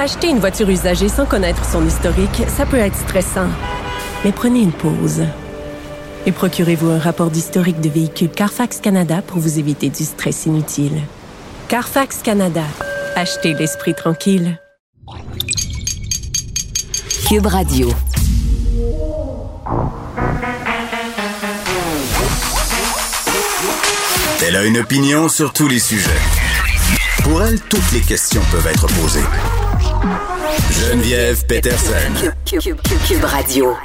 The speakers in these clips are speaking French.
Acheter une voiture usagée sans connaître son historique, ça peut être stressant. Mais prenez une pause. Et procurez-vous un rapport d'historique de véhicule Carfax Canada pour vous éviter du stress inutile. Carfax Canada. Achetez l'esprit tranquille. Cube Radio. Elle a une opinion sur tous les sujets. Pour elle, toutes les questions peuvent être posées. Geneviève Peterson. Cube, Cube, Cube, Cube Radio.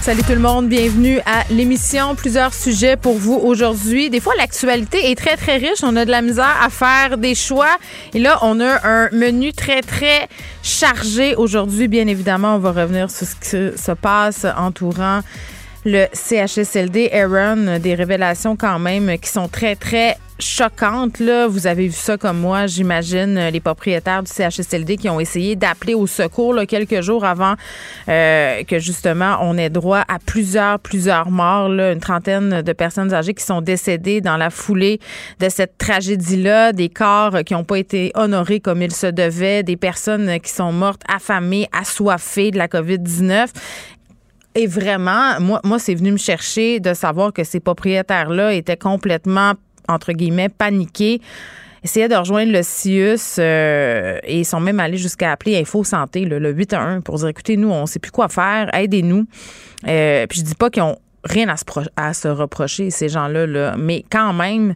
Salut tout le monde, bienvenue à l'émission. Plusieurs sujets pour vous aujourd'hui. Des fois, l'actualité est très, très riche. On a de la misère à faire des choix. Et là, on a un menu très, très chargé aujourd'hui. Bien évidemment, on va revenir sur ce qui se passe entourant le CHSLD. Aaron, des révélations quand même qui sont très, très choquante. Là. Vous avez vu ça comme moi, j'imagine, les propriétaires du CHSLD qui ont essayé d'appeler au secours là, quelques jours avant euh, que justement on ait droit à plusieurs, plusieurs morts, là, une trentaine de personnes âgées qui sont décédées dans la foulée de cette tragédie-là, des corps qui n'ont pas été honorés comme il se devait, des personnes qui sont mortes affamées, assoiffées de la COVID-19. Et vraiment, moi, moi c'est venu me chercher de savoir que ces propriétaires-là étaient complètement entre guillemets, paniqués essayaient de rejoindre le CIUS euh, et ils sont même allés jusqu'à appeler Info Santé, le, le 811, pour dire écoutez, nous, on ne sait plus quoi faire, aidez-nous. Euh, puis je dis pas qu'ils ont rien à se, à se reprocher, ces gens-là, là, mais quand même,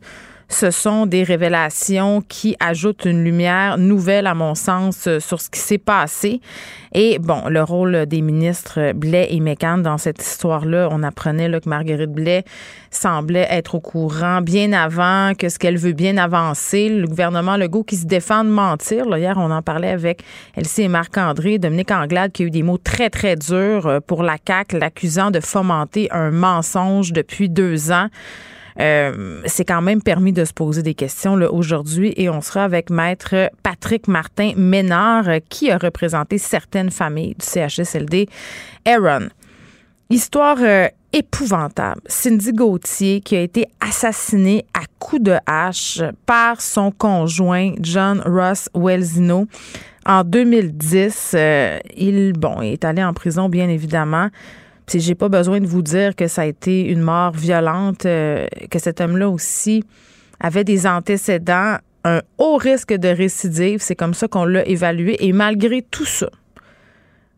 ce sont des révélations qui ajoutent une lumière nouvelle, à mon sens, sur ce qui s'est passé. Et bon, le rôle des ministres Blais et Mécan dans cette histoire-là, on apprenait là, que Marguerite Blais semblait être au courant bien avant que ce qu'elle veut bien avancer. Le gouvernement Legault qui se défend de mentir. Hier, on en parlait avec Elsie et Marc-André, Dominique Anglade qui a eu des mots très, très durs pour la CAQ, l'accusant de fomenter un mensonge depuis deux ans. Euh, c'est quand même permis de se poser des questions aujourd'hui et on sera avec maître Patrick Martin Ménard qui a représenté certaines familles du CHSLD. Aaron, histoire euh, épouvantable. Cindy Gauthier qui a été assassinée à coups de hache par son conjoint John Ross Welzino. En 2010, euh, il est allé en prison bien évidemment. J'ai pas besoin de vous dire que ça a été une mort violente, euh, que cet homme-là aussi avait des antécédents, un haut risque de récidive. C'est comme ça qu'on l'a évalué. Et malgré tout ça,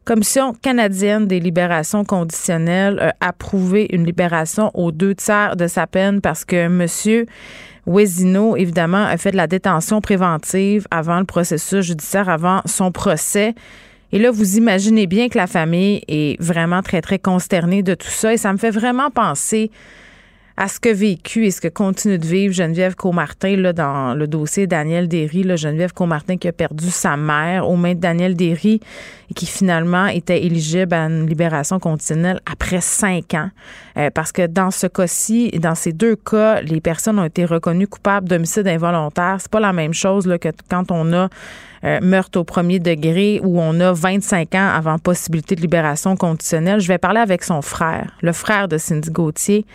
Commission canadienne des libérations conditionnelles a approuvé une libération aux deux tiers de sa peine parce que M. Wesino, évidemment, a fait de la détention préventive avant le processus judiciaire, avant son procès. Et là, vous imaginez bien que la famille est vraiment très, très consternée de tout ça. Et ça me fait vraiment penser à ce que vécu et ce que continue de vivre Geneviève Comartin là, dans le dossier Daniel Derry. Là, Geneviève Comartin qui a perdu sa mère aux mains de Daniel Derry et qui finalement était éligible à une libération conditionnelle après cinq ans. Euh, parce que dans ce cas-ci, dans ces deux cas, les personnes ont été reconnues coupables d'homicide involontaire. C'est pas la même chose que quand on a euh, meurtre au premier degré où on a 25 ans avant possibilité de libération conditionnelle. Je vais parler avec son frère, le frère de Cindy Gauthier,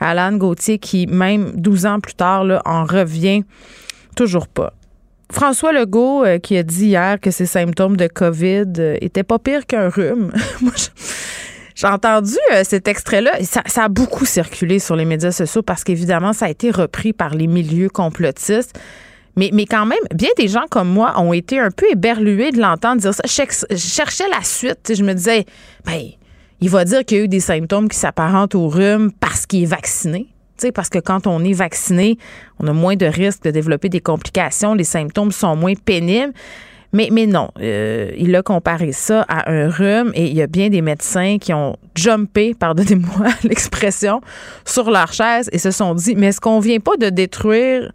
Alan Gauthier, qui même 12 ans plus tard là, en revient toujours pas. François Legault euh, qui a dit hier que ses symptômes de COVID euh, étaient pas pires qu'un rhume. Moi, j'ai entendu cet extrait-là. Ça, a beaucoup circulé sur les médias sociaux parce qu'évidemment, ça a été repris par les milieux complotistes. Mais, mais quand même, bien des gens comme moi ont été un peu éberlués de l'entendre dire ça. Je cherchais la suite. Je me disais, ben, il va dire qu'il y a eu des symptômes qui s'apparentent au rhume parce qu'il est vacciné. parce que quand on est vacciné, on a moins de risques de développer des complications, les symptômes sont moins pénibles. Mais, mais non, euh, il a comparé ça à un rhume et il y a bien des médecins qui ont jumpé, pardonnez-moi l'expression, sur leur chaise et se sont dit, mais est-ce qu'on vient pas de détruire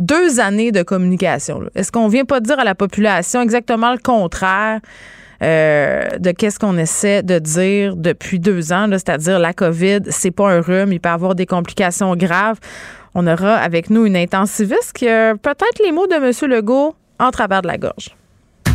deux années de communication. Est-ce qu'on vient pas dire à la population exactement le contraire? Euh, de qu'est-ce qu'on essaie de dire depuis deux ans, c'est-à-dire la COVID, c'est pas un rhume, il peut avoir des complications graves. On aura avec nous une intensiviste qui a peut-être les mots de M. Legault en travers de la gorge.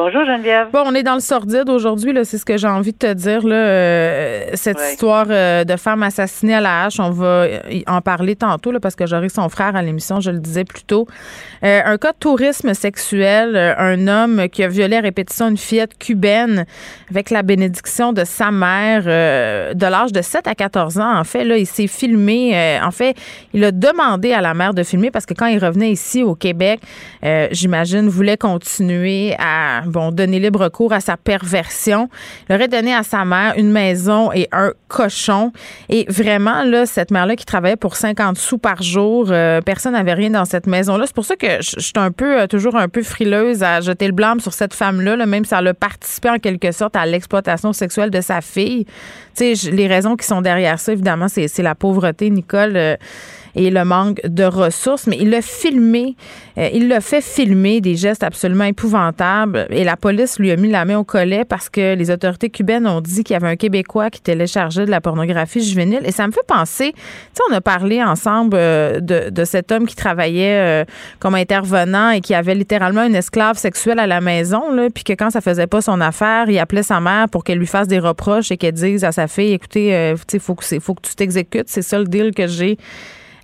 Bonjour, Geneviève. Bon, on est dans le sordide aujourd'hui, là, c'est ce que j'ai envie de te dire. Là, euh, cette Ouais. histoire euh, de femme assassinée à la hache, on va en parler tantôt là, parce que j'aurai son frère à l'émission, je le disais plus tôt. Euh, un cas de tourisme sexuel, un homme qui a violé à répétition une fillette cubaine avec la bénédiction de sa mère de l'âge de 7 à 14 ans. En fait, là, il s'est filmé. en fait, il a demandé à la mère de filmer parce que quand il revenait ici au Québec, j'imagine, voulait continuer à bon donner libre cours à sa perversion. Il aurait donné à sa mère une maison et un cochon. Et vraiment, là, cette mère-là qui travaillait pour 50 sous par jour, euh, personne n'avait rien dans cette maison-là. C'est pour ça que je suis un peu, euh, toujours un peu frileuse à jeter le blâme sur cette femme-là, là, même si elle a participé en quelque sorte à l'exploitation sexuelle de sa fille. Tu sais, les raisons qui sont derrière ça, évidemment, c'est c'est la pauvreté, Nicole. euh, et le manque de ressources, mais il l'a filmé, euh, il l'a fait filmer des gestes absolument épouvantables et la police lui a mis la main au collet parce que les autorités cubaines ont dit qu'il y avait un Québécois qui téléchargeait de la pornographie juvénile. Et ça me fait penser, tu sais, on a parlé ensemble euh, de, de cet homme qui travaillait euh, comme intervenant et qui avait littéralement une esclave sexuelle à la maison, là, puis que quand ça faisait pas son affaire, il appelait sa mère pour qu'elle lui fasse des reproches et qu'elle dise à sa fille, écoutez, euh, sais, faut que, faut que tu t'exécutes, c'est ça le deal que j'ai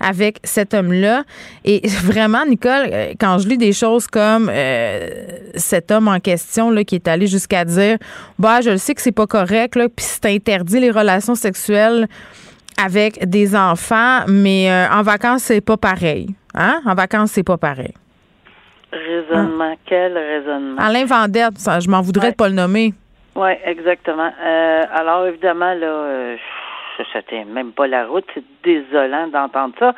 avec cet homme-là. Et vraiment, Nicole, euh, quand je lis des choses comme euh, cet homme en question là, qui est allé jusqu'à dire bah je le sais que c'est pas correct, là, puis c'est interdit les relations sexuelles avec des enfants, mais euh, en vacances, c'est pas pareil. Hein? En vacances, c'est pas pareil. Raisonnement, quel raisonnement? Alain Vendette, je m'en voudrais Ouais. de pas le nommer. Oui, exactement. Euh, alors, évidemment, là, je c'était même pas la route. C'est désolant d'entendre ça.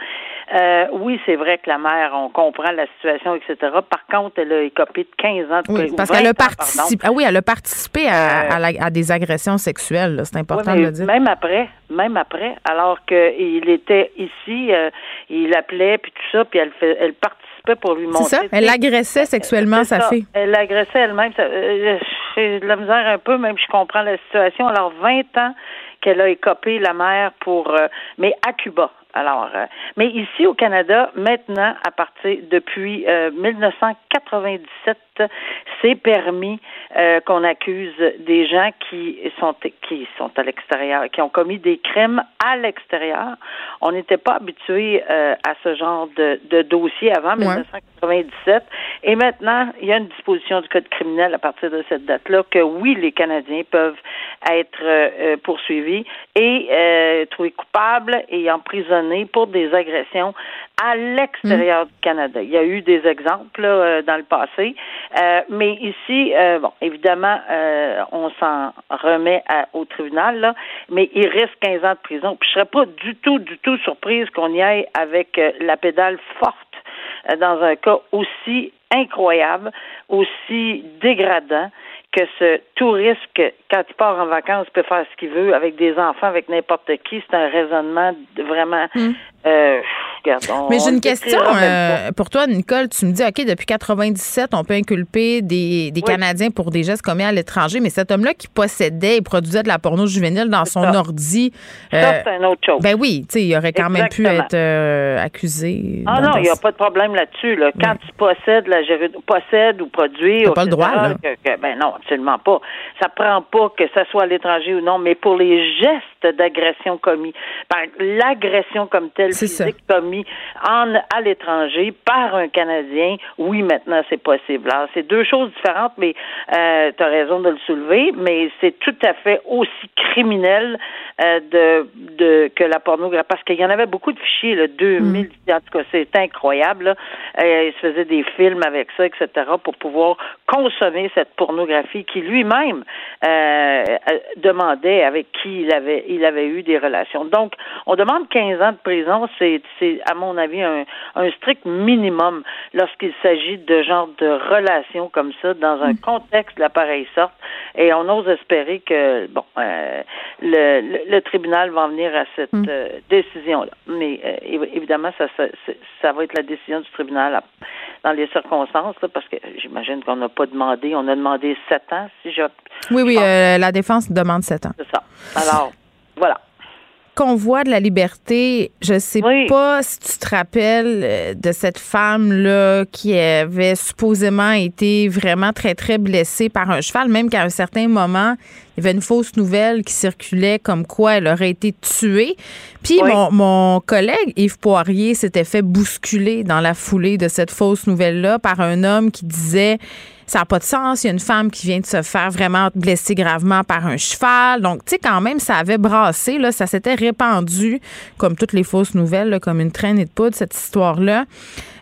Euh, oui, c'est vrai que la mère, on comprend la situation, etc. Par contre, elle a écopé de 15 ans de Oui, ou parce 20 qu'elle a participé. Ah oui, elle a participé à, Euh, à la- à des agressions sexuelles. C'est important de le dire. Même après, même après, alors qu'il était ici, euh, il appelait puis tout ça, puis elle, fait, elle participait pour lui montrer. C'est ça. Elle agressait sexuellement sa ça. fille. Elle l'agressait elle-même. J'ai de la misère un peu, même je comprends la situation. Alors, 20 ans qu'elle a écopé la mère pour, euh, mais à Cuba. Alors, euh, mais ici au Canada, maintenant, à partir depuis euh, 1997, c'est permis euh, qu'on accuse des gens qui sont qui sont à l'extérieur, qui ont commis des crimes à l'extérieur. On n'était pas habitué euh, à ce genre de, de dossier avant Ouais. 1997. Et maintenant, il y a une disposition du code criminel à partir de cette date-là que oui, les Canadiens peuvent être euh, poursuivis et trouvés coupables et emprisonnés pour des agressions à l'extérieur du Canada. Il y a eu des exemples là, dans le passé, Euh, mais ici, euh, bon, évidemment, euh, on s'en remet à- au tribunal, là, mais il risque 15 ans de prison. Puis je serais pas du tout, du tout surprise qu'on y aille avec euh, la pédale forte euh, dans un cas aussi incroyable, aussi dégradant que ce touriste, quand il part en vacances, peut faire ce qu'il veut avec des enfants, avec n'importe qui. C'est un raisonnement vraiment. Euh, regarde, on- Mais j'ai une question euh, pour toi, Nicole. Tu me dis, OK, depuis 97, on peut inculper des, des Oui. Canadiens pour des gestes commis à l'étranger, mais cet homme-là qui possédait et produisait de la porno juvénile dans son ça. ordi, Ça, euh, c'est une autre chose. ben oui, tu sais, il aurait quand même pu être euh, accusé. Ah non, il n'y a pas de problème là-dessus. Là. Quand tu possèdes la possèdes ou produire, T'as pas le droit, là. que- que- ben non, absolument pas. Ça prend pas que ça soit à l'étranger ou non, mais pour les gestes d'agression commis, par l'agression comme telle physique commis commis en, à l'étranger par un Canadien, oui, maintenant c'est possible. Alors, c'est deux choses différentes, mais euh, tu as raison de le soulever, mais c'est tout à fait aussi criminel euh, de, de que la pornographie, parce qu'il y en avait beaucoup de fichiers, là, 2000, mm. en tout cas, c'est incroyable. Euh, il se faisait des films avec ça, etc., pour pouvoir consommer cette pornographie qui lui-même demandait avec qui il avait, il avait eu des relations. Donc, on demande 15 ans de prison, c'est, c'est à mon avis, un, un strict minimum lorsqu'il s'agit de genre de relations comme ça dans un mm. contexte de la pareille sorte. Et on ose espérer que, bon, euh, le, le, tribunal va en venir à cette mm. euh, décision-là. Mais euh, évidemment, ça, ça, ça, va être la décision du tribunal dans les circonstances, parce que j'imagine qu'on n'a pas demandé, on a demandé sept ans, si je. Oui, oui, la défense demande sept ans. C'est ça. Alors, voilà convoi de la liberté, je sais pas si tu te rappelles euh, de cette femme-là qui avait supposément été vraiment très, très blessée par un cheval, même qu'à un certain moment, il y avait une fausse nouvelle qui circulait comme quoi elle aurait été tuée. Puis mon, mon, collègue Yves Poirier s'était fait bousculer dans la foulée de cette fausse nouvelle-là par un homme qui disait ça n'a pas de sens. Il y a une femme qui vient de se faire vraiment blesser gravement par un cheval. Donc, tu sais, quand même, ça avait brassé, là, ça s'était répandu, comme toutes les fausses nouvelles, comme une traînée de poudre, cette histoire-là.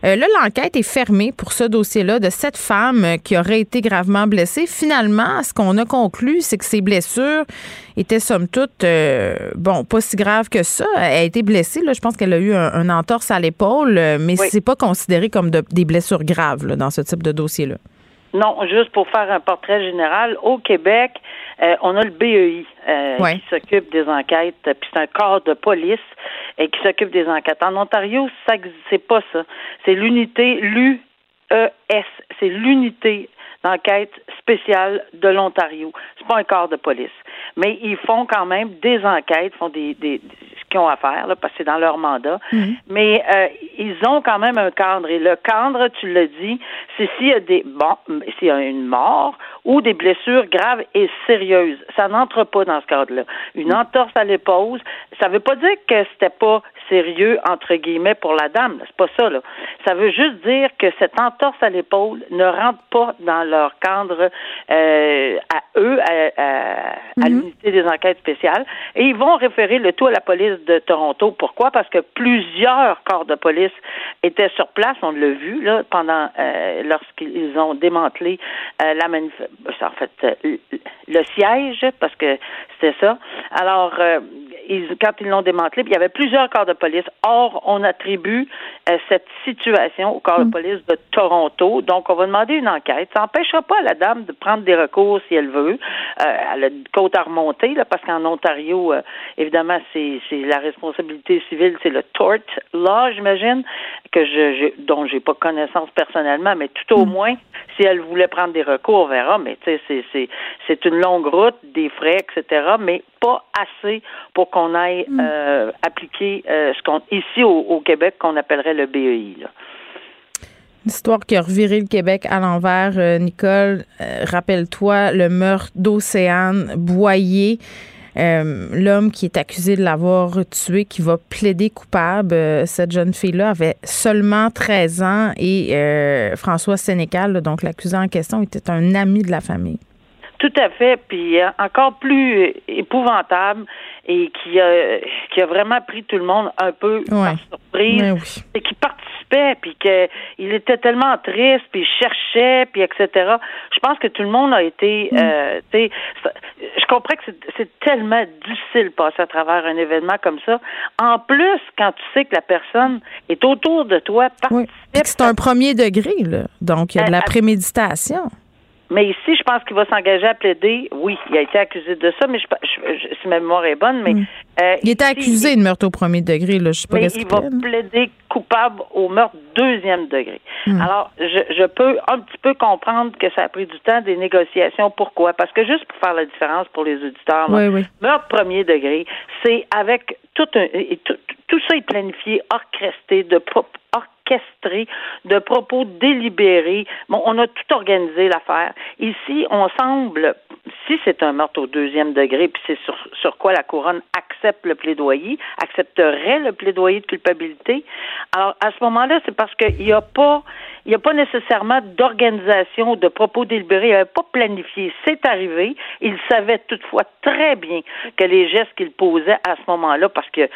Euh, là, l'enquête est fermée pour ce dossier-là de cette femme qui aurait été gravement blessée. Finalement, ce qu'on a conclu, c'est que ces blessures étaient somme toute, euh, bon, pas si graves que ça. Elle a été blessée, là, je pense qu'elle a eu un, entorse à l'épaule, mais c'est pas considéré comme des blessures graves dans ce type de dossier-là. Non, juste pour faire un portrait général, au Québec, euh, on a le BEI euh, qui s'occupe des enquêtes, puis c'est un corps de police et qui s'occupe des enquêtes. En Ontario, ça c'est pas ça. C'est l'unité l'UES, c'est l'unité d'enquête spéciale de l'Ontario. C'est pas un corps de police, mais ils font quand même des enquêtes, font des, des, ont à faire, là, parce que c'est dans leur mandat. Mhm. Mais euh, ils ont quand même un cadre. Et le cadre, tu l'as dit, c'est s'il y a des bon, s'il y a une mort ou des blessures graves et sérieuses. Ça n'entre pas dans ce cadre-là. Une mhm. entorse à l'épaule, ça veut pas dire que c'était pas sérieux entre guillemets pour la dame. C'est pas ça là. Ça veut juste dire que cette entorse à l'épaule ne rentre pas dans leur cadre euh, à eux, à, à, mhm. l'unité des enquêtes spéciales, et ils vont référer le tout à la police de Toronto. Pourquoi? Parce que plusieurs corps de police étaient sur place, on l'a vu, là, pendant euh, lorsqu'ils ont démantelé euh, la manifestation, en fait, euh, le siège, parce que c'était ça. Alors, quand ils l'ont démantelé, il y avait plusieurs corps de police. Or, on attribue cette situation au corps de mm. police de Toronto. Donc, on va demander une enquête. Ça n'empêchera pas la dame de prendre des recours si elle veut. elle a une côte à remonter, là, parce qu'en Ontario, évidemment, c'est la responsabilité civile, c'est le tort law, j'imagine, que je, je dont j'ai pas connaissance personnellement, mais tout au mm. moins, si elle voulait prendre des recours, on verra. Mais tu sais, c'est c'est une longue route, des frais, etc. Mais pas assez pour qu'on aille mm. euh, appliquer euh, ce qu'on ici au, Québec qu'on appellerait le BEI. Là. L'histoire qui a reviré le Québec à l'envers, euh, Nicole. Rappelle-toi le meurtre d'Océane Boyer. Euh, l'homme qui est accusé de l'avoir tué, qui va plaider coupable, euh, cette jeune fille-là avait seulement 13 ans et euh, François Sénécal, donc l'accusé en question, était un ami de la famille. Tout à fait. Puis encore plus épouvantable et qui a, qui a vraiment pris tout le monde un peu par surprise. Oui. Et qui participait, puis qu'il était tellement triste, puis il cherchait, puis etc. Je pense que tout le monde a été... Mm. Euh, je comprends que c'est tellement difficile de passer à travers un événement comme ça. En plus, quand tu sais que la personne est autour de toi, participe... C'est un premier degré, là. Donc, il y a de la préméditation. Mais ici, je pense qu'il va s'engager à plaider. Oui, il a été accusé de ça, mais je, si ma mémoire est bonne, mais hmm. euh, il était accusé de meurtre au premier degré. Là, je sais pas mais il va plaider coupable au meurtre deuxième degré. Hmm. Alors, je, je, peux un petit peu comprendre que ça a pris du temps des négociations. Pourquoi? Parce que juste pour faire la différence pour les auditeurs, meurtre premier degré, c'est avec tout un tout, tout ça est planifié, orchestré de de propos délibérés. Bon, on a tout organisé l'affaire. Ici, on semble, si c'est un meurtre au deuxième degré, puis c'est sur, sur quoi la couronne accepte le plaidoyer, accepterait le plaidoyer de culpabilité, alors à ce moment-là, c'est parce qu'il n'y a pas il n'y a pas nécessairement d'organisation de propos délibérés. Il n'avait pas planifié. C'est arrivé. Il savait toutefois très bien que les gestes qu'il posait à ce moment-là, parce que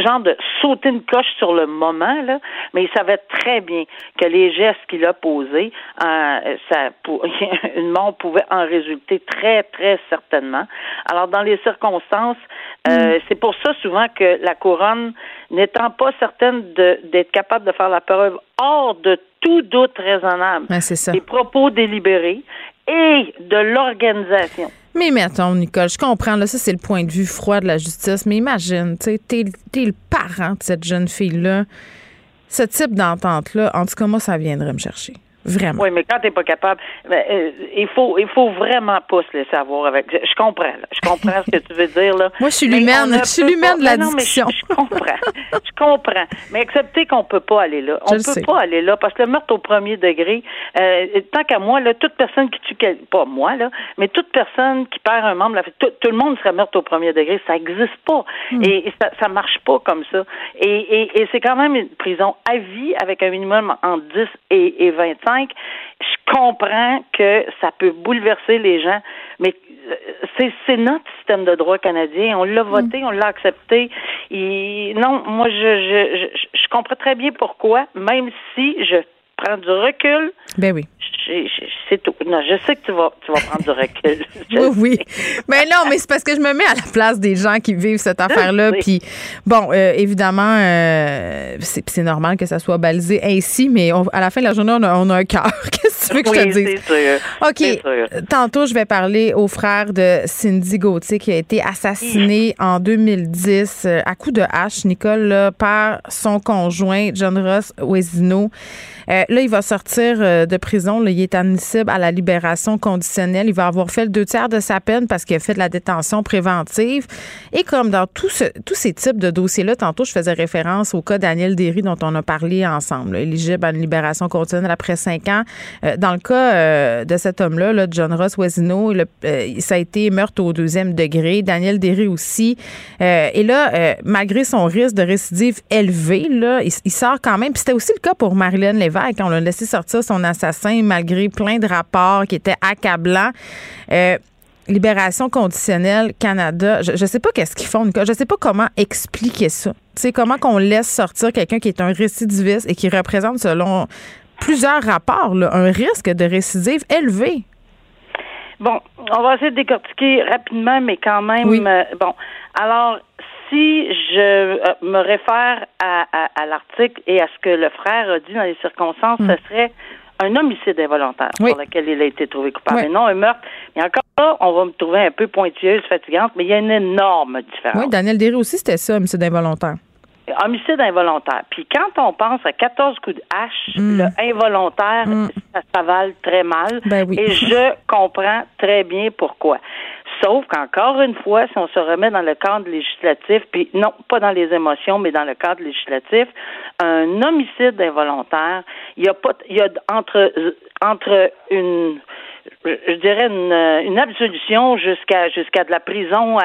genre de sauter une coche sur le moment, là, mais il savait très bien que les gestes qu'il a posés, euh, ça, pour, une mort pouvait en résulter très, très certainement. Alors, dans les circonstances, euh, mm. c'est pour ça souvent que la couronne, n'étant pas certaine d'être capable de faire la preuve hors de tout doute raisonnable des propos délibérés et de l'organisation. Mais mettons, Nicole, je comprends, là, ça c'est le point de vue froid de la justice, mais imagine, tu sais, t'es, es le parent de cette jeune fille-là. Ce type d'entente-là, en tout cas, moi, ça viendrait me chercher. Vraiment. Oui, mais quand tu n'es pas capable, ben, euh, il faut il faut vraiment pas se laisser avoir avec. Je comprends, je comprends ce que tu veux dire là. Moi, je suis l'humaine, je suis l'humaine de la discussion. Je, comprends, je comprends, mais accepter qu'on peut pas aller là. On ne peut pas aller là parce que le meurtre au premier degré, euh, tant qu'à moi là, toute personne qui tue pas moi là, mais toute personne qui perd un membre, tout, tout le monde serait meurtre au premier degré, ça n'existe pas hmm. et, ça, ça marche pas comme ça. Et, et, et c'est quand même une prison à vie avec un minimum entre 10 et, et 25 je comprends que ça peut bouleverser les gens, mais euh, c'est notre système de droit canadien. On l'a voté, mm. on l'a accepté. Et non, moi, je, je, je, je comprends très bien pourquoi, même si je prends du recul. Ben oui c'est tout. Non, je sais que tu vas, tu vas prendre du recul. oui, oui. Mais non, mais c'est parce que je me mets à la place des gens qui vivent cette affaire-là. Puis, bon, euh, évidemment, euh, c'est normal que ça soit balisé ainsi, mais à la fin de la journée, on a, on a un cœur. Qu'est-ce que tu veux que je te dise? OK. Tantôt, je vais parler au frère de Cindy Gauthier qui a été assassiné en 2010 euh, à coup de hache, Nicole, par son conjoint, John Ross Wesino. là, il va sortir de prison. Là, il est admissible à la libération conditionnelle. Il va avoir fait le deux tiers de sa peine parce qu'il a fait de la détention préventive. Et comme dans tous ces types de dossiers-là, tantôt, je faisais référence au cas Daniel Derry dont on a parlé ensemble, éligible à une libération conditionnelle après cinq ans. Euh, dans le cas euh, de cet homme-là, là, John Ross Wesino, euh, ça a été meurtre au deuxième degré. Daniel Derry aussi. et là, malgré son risque de récidive élevé, là, il, sort quand même. Puis c'était aussi le cas pour Marilyn Lévesque. On l'a laissé sortir son assassin plein de rapports qui étaient accablants. Euh, Libération conditionnelle Canada, je ne sais pas qu'est-ce qu'ils font, je ne sais pas comment expliquer ça. Tu sais, comment qu'on laisse sortir quelqu'un qui est un récidiviste et qui représente, selon plusieurs rapports, un risque de récidive élevé. Bon, on va essayer de décortiquer rapidement, mais quand même, euh, bon, alors, si je euh, me réfère à, l'article et à ce que le frère a dit dans les circonstances, ce mm. serait un homicide involontaire pour lequel il a été trouvé coupable, mais non un meurtre. Et encore là, on va me trouver un peu pointilleuse, fatigante, mais il y a une énorme différence. Oui, Daniel Derry aussi, c'était ça, homicide involontaire. Homicide involontaire. Puis quand on pense à 14 coups de hache, mm. le involontaire, mm. ça s'avale très mal. Ben oui. Et je comprends très bien pourquoi. Sauf qu'encore une fois, si on se remet dans le cadre législatif, puis non, pas dans les émotions, mais dans le cadre législatif, un homicide involontaire, il y a pas, il y a entre entre une je dirais une, une absolution jusqu'à jusqu'à de la prison à,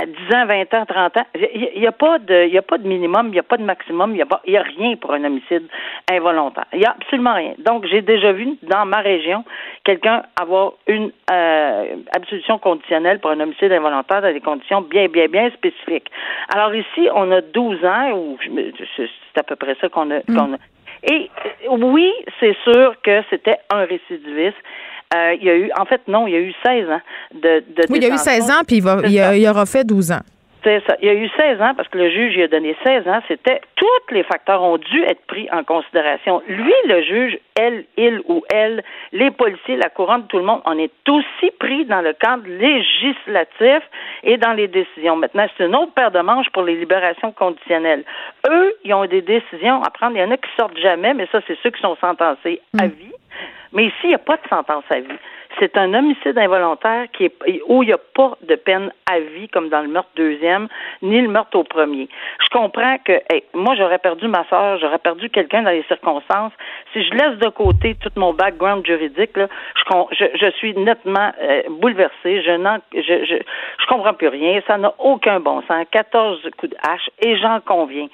à 10 ans, 20 ans, 30 ans. Il n'y a pas de il y a pas de minimum, il n'y a pas de maximum, il n'y a, pas, il y a rien pour un homicide involontaire. Il n'y a absolument rien. Donc j'ai déjà vu dans ma région quelqu'un avoir une euh, absolution conditionnelle pour un homicide involontaire dans des conditions bien, bien, bien spécifiques. Alors ici, on a 12 ans, ou c'est à peu près ça qu'on a, mm. qu'on a et euh, oui, c'est sûr que c'était un récidiviste. Euh, il y a eu, en fait, non, il y a eu 16 ans de, de Oui, il y a eu 16 ans, puis il, va, il, aura fait 12 ans. Ça. Il y a eu 16 ans parce que le juge lui a donné 16 ans. C'était tous les facteurs ont dû être pris en considération. Lui, le juge, elle, il ou elle, les policiers, la couronne, tout le monde, on est aussi pris dans le cadre législatif et dans les décisions. Maintenant, c'est une autre paire de manches pour les libérations conditionnelles. Eux, ils ont des décisions à prendre. Il y en a qui sortent jamais, mais ça, c'est ceux qui sont sentencés à mm. vie. Mais ici, il n'y a pas de sentence à vie. C'est un homicide involontaire qui est, où il n'y a pas de peine à vie comme dans le meurtre deuxième, ni le meurtre au premier. Je comprends que moi, j'aurais perdu ma soeur, j'aurais perdu quelqu'un dans les circonstances. Si je laisse de côté tout mon background juridique, là, je, je, suis nettement euh, bouleversée. Je, n'en, je, je, je comprends plus rien. Ça n'a aucun bon sens. 14 coups de hache, et j'en conviens.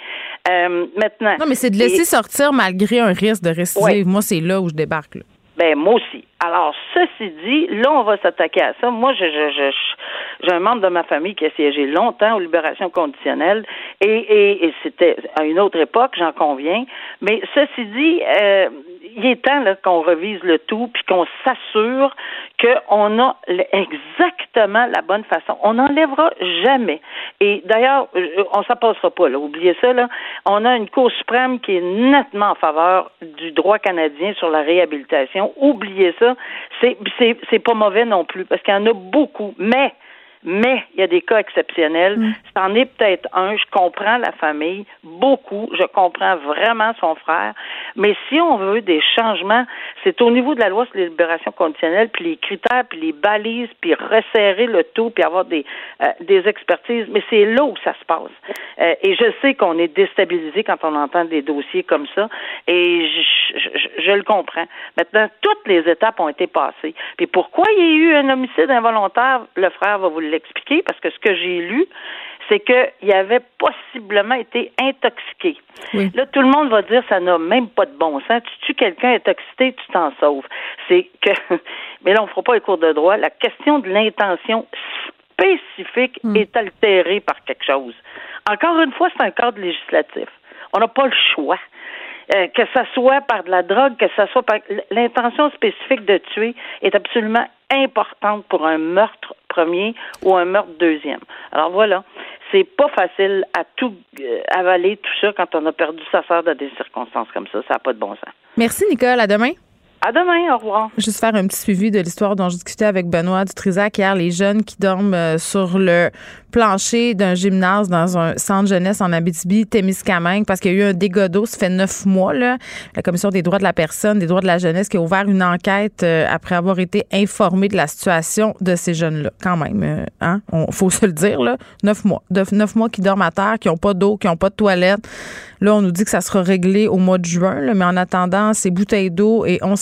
Euh, maintenant. Non, mais c'est de laisser sortir malgré un risque de récidive. Moi, c'est là où je débarque. Là. Ben moi aussi. Alors, ceci dit, là, on va s'attaquer à ça. Moi, je, je, je, j'ai un membre de ma famille qui a siégé longtemps aux libérations conditionnelles et, c'était à une autre époque, j'en conviens. Mais ceci dit, euh, il est temps qu'on revise le tout puis qu'on s'assure qu'on a exactement la bonne façon. On n'enlèvera jamais. Et d'ailleurs, euh, on ne passera pas, là. Oubliez ça, là. On a une Cour suprême qui est nettement en faveur du droit canadien sur la réhabilitation. Oubliez ça. C'est, c'est, c'est pas mauvais non plus, parce qu'il y en a beaucoup. Mais mais il y a des cas exceptionnels. Mm. C'en est peut-être un. Je comprends la famille, beaucoup. Je comprends vraiment son frère. Mais si on veut des changements, c'est au niveau de la loi sur les libérations conditionnelles, puis les critères, puis les balises, puis resserrer le tout, puis avoir des, euh, des expertises. Mais c'est là où ça se passe. Euh, et je sais qu'on est déstabilisé quand on entend des dossiers comme ça. Et je, je, je le comprends. Maintenant, toutes les étapes ont été passées. Puis pourquoi il y a eu un homicide involontaire, le frère va vous le l'expliquer parce que ce que j'ai lu, c'est qu'il avait possiblement été intoxiqué. Là, tout le monde va dire ça n'a même pas de bon sens. Tu tues quelqu'un intoxiqué, tu t'en sauves. C'est que, mais là, on ne fera pas les cours de droit. La question de l'intention spécifique hmm. est altérée par quelque chose. Encore une fois, c'est un cadre législatif. On n'a pas le choix. Euh, que ça soit par de la drogue, que ça soit par l'intention spécifique de tuer est absolument importante pour un meurtre premier ou un meurtre deuxième. Alors voilà, c'est pas facile à tout euh, avaler tout ça quand on a perdu sa sœur dans des circonstances comme ça. Ça n'a pas de bon sens. Merci Nicole, à demain. À demain, au revoir. Juste faire un petit suivi de l'histoire dont je discutais avec Benoît Dutrisac hier, les jeunes qui dorment euh, sur le plancher d'un gymnase dans un centre jeunesse en Abitibi, Témiscamingue, parce qu'il y a eu un dégât d'eau, ça fait neuf mois, là. La Commission des droits de la personne, des droits de la jeunesse, qui a ouvert une enquête euh, après avoir été informée de la situation de ces jeunes-là. Quand même, euh, hein? On, faut se le dire, là. Neuf mois. neuf mois qui dorment à terre, qui n'ont pas d'eau, qui n'ont pas de toilette. Là, on nous dit que ça sera réglé au mois de juin, mais en attendant, c'est bouteilles d'eau et on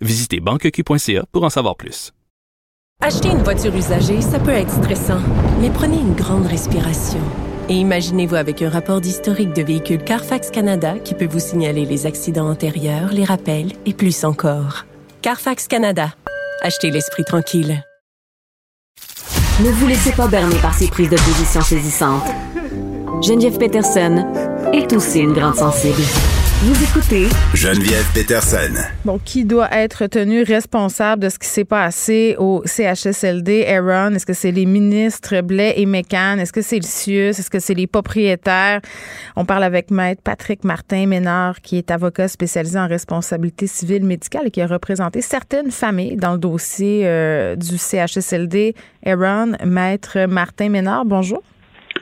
Visitez banqueq.ca pour en savoir plus. Acheter une voiture usagée, ça peut être stressant, mais prenez une grande respiration. Et imaginez-vous avec un rapport d'historique de véhicule Carfax Canada qui peut vous signaler les accidents antérieurs, les rappels et plus encore. Carfax Canada. Achetez l'esprit tranquille. Ne vous laissez pas berner par ces prises de position saisissantes. Geneviève Peterson est aussi une grande sensible. Vous écoutez Geneviève Peterson. Bon, qui doit être tenu responsable de ce qui s'est passé au CHSLD, Aaron? Est-ce que c'est les ministres Blais et Mécan? Est-ce que c'est le CIUS? Est-ce que c'est les propriétaires? On parle avec Maître Patrick Martin Ménard, qui est avocat spécialisé en responsabilité civile médicale et qui a représenté certaines familles dans le dossier euh, du CHSLD, Aaron. Maître Martin Ménard, bonjour.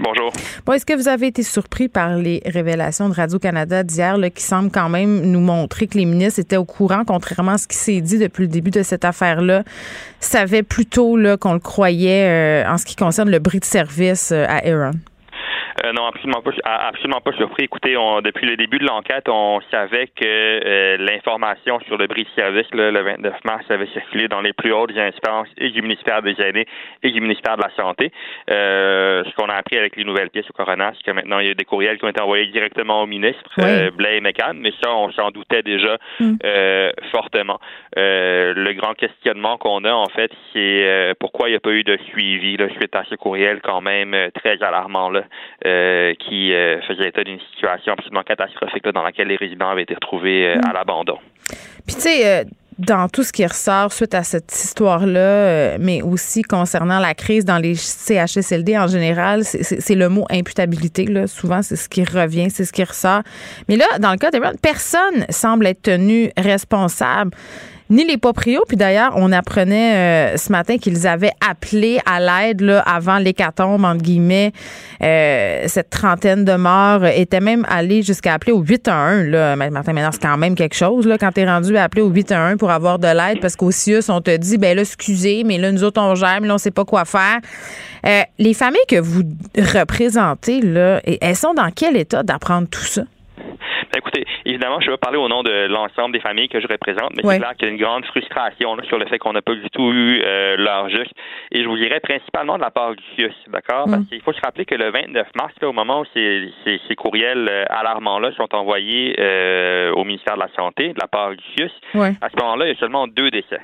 Bonjour. Bon, est-ce que vous avez été surpris par les révélations de Radio-Canada d'hier, qui semblent quand même nous montrer que les ministres étaient au courant, contrairement à ce qui s'est dit depuis le début de cette affaire-là, savaient plutôt qu'on le croyait euh, en ce qui concerne le bris de service euh, à Aaron? Euh, non, absolument pas, absolument pas surpris. Écoutez, on, depuis le début de l'enquête, on savait que euh, l'information sur le bris service le 29 mars avait circulé dans les plus hautes instances et du ministère des Aînés et du ministère de la Santé. Euh, ce qu'on a appris avec les nouvelles pièces au coroner, c'est que maintenant il y a des courriels qui ont été envoyés directement au ministre, oui. Blais et McCann, mais ça, on s'en doutait déjà mm. fortement. le grand questionnement qu'on a, en fait, c'est pourquoi il n'y a pas eu de suivi là, suite à ce courriel quand même très alarmant là. Euh, qui euh, faisait état d'une situation absolument catastrophique dans laquelle les résidents avaient été retrouvés euh, à mm. l'abandon. Puis tu sais, dans tout ce qui ressort suite à cette histoire-là, mais aussi concernant la crise dans les CHSLD en général, c'est le mot imputabilité. Là. Souvent, c'est ce qui revient, c'est ce qui ressort. Mais là, dans le cas de personne semble être tenu responsable ni les proprios. Puis d'ailleurs, on apprenait euh, ce matin qu'ils avaient appelé à l'aide là, avant l'hécatombe, entre guillemets. Euh, cette trentaine de morts était même allé jusqu'à appeler au 811. Là. Martin Ménard, c'est quand même quelque chose là, quand tu rendu à appeler au 811 pour avoir de l'aide parce qu'au CIUS, on te dit, ben là, excusez, mais là, nous autres, on gère, mais là, on sait pas quoi faire. Euh, les familles que vous représentez, là, elles sont dans quel état d'apprendre tout ça? Écoutez, évidemment, je vais parler au nom de l'ensemble des familles que je représente, mais c'est clair qu'il y a une grande frustration sur le fait qu'on n'a pas du tout eu euh, leur juste. Et je vous dirais principalement de la part du CIUS, d'accord? Parce mm. qu'il faut se rappeler que le 29 mars, au moment où ces, ces, courriels euh, alarmants-là sont envoyés euh, au ministère de la Santé de la part du CIUS, à ce moment-là, il y a seulement deux décès.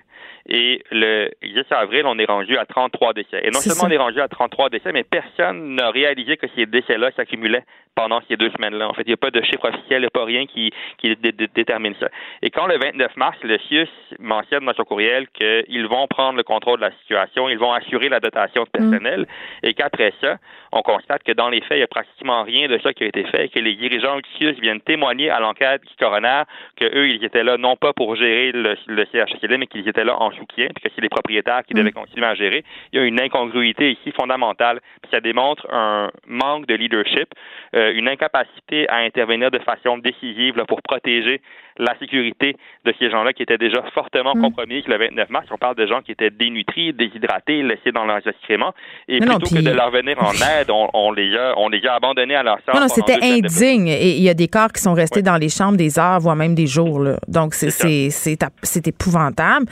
Et le 10 avril, on est rendu à 33 décès. Et non seulement on est rendu à 33 décès, mais personne n'a réalisé que ces décès-là s'accumulaient pendant ces deux semaines-là. En fait, il n'y a pas de chiffre officiel, il n'y a pas rien qui, qui détermine ça. Et quand le 29 mars, le CIUS mentionne dans son courriel qu'ils vont prendre le contrôle de la situation, ils vont assurer la dotation de personnel, mm. et qu'après ça, on constate que dans les faits, il n'y a pratiquement rien de ça qui a été fait, et que les dirigeants du CIUS viennent témoigner à l'enquête du coroner qu'eux, ils étaient là non pas pour gérer le, le CHSLD, mais qu'ils étaient là en soutien, puis que c'est les propriétaires qui devaient mm. continuer à gérer. Il y a une incongruité ici fondamentale, puis ça démontre un manque de leadership, euh, une incapacité à intervenir de façon décisive là, pour protéger la sécurité de ces gens-là qui étaient déjà fortement mm. compromis le 29 mars. On parle de gens qui étaient dénutris, déshydratés, laissés dans leurs excréments. Et plutôt que de leur venir en aide, on, les, a, on les a abandonnés à leur sort. Non, non c'était indigne. Et il y a des corps qui sont restés dans les chambres des heures, voire même des jours. Là. Donc, c'est épouvantable.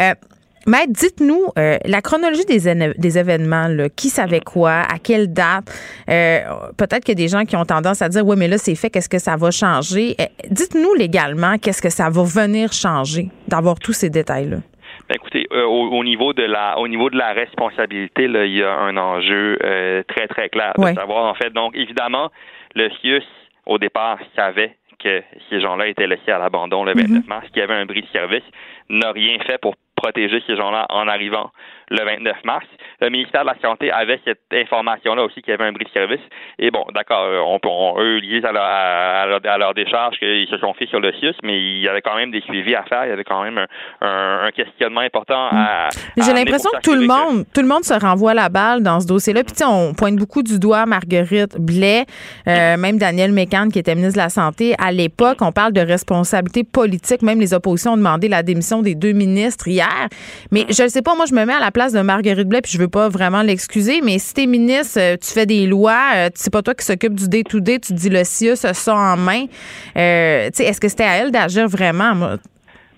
Euh, Maître, dites-nous euh, la chronologie des, des événements. Là, qui savait quoi, à quelle date? Euh, peut-être qu'il y a des gens qui ont tendance à dire, oui, mais là, c'est fait, qu'est-ce que ça va changer? Euh, dites-nous légalement, qu'est-ce que ça va venir changer d'avoir tous ces détails-là? Ben, écoutez, au, niveau de la au niveau de la responsabilité, là, il y a un enjeu très, très clair de savoir, en fait. Donc, évidemment, le CIUS, au départ, savait que ces gens-là étaient laissés à l'abandon le 29 mm-hmm. mars, qu'il y avait un bris de service, n'a rien fait pour protéger ces gens-là en arrivant le 29 mars. Le ministère de la Santé avait cette information-là aussi qu'il y avait un bris de service. Et bon, d'accord, euh, on, on, eux liés à leur, à, leur, décharge qu'ils se sont faits sur le CIUS, mais il y avait quand même des suivis à faire. Il y avait quand même un, questionnement important à. Mm. J'ai l'impression que tout le monde, tout le monde se renvoie la balle dans ce dossier-là. Puis on pointe beaucoup du doigt Marguerite Blais, euh, même Daniel Mécan qui était ministre de la Santé à l'époque. On parle de responsabilité politique. Même les oppositions ont demandé la démission des deux ministres hier. Mais je ne sais pas, moi je me mets à la place de Marguerite Blais, puis je veux pas vraiment l'excuser, mais si t'es ministre, euh, tu fais des lois, euh, c'est pas toi qui s'occupe du day-to-day, tu dis le CIUS ça en main. Euh, est-ce que c'était à elle d'agir vraiment?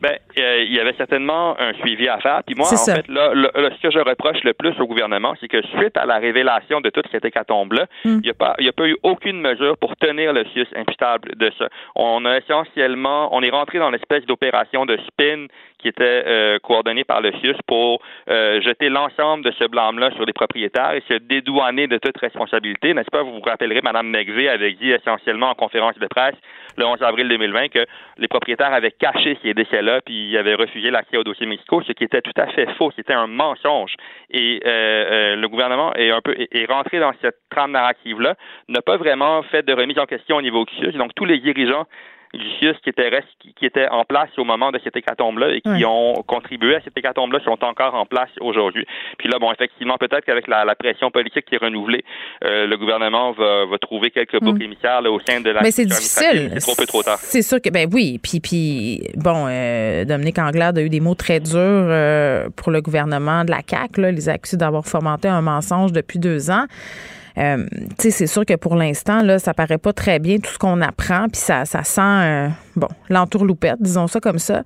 Ben, il y avait certainement un suivi à faire. Puis moi, en fait, là, ce que je reproche le plus au gouvernement, c'est que suite à la révélation de toute cette hécatombe-là, hmm. il n'y a pas, il a pas eu aucune mesure pour tenir le CIUS imputable de ça. On a essentiellement, on est rentré dans l'espèce d'opération de spin qui était euh, coordonné par le CIUS pour euh, jeter l'ensemble de ce blâme-là sur les propriétaires et se dédouaner de toute responsabilité. N'est-ce pas? Vous vous rappellerez, Mme McVeigh avait dit essentiellement en conférence de presse le 11 avril 2020 que les propriétaires avaient caché ces décès-là puis ils avaient refusé l'accès aux dossiers médicaux, ce qui était tout à fait faux. C'était un mensonge. Et euh, le gouvernement est un peu est rentré dans cette trame narrative-là, n'a pas vraiment fait de remise en question au niveau du CIUS. Donc tous les dirigeants du qui était, qui était en place au moment de cette hécatombe-là et qui ont contribué à cette hécatombe-là sont encore en place aujourd'hui. Puis là, bon, effectivement, peut-être qu'avec la, pression politique qui est renouvelée, euh, le gouvernement va, trouver quelques boucs mm. émissaires au sein de la. Mais c'est difficile. C'est trop peu trop tard. C'est sûr que, ben oui. Puis, puis bon, euh, Dominique Anglade a eu des mots très durs euh, pour le gouvernement de la CAQ. Là, les accusés d'avoir fomenté un mensonge depuis deux ans. Euh, c'est sûr que pour l'instant, là, ça paraît pas très bien tout ce qu'on apprend, puis ça, ça sent, bon, l'entourloupette, disons ça comme ça.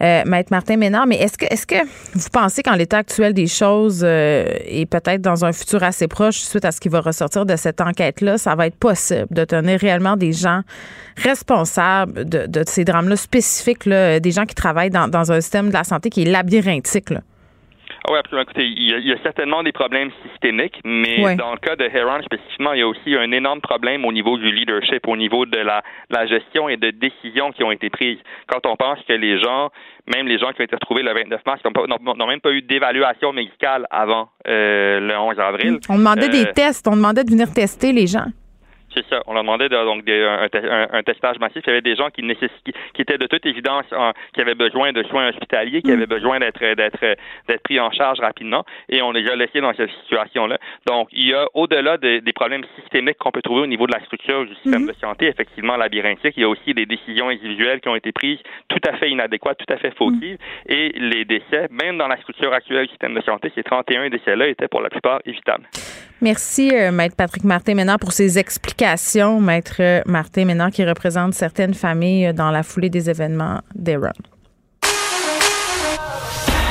Euh, Maître Martin Ménard, mais est-ce que, est-ce que vous pensez qu'en l'état actuel des choses euh, et peut-être dans un futur assez proche, suite à ce qui va ressortir de cette enquête-là, ça va être possible de tenir réellement des gens responsables de, de ces drames-là spécifiques, là, des gens qui travaillent dans, dans, un système de la santé qui est labyrinthique? Là? Oui, absolument. Écoutez, il y, a, certainement des problèmes systémiques, mais dans le cas de Heron spécifiquement, il y a aussi un énorme problème au niveau du leadership, au niveau de la, la gestion et de décisions qui ont été prises. Quand on pense que les gens, même les gens qui ont été retrouvés le 29 mars, n'ont même pas eu d'évaluation médicale avant euh, le 11 avril. On demandait des euh, tests, on demandait de venir tester les gens. C'est ça. On leur demandait donc un, testage massif. Il y avait des gens qui, qui étaient de toute évidence qui avaient besoin de soins hospitaliers, qui mm. avaient besoin d'être d'être d'être pris en charge rapidement, et on les a laissés dans cette situation-là. Donc, il y a au-delà des problèmes systémiques qu'on peut trouver au niveau de la structure du système mm-hmm. de santé, effectivement labyrinthique, il y a aussi des décisions individuelles qui ont été prises tout à fait inadéquates, tout à fait fautives, mm. et les décès, même dans la structure actuelle du système de santé, ces 31 décès-là étaient pour la plupart évitables. Merci, euh, Maître Patrick Martin, maintenant pour ces explications. Maître Martin, maintenant qui représente certaines familles dans la foulée des événements d'Aaron.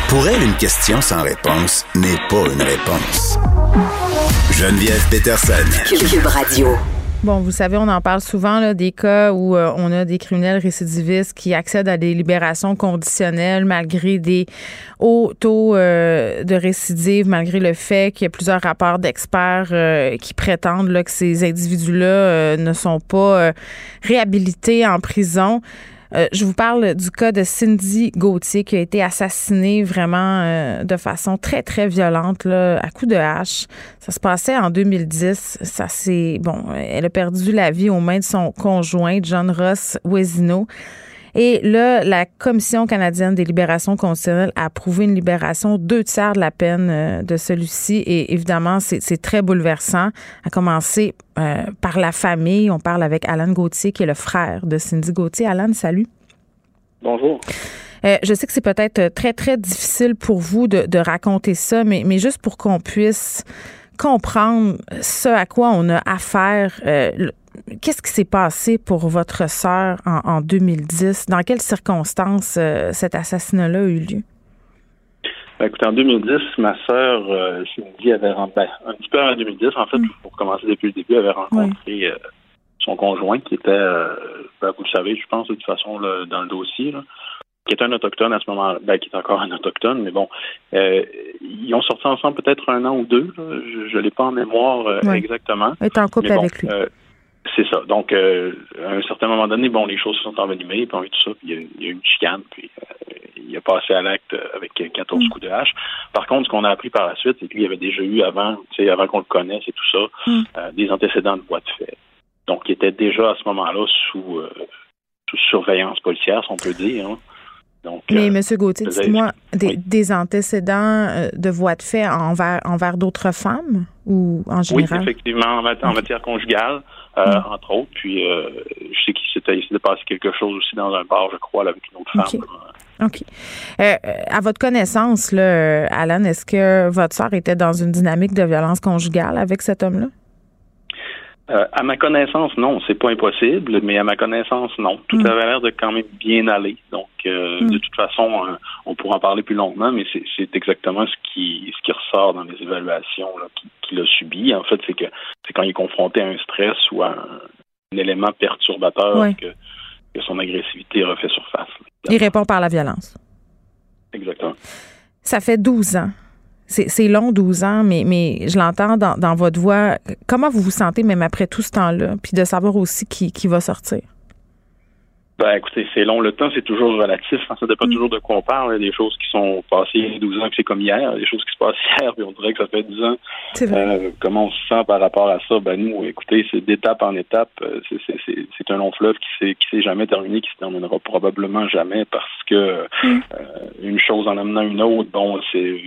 Pour elle, une question sans réponse n'est pas une réponse. Geneviève Peterson. Cube Radio. Bon, vous savez, on en parle souvent là, des cas où euh, on a des criminels récidivistes qui accèdent à des libérations conditionnelles malgré des hauts taux euh, de récidive, malgré le fait qu'il y a plusieurs rapports d'experts euh, qui prétendent là, que ces individus-là ne sont pas réhabilités en prison. Euh, je vous parle du cas de Cindy Gauthier qui a été assassinée vraiment euh, de façon très, très violente, là, à coups de hache. Ça se passait en 2010. Ça c'est bon, elle a perdu la vie aux mains de son conjoint, John Ross Wesino. Et là, la Commission canadienne des libérations conditionnelles a approuvé une libération deux tiers de la peine euh, de celui-ci. Et évidemment, c'est très bouleversant, à commencer euh, par la famille. On parle avec Alan Gauthier, qui est le frère de Cindy Gauthier. Alan, salut. Bonjour. Euh, je sais que c'est peut-être très, très difficile pour vous de, de raconter ça, mais, mais juste pour qu'on puisse comprendre ce à quoi on a affaire. Euh, Qu'est-ce qui s'est passé pour votre sœur en, 2010? Dans quelles circonstances euh, cet assassinat-là a eu lieu? Ben, écoutez, en 2010, ma sœur euh, Cindy avait rencontré, ben, un petit peu en 2010, en fait, mm. pour commencer depuis le début, avait rencontré euh, son conjoint qui était, ben, vous le savez, je pense, de toute façon, dans le dossier, qui était un autochtone à ce moment-là, ben, qui est encore un autochtone, mais bon, ils ont sorti ensemble peut-être un an ou deux, je ne l'ai pas en mémoire exactement. Elle est en couple avec lui. C'est ça. Donc, euh, à un certain moment donné, bon, les choses se sont envenimées, puis tout ça, puis il y, a, eu une chicane, puis euh, il a passé à l'acte avec 14 mm. coups de hache. Par contre, ce qu'on a appris par la suite, c'est qu'il y avait déjà eu avant, tu sais, avant qu'on le connaisse et tout ça, mm. euh, des antécédents de bois de fait. Donc, il était déjà à ce moment-là sous, sous surveillance policière, si on peut dire. Hein. Donc, Mais M. Gauthier, dites-moi, des, antécédents de voies de fait envers, envers d'autres femmes ou en général? Oui, effectivement, en, matière conjugale. Euh, mm. entre autres. Puis euh, je sais qu'il s'était passé quelque chose aussi dans un bar, je crois, avec une autre femme. OK. Euh, à votre connaissance, là, Alan, est-ce que votre soeur était dans une dynamique de violence conjugale avec cet homme-là? Euh, à ma connaissance, non, c'est pas impossible, mais à ma connaissance, non. Tout mm. avait l'air de quand même bien aller. Donc, euh, mm. de toute façon, euh, on pourra en parler plus longuement, mais c'est exactement ce qui ce qui ressort dans les évaluations qu'il a subi. En fait, c'est que c'est quand il est confronté à un stress ou à un, élément perturbateur que, que, son agressivité refait surface. Il répond par la violence. Exactement. Ça fait 12 ans c'est long, 12 ans, mais, mais je l'entends dans, dans, votre voix. Comment vous vous sentez même après tout ce temps-là? Puis de savoir aussi qui, qui va sortir? Ben, écoutez, c'est long. Le temps, c'est toujours relatif. Ça dépend mm. toujours de quoi on parle. Il y a des choses qui sont passées il y a 12 ans, que c'est comme hier. Il y a des choses qui se passent hier, puis on dirait que ça fait 10 ans. Euh, comment on se sent par rapport à ça? Ben, nous, écoutez, c'est d'étape en étape. Euh, c'est un long fleuve qui s'est, qui s'est jamais terminé, qui se terminera probablement jamais parce que mm. euh, une chose en amenant une autre, bon, c'est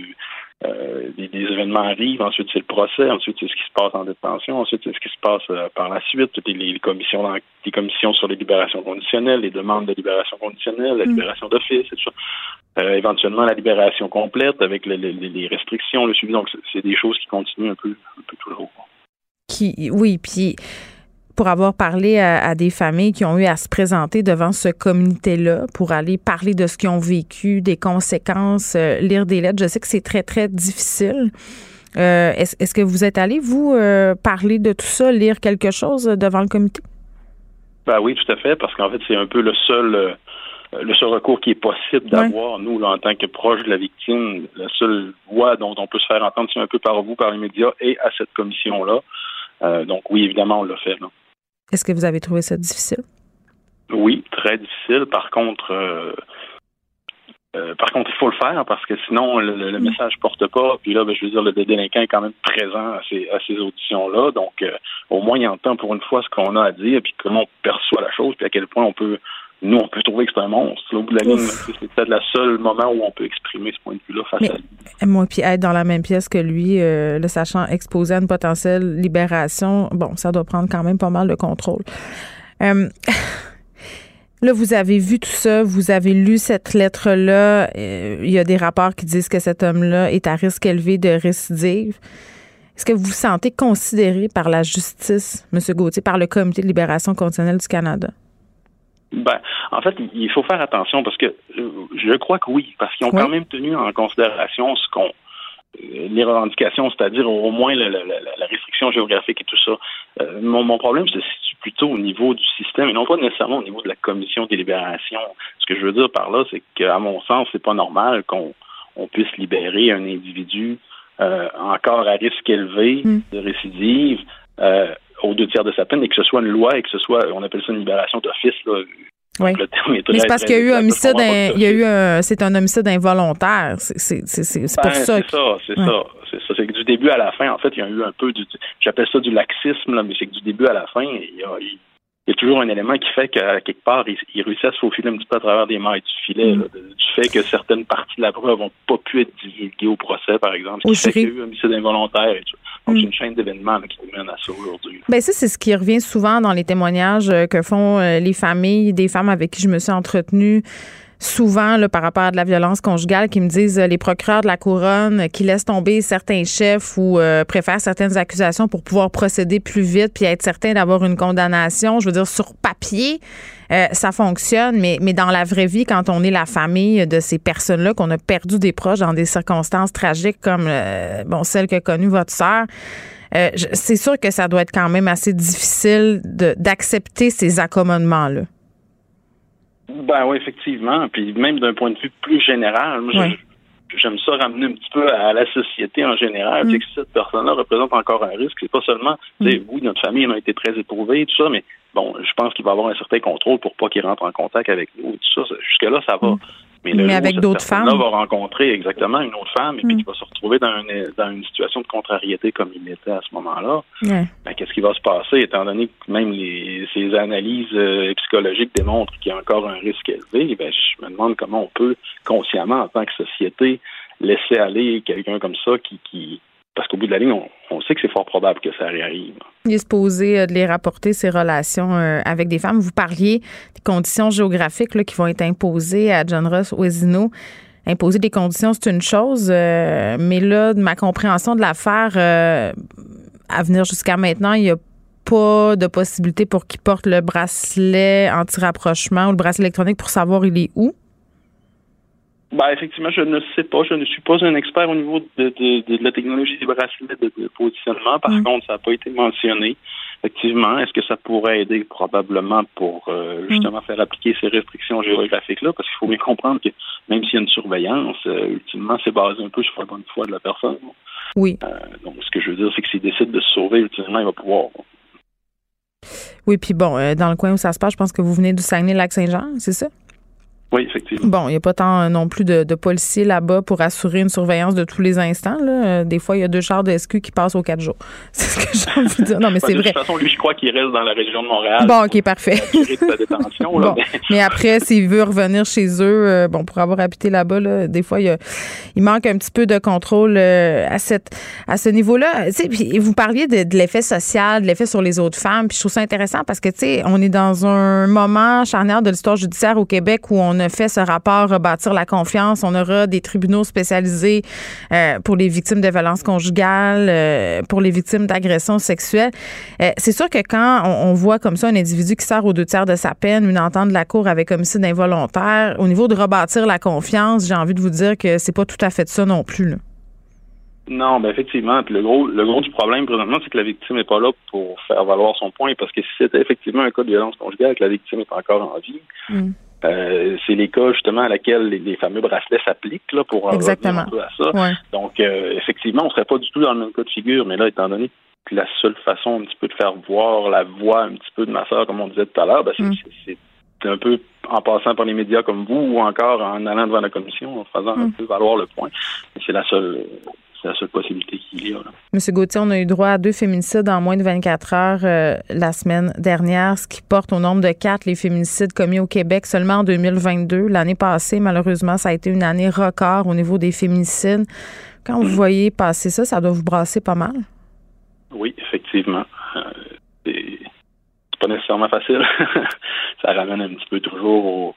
euh, des, événements arrivent, ensuite c'est le procès, ensuite c'est ce qui se passe en détention, ensuite c'est ce qui se passe euh, par la suite, toutes les, commissions les commissions sur les libérations conditionnelles, les demandes de libération conditionnelle, la mm. libération d'office, et tout ça. Euh, éventuellement la libération complète avec les, restrictions, le suivi. Donc c'est des choses qui continuent un peu, un peu toujours. Qui, oui, puis pour avoir parlé à, des familles qui ont eu à se présenter devant ce comité-là pour aller parler de ce qu'ils ont vécu, des conséquences, euh, lire des lettres. Je sais que c'est très, très difficile. Euh, est-ce, que vous êtes allé, vous, euh, parler de tout ça, lire quelque chose devant le comité? Ben oui, tout à fait, parce qu'en fait, c'est un peu le seul le seul recours qui est possible d'avoir, nous, en tant que proche de la victime, la seule voie dont on peut se faire entendre, c'est un peu par vous, par les médias, et à cette commission-là. Euh, donc oui, évidemment, on l'a fait. Est-ce que vous avez trouvé ça difficile? Oui, très difficile. Par contre, euh, euh, par contre, il faut le faire parce que sinon le, le mm. message porte pas. Puis là, ben, je veux dire, le délinquant est quand même présent à ces, à ces auditions-là. Donc, au moins, il entend pour une fois ce qu'on a à dire, puis comment on perçoit la chose, puis à quel point on peut nous, on peut trouver que c'est un monstre. Au bout de la ligne, c'est peut-être le seul moment où on peut exprimer ce point de vue-là face à lui. Moi, puis être dans la même pièce que lui, euh, le sachant exposé à une potentielle libération, bon, ça doit prendre quand même pas mal de contrôle. Euh, là, vous avez vu tout ça, vous avez lu cette lettre-là. Euh, il y a des rapports qui disent que cet homme-là est à risque élevé de récidive. Est-ce que vous vous sentez considéré par la justice, M. Gauthier, par le Comité de libération conditionnelle du Canada? Ben, en fait, il faut faire attention parce que euh, je crois que oui, parce qu'ils ont quand même tenu en considération ce qu'on euh, les revendications, c'est-à-dire au moins la, restriction géographique et tout ça. Euh, mon, mon, problème se situe plutôt au niveau du système et non pas nécessairement au niveau de la commission des libérations. Ce que je veux dire par là, c'est qu'à mon sens, c'est pas normal qu'on on puisse libérer un individu encore à risque élevé hmm. de récidive aux deux tiers de sa peine et que ce soit une loi et que ce soit, on appelle ça une libération d'office. Oui. Mais c'est parce qu'il y a eu homicide, il y a eu un, c'est un homicide involontaire. C'est pour ben, ça. C'est ça, c'est ça, c'est ça. C'est que du début à la fin, en fait, il y a eu un peu du, j'appelle ça du laxisme, là, mais c'est que du début à la fin, il y a, il y a toujours un élément qui fait qu'à quelque part, il, il, réussit à se faufiler un petit peu à travers des mailles du filet, mm. du fait que certaines parties de la preuve n'ont pas pu être divulguées au procès, par exemple, ce qui fait qu'il y a eu un homicide involontaire et tout. Donc, c'est mm. une chaîne d'événements qui nous mène à ça aujourd'hui. Ben ça, c'est ce qui revient souvent dans les témoignages euh, que font euh, les familles, des femmes avec qui je me suis entretenue souvent là, par rapport à de la violence conjugale qui me disent euh, les procureurs de la couronne qui laissent tomber certains chefs ou euh, préfèrent certaines accusations pour pouvoir procéder plus vite puis être certain d'avoir une condamnation. Je veux dire, sur papier, euh, ça fonctionne, mais, mais dans la vraie vie, quand on est la famille de ces personnes-là, qu'on a perdu des proches dans des circonstances tragiques comme bon celle que connue votre sœur, c'est sûr que ça doit être quand même assez difficile d'accepter ces accommodements-là. Ben oui, effectivement. Puis même d'un point de vue plus général, j'aime ça ramener un petit peu à la société en général. Mm. que si cette personne-là représente encore un risque, c'est pas seulement, mm. oui, notre famille a été très éprouvée, tout ça, mais bon, je pense qu'il va avoir un certain contrôle pour pas qu'il rentre en contact avec nous et tout ça. Jusque-là, ça va. Mm. Mais, avec d'autres femmes. va rencontrer exactement une autre femme et puis qui va se retrouver dans une, dans une situation de contrariété comme il était à ce moment-là. Ben, qu'est-ce qui va se passer étant donné que même les, ces analyses euh, psychologiques démontrent qu'il y a encore un risque élevé? Ben, je me demande comment on peut consciemment, en tant que société, laisser aller quelqu'un comme ça qui, qui, parce qu'au bout de la ligne, on, sait que c'est fort probable que ça réarrive. Il est supposé euh, de les rapporter, ces relations euh, avec des femmes. Vous parliez des conditions géographiques là, qui vont être imposées à John Ross Wesino. Imposer des conditions, c'est une chose, euh, mais là, de ma compréhension de l'affaire, à venir jusqu'à maintenant, il n'y a pas de possibilité pour qu'il porte le bracelet anti-rapprochement ou le bracelet électronique pour savoir il est où. Ben, effectivement, je ne sais pas. Je ne suis pas un expert au niveau de, de, de la technologie des bracelets de, positionnement. Par mm. contre, ça n'a pas été mentionné. Effectivement, est-ce que ça pourrait aider probablement pour euh, mm. justement faire appliquer ces restrictions géographiques-là? Parce qu'il faut bien comprendre que même s'il y a une surveillance, euh, ultimement, c'est basé un peu sur la bonne foi de la personne. Oui. Euh, donc, ce que je veux dire, c'est que s'il décide de se sauver, ultimement, il va pouvoir. Oui, puis bon, dans le coin où ça se passe, je pense que vous venez du Saguenay-Lac-Saint-Jean, c'est ça? Oui, effectivement. Bon, il n'y a pas tant euh, non plus de, policiers là-bas pour assurer une surveillance de tous les instants. Là. Euh, des fois, il y a deux chars de SQ qui passent aux quatre jours. C'est ce que j'ai envie de dire. Non, mais c'est vrai. De toute façon, lui, je crois qu'il reste dans la région de Montréal. Bon, OK, parfait. mais... après, s'il veut revenir chez eux, euh, bon, pour avoir habité là-bas, là, des fois, il, il, manque un petit peu de contrôle à, cette, à ce niveau-là. Puis, vous parliez de, de l'effet social, de l'effet sur les autres femmes. Puis je trouve ça intéressant parce que, tu sais, on est dans un moment charnière de l'histoire judiciaire au Québec où on a fait ce rapport rebâtir la confiance. On aura des tribunaux spécialisés euh, pour les victimes de violences conjugales, euh, pour les victimes d'agressions sexuelles. Euh, c'est sûr que quand on, voit comme ça un individu qui sort aux deux tiers de sa peine, une entente de la cour avec homicide involontaire, au niveau de rebâtir la confiance, j'ai envie de vous dire que c'est pas tout à fait ça non plus. Non, ben effectivement. le gros, le gros du problème présentement, c'est que la victime n'est pas là pour faire valoir son point, parce que si c'était effectivement un cas de violence conjugale, que la victime est encore en vie, mm Euh, c'est les cas justement à laquelle les, fameux bracelets s'appliquent là, pour Exactement. un peu à ça. Donc, euh, effectivement, on serait pas du tout dans le même cas de figure, mais là, étant donné que la seule façon un petit peu de faire voir la voix un petit peu de ma soeur, comme on disait tout à l'heure, ben, mm. c'est un peu en passant par les médias comme vous ou encore en allant devant la commission, en faisant un mm. peu valoir le point. C'est la seule c'est la seule possibilité qu'il y a. Monsieur Gauthier, on a eu droit à deux féminicides en moins de 24 heures euh, la semaine dernière, ce qui porte au nombre de quatre les féminicides commis au Québec seulement en 2022. L'année passée, malheureusement, ça a été une année record au niveau des féminicides. Quand vous voyez passer ça, ça doit vous brasser pas mal? Oui, effectivement. Euh, c'est pas nécessairement facile. ça ramène un petit peu toujours au.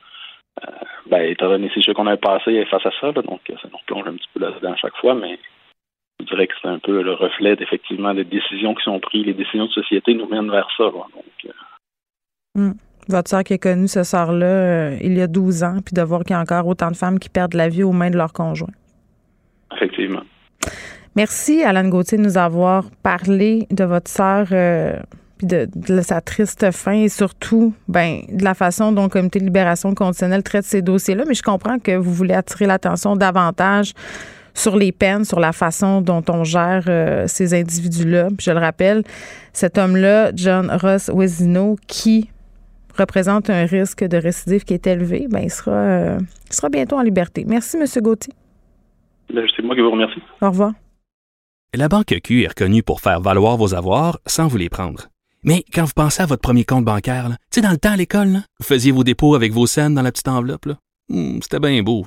Euh, ben, étant donné ces jeux qu'on a passé face à ça, donc ça nous plonge un petit peu là-dedans à chaque fois, mais je dirais que c'est un peu le reflet effectivement des décisions qui sont prises. Les décisions de société nous mènent vers ça. Donc, euh. hmm. Votre soeur qui a connu ce sort-là euh, il y a 12 ans, puis de voir qu'il y a encore autant de femmes qui perdent la vie aux mains de leurs conjoints. Effectivement. Merci, Alan Gauthier, de nous avoir parlé de votre sœur. Euh, puis de, sa triste fin et surtout ben, de la façon dont le comité de libération conditionnelle traite ces dossiers-là. Mais je comprends que vous voulez attirer l'attention davantage sur les peines, sur la façon dont on gère euh, ces individus-là. je le rappelle, cet homme-là, John Ross Wesino, qui représente un risque de récidive qui est élevé, ben, il, sera, euh, il sera bientôt en liberté. Merci, M. Gauthier. Ben, c'est moi qui vous remercie. Au revoir. La Banque Q est reconnue pour faire valoir vos avoirs sans vous les prendre. Mais quand vous pensez à votre premier compte bancaire, tu sais, dans le temps à l'école, vous faisiez vos dépôts avec vos scènes dans la petite enveloppe. Hmm, c'était bien beau.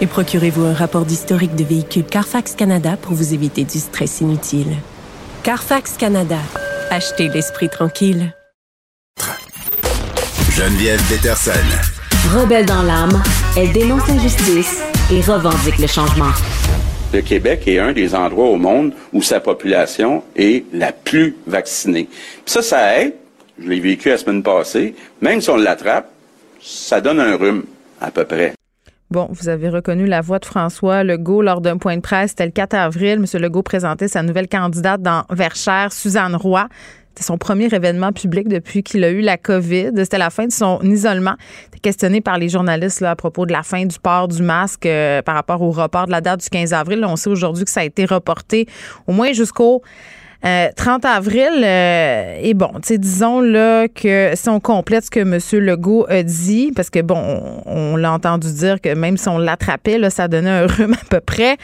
et procurez-vous un rapport d'historique de véhicule Carfax Canada pour vous éviter du stress inutile. Carfax Canada. Achetez l'esprit tranquille. Geneviève Peterson. Rebelle dans l'âme, elle dénonce l'injustice et revendique le changement. Le Québec est un des endroits au monde où sa population est la plus vaccinée. ça, ça aide. Je l'ai vécu la semaine passée. Même si on l'attrape, ça donne un rhume, à peu près. Bon, vous avez reconnu la voix de François Legault lors d'un point de presse. C'était le 4 avril. M. Legault présentait sa nouvelle candidate dans Verchères, Suzanne Roy. C'était son premier événement public depuis qu'il a eu la COVID. C'était la fin de son isolement. Il était questionné par les journalistes à propos de la fin du port du masque euh, par rapport au report de la date du 15 avril. on sait aujourd'hui que ça a été reporté au moins jusqu'au 30 euh, avril, euh, et bon, tu sais, disons là que si on complète ce que M. Legault a dit, parce que bon, on, l'a entendu dire que même si on l'attrapait, là, ça donnait un rhume à peu près.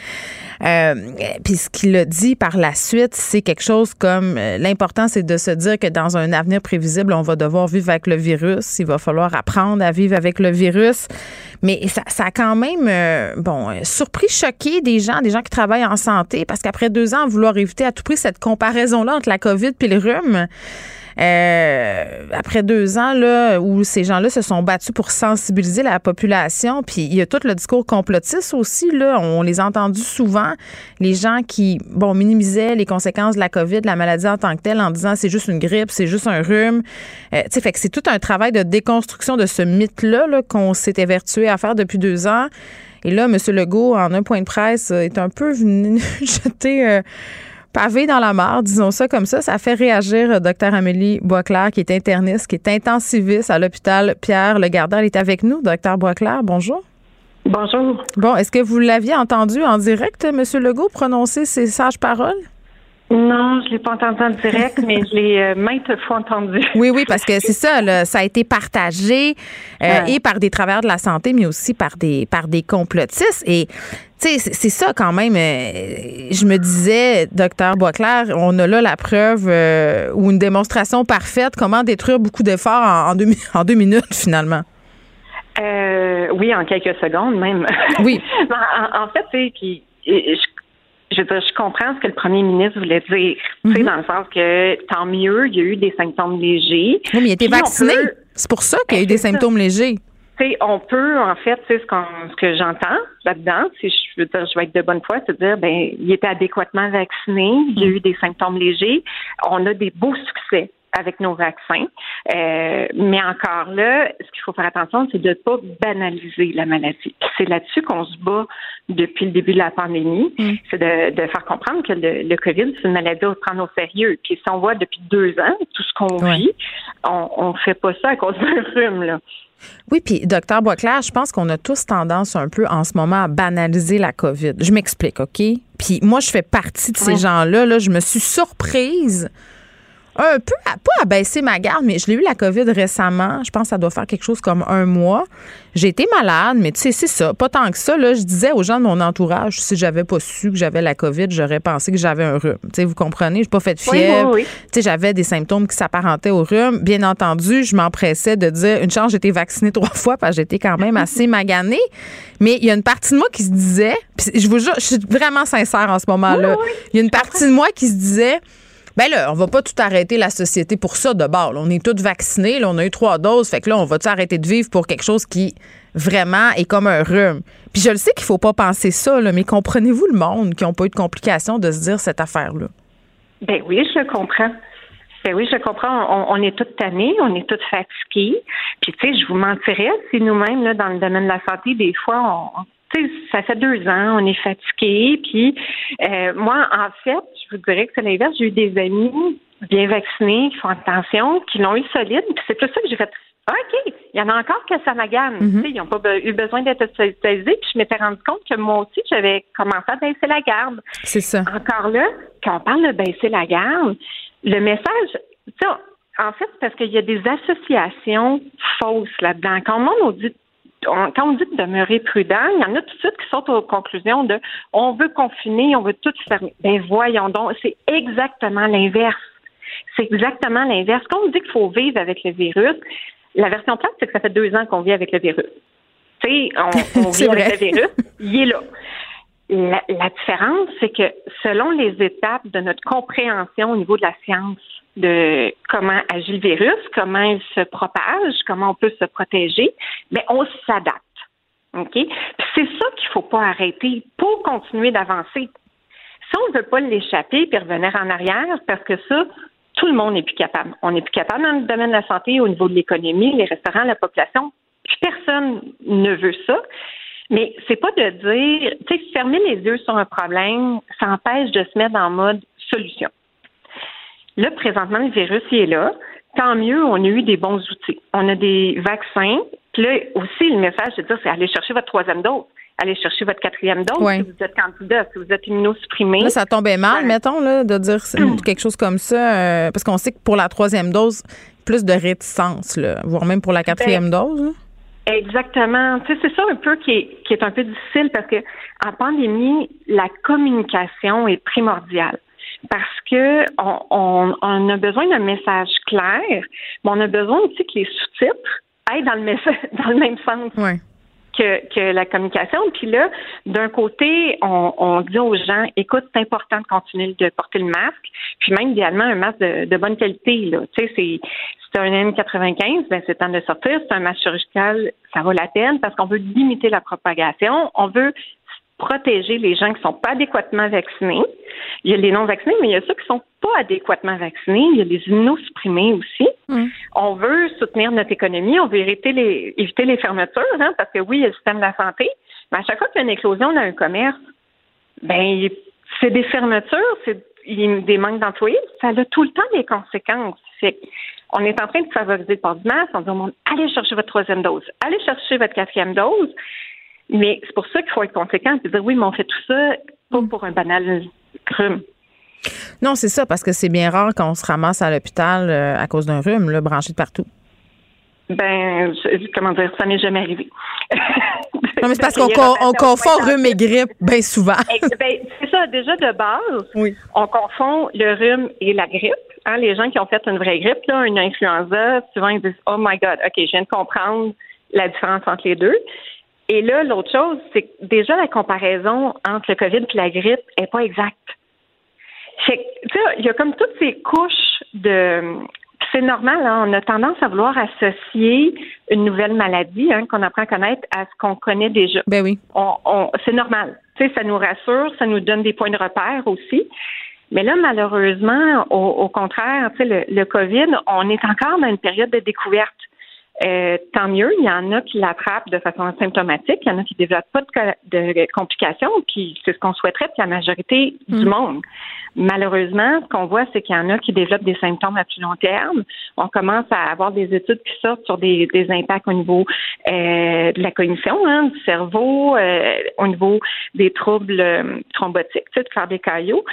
Euh, puis ce qu'il a dit par la suite, c'est quelque chose comme l'important, c'est de se dire que dans un avenir prévisible, on va devoir vivre avec le virus. Il va falloir apprendre à vivre avec le virus. Mais ça, ça a quand même, bon, surpris, choqué des gens, des gens qui travaillent en santé, parce qu'après deux ans, vouloir éviter à tout prix cette comparaison comparaison-là entre la COVID et le rhume. Euh, après deux ans là, où ces gens-là se sont battus pour sensibiliser la population, puis il y a tout le discours complotiste aussi, là, on les a entendus souvent, les gens qui, bon, minimisaient les conséquences de la COVID, la maladie en tant que telle, en disant c'est juste une grippe, c'est juste un rhume. Euh, fait que c'est tout un travail de déconstruction de ce mythe-là -là, qu'on s'est évertué à faire depuis deux ans. Et là, M. Legault, en un point de presse, est un peu venu jeter... Euh, pavé dans la mare, disons ça comme ça. Ça fait réagir euh, Dr Amélie Boisclair, qui est interniste, qui est intensiviste à l'hôpital Pierre Le Gardin. Elle est avec nous. Dr Boisclair, bonjour. Bonjour. Bon, est-ce que vous l'aviez entendu en direct, M. Legault, prononcer ces sages paroles? Non, je l'ai pas entendu en direct, mais je l'ai euh, maintes fois entendu. Oui, oui, parce que c'est ça, ça a été partagé euh, et par des travailleurs de la santé, mais aussi par des par des complotistes. Et sais, c'est ça quand même. Euh, je me disais, docteur Boisclair, on a là la preuve ou une démonstration parfaite comment détruire beaucoup d'efforts en, deux, en deux minutes finalement. oui, en quelques secondes même. Oui. en, en, fait, c'est qui je je je comprends ce que le premier ministre voulait dire. Mhm. dans le sens que tant mieux, il y a eu des symptômes légers. Oui, mais il était vacciné. C'est pour ça qu'il y a eu des symptômes légers. On peut, en fait, ce, ce que j'entends là-dedans, si je veux dire, je vais être de bonne foi, c'est dire, ben, il était adéquatement vacciné, il y a eu des symptômes légers, on a des beaux succès avec nos vaccins. Euh, mais encore là, ce qu'il faut faire attention, c'est de ne pas banaliser la maladie. C'est là-dessus qu'on se bat depuis le début de la pandémie. Mm. C'est de, de, faire comprendre que le, le COVID, c'est une maladie à prendre au sérieux. Puis si on voit depuis deux ans tout ce qu'on vit, on ne fait pas ça à cause d'un rhume. Là. Oui, puis docteur Boisclair, je pense qu'on a tous tendance un peu en ce moment à banaliser la COVID. Je m'explique, OK? Puis moi, je fais partie de ces gens-là. Là, je me suis surprise un peu, à, pas à baisser ma garde, mais je l'ai eu la COVID récemment. Je pense que ça doit faire quelque chose comme un mois. J'ai été malade, mais tu sais, c'est ça. Pas tant que ça. Là, je disais aux gens de mon entourage, si j'avais pas su que j'avais la COVID, j'aurais pensé que j'avais un rhume. Tu sais, vous comprenez? J'ai pas fait de fièvre. Tu sais, j'avais des symptômes qui s'apparentaient au rhume. Bien entendu, je m'empressais de dire, une chance, j'ai été vaccinée trois fois parce que j'étais quand même assez maganée. Mais il y a une partie de moi qui se disait, je vous jure, je suis vraiment sincère en ce moment-là. Il y a une partie de moi qui se disait, ben là, on va pas tout arrêter la société pour ça de bord. On est tous vaccinés, là, on a eu trois doses, fait que là, on va-tu arrêter de vivre pour quelque chose qui vraiment est comme un rhume? Puis je le sais qu'il faut pas penser ça, mais comprenez-vous le monde qui n'a pas eu de complications de se dire cette affaire-là? Ben oui, je comprends. Ben oui, je comprends. On, est toutes tannées, on est toutes fatiguées. Puis, tu sais, je vous mentirais si nous-mêmes, dans le domaine de la santé, des fois, on, ça fait deux ans, on est fatigué. Puis euh, moi, en fait, je vous dirais que c'est l'inverse. J'ai eu des amis bien vaccinés qui font attention, qui l'ont eu solide. Puis c'est plus ça que j'ai fait. Ah, OK, il y en a encore que ça m'agane. Mm Ils n'ont pas eu besoin d'être hospitalisés. Puis je m'étais rendu compte que moi aussi, j'avais commencé à baisser la garde. C'est ça. Encore là, quand on parle de baisser la garde, le message, en fait, c'est parce qu'il y a des associations fausses là-dedans. Quand le monde quand on dit de demeurer prudent, il y en a tout de suite qui sortent aux conclusions de on veut confiner, on veut tout fermer. Ben voyons donc, c'est exactement l'inverse. C'est exactement l'inverse. Quand on dit qu'il faut vivre avec le virus, la version plate, c'est que ça fait deux ans qu'on vit avec le virus. Tu sais, on, on vit avec le virus, il est là. La, la différence, c'est que selon les étapes de notre compréhension au niveau de la science, de comment agit le virus, comment il se propage, comment on peut se protéger, mais on s'adapte. OK? c'est ça qu'il ne faut pas arrêter pour continuer d'avancer. Si on ne veut pas l'échapper puis revenir en arrière, parce que ça, tout le monde n'est plus capable. On n'est plus capable dans le domaine de la santé, au niveau de l'économie, les restaurants, la population. personne ne veut ça. Mais c'est pas de dire, tu sais, fermer les yeux sur un problème, ça empêche de se mettre en mode solution. Là, présentement, le virus il est là. Tant mieux, on a eu des bons outils. On a des vaccins. Puis là, aussi, le message, c'est de dire, c'est aller chercher votre troisième dose. Aller chercher votre quatrième dose si vous êtes candidat, si vous êtes immunosupprimé. Là, ça tombait mal, mettons, là, de dire quelque chose comme ça, euh, parce qu'on sait que pour la troisième dose, plus de réticence, là, voire même pour la quatrième ben, dose. Exactement. Tu sais, c'est ça un peu qui est, qui est un peu difficile parce que en pandémie, la communication est primordiale parce que on, on, a besoin d'un message clair, mais on a besoin aussi que les sous-titres aillent dans le, dans le même sens. Que, que, la communication. Puis là, d'un côté, on, on, dit aux gens, écoute, c'est important de continuer de porter le masque, puis même idéalement un masque de, de bonne qualité. Là. Tu sais, c'est, c'est un N95, ben c'est temps de sortir. C'est un masque chirurgical, ça vaut la peine parce qu'on veut limiter la propagation. On veut protéger les gens qui ne sont pas adéquatement vaccinés. Il y a les non-vaccinés, mais il y a ceux qui ne sont pas adéquatement vaccinés. Il y a les immunosupprimés aussi. Mm. On veut soutenir notre économie, on veut éviter les, éviter les fermetures, hein, parce que oui, il y a le système de la santé, mais à chaque fois qu'il y a une éclosion dans un commerce, ben c'est des fermetures, c'est des manques d'employés, ça a tout le temps des conséquences. on est en train de favoriser le port du masque, on dit au monde, allez chercher votre troisième dose, allez chercher votre quatrième dose, mais c'est pour ça qu'il faut être conséquent et dire oui, mais on fait tout ça pas pour un banal rhume. Non, c'est ça, parce que c'est bien rare qu'on se ramasse à l'hôpital euh, à cause d'un rhume, là, branché de partout. Ben, comment dire, ça m'est jamais arrivé. non, mais c'est parce qu'on confond rhume et grippe bien souvent. ben, c'est ça, déjà de base, oui. on confond le rhume et la grippe. Hein, les gens qui ont fait une vraie grippe, là, une influenza, souvent ils disent Oh my God, OK, je viens de comprendre la différence entre les deux. Et là, l'autre chose, c'est que déjà la comparaison entre le COVID et la grippe n'est pas exacte. il y a comme toutes ces couches de. c'est normal. Hein. On a tendance à vouloir associer une nouvelle maladie hein, qu'on apprend à connaître à ce qu'on connaît déjà. Ben oui. On, c'est normal. Tu sais, ça nous rassure, ça nous donne des points de repère aussi. Mais là, malheureusement, au, contraire, tu sais, le, le COVID, on est encore dans une période de découverte. Euh, tant mieux, il y en a qui l'attrapent de façon asymptomatique, il y en a qui ne développent pas de, complications, puis c'est ce qu'on souhaiterait pour la majorité du mm. monde. Malheureusement, ce qu'on voit, c'est qu'il y en a qui développent des symptômes à plus long terme. On commence à avoir des études qui sortent sur des, impacts au niveau euh, de la cognition, hein, du cerveau, euh, au niveau des troubles thrombotiques, tu sais, de faire des caillots.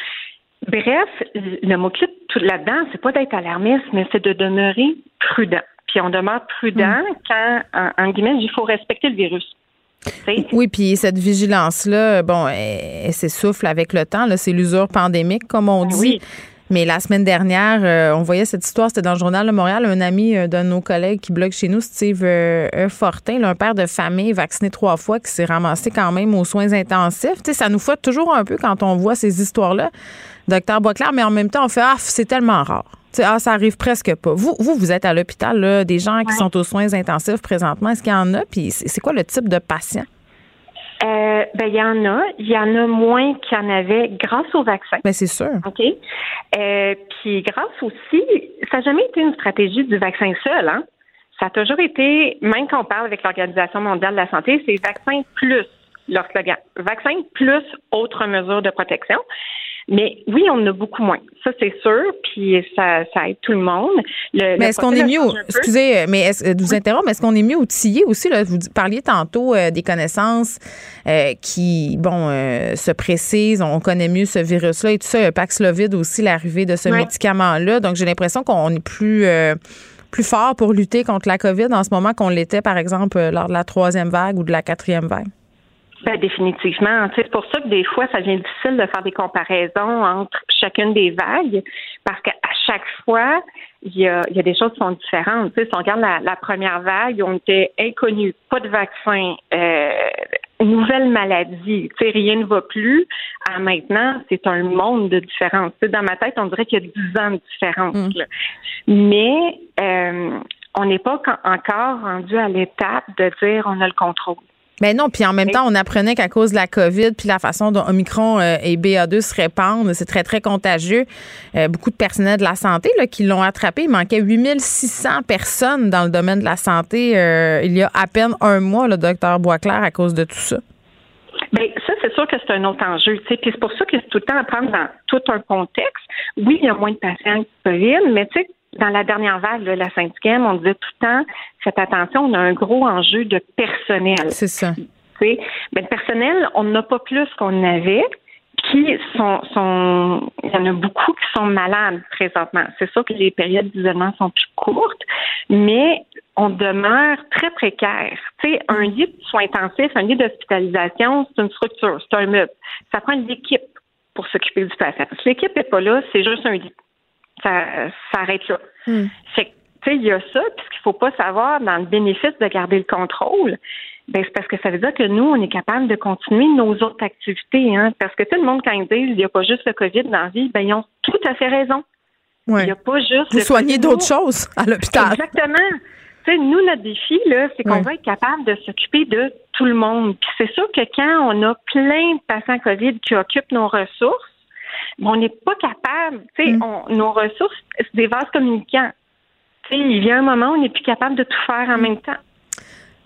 Bref, le mot-clé là-dedans, c'est pas d'être alarmiste, mais c'est de demeurer prudent puis on demeure prudent mm. quand, en, guillemets, il faut respecter le virus. Oui, puis cette vigilance-là, bon, elle, s'essouffle avec le temps. C'est l'usure pandémique, comme on ben dit. Mais la semaine dernière, euh, on voyait cette histoire, c'était dans le journal de Montréal, un ami euh, d'un de nos collègues qui blogue chez nous, Steve euh, Fortin, un père de famille vacciné trois fois qui s'est ramassé quand même aux soins intensifs. ça nous fait toujours un peu quand on voit ces histoires-là, docteur Boisclair, mais en même temps, on fait Ah, c'est tellement rare. Ah, ça arrive presque pas. Vous, vous, vous êtes à l'hôpital, des gens qui sont aux soins intensifs présentement. Est-ce qu'il y en a? Puis c'est quoi le type de patient? Euh, ben, il y en a. Il y en a moins qu'il y en avait grâce au vaccin. Ben, c'est sûr. OK? Euh, puis, grâce aussi, ça n'a jamais été une stratégie du vaccin seul, hein. Ça a toujours été, même quand on parle avec l'Organisation mondiale de la santé, c'est vaccin plus leur slogan. Vaccin plus autres mesures de protection. Mais oui, on en a beaucoup moins. Ça, c'est sûr. Puis ça, ça aide tout le monde. mais est-ce qu'on est mieux, excusez, mais est-ce, euh, vous interromps, mais est-ce qu'on est mieux outillé aussi? Là, vous parliez tantôt euh, des connaissances euh, qui, bon, se précisent. On connaît mieux ce virus-là et tout ça. Il y a Paxlovid aussi, l'arrivée de ce médicament-là. Donc, j'ai l'impression qu'on est plus plus fort pour lutter contre la COVID en ce moment qu'on l'était, par exemple, lors de la troisième vague ou de la quatrième vague? Ben, définitivement. C'est pour ça que des fois, ça devient difficile de faire des comparaisons entre chacune des vagues, parce qu'à chaque fois, il y a, y a des choses qui sont différentes. si on regarde la, première vague, on était inconnus, pas de vaccin, euh, nouvelle maladie, rien ne va plus. À maintenant, c'est un monde de différence. dans ma tête, on dirait qu'il y a 10 ans de différence. Mm. Mais euh, on n'est pas encore rendu à l'étape de dire on a le contrôle. Ben non, puis en même temps, on apprenait qu'à cause de la COVID, puis la façon dont Omicron euh, et BA2 se répandent, c'est très, très contagieux. Euh, beaucoup de personnel de la santé là, qui l'ont attrapé. Il manquait 8600 personnes dans le domaine de la santé euh, il y a à peine un mois, le docteur Boisclair, à cause de tout ça. Bien, ça, c'est sûr que c'est un autre enjeu. Puis c'est pour ça que c'est tout le temps à prendre dans tout un contexte. Oui, il y a moins de patients qui COVID, mais tu sais, dans la dernière vague, la cinquième, on disait tout le temps, faites attention, on a un gros enjeu de personnel. C'est ça. Mais le personnel, on n'a pas plus qu'on avait qui sont, sont, il y en a beaucoup qui sont malades présentement. C'est sûr que les périodes d'isolement sont plus courtes, mais on demeure très précaire. Tu sais, un lit de soins intensifs, un lit d'hospitalisation, c'est une structure, c'est un meuble. Ça prend une équipe pour s'occuper du patient. Si l'équipe n'est pas là, c'est juste un lit ça, s'arrête là. Hmm. tu sais, il y a ça, puis ce qu'il faut pas savoir dans le bénéfice de garder le contrôle, ben c'est parce que ça veut dire que nous, on est capable de continuer nos autres activités, hein, parce que tout le monde, quand ils disent il n'y a pas juste le COVID dans la vie, ben ils ont tout à fait raison. Il n'y a pas juste. Vous soignez d'autres choses à l'hôpital. Exactement. sais, nous, notre défi, là, c'est qu'on va être capable de s'occuper de tout le monde. Puis c'est sûr que quand on a plein de patients COVID qui occupent nos ressources, mais on n'est pas capable, tu sais, mm. nos ressources, c'est des vases communicants. Tu sais, il vient un moment où on n'est plus capable de tout faire en même temps.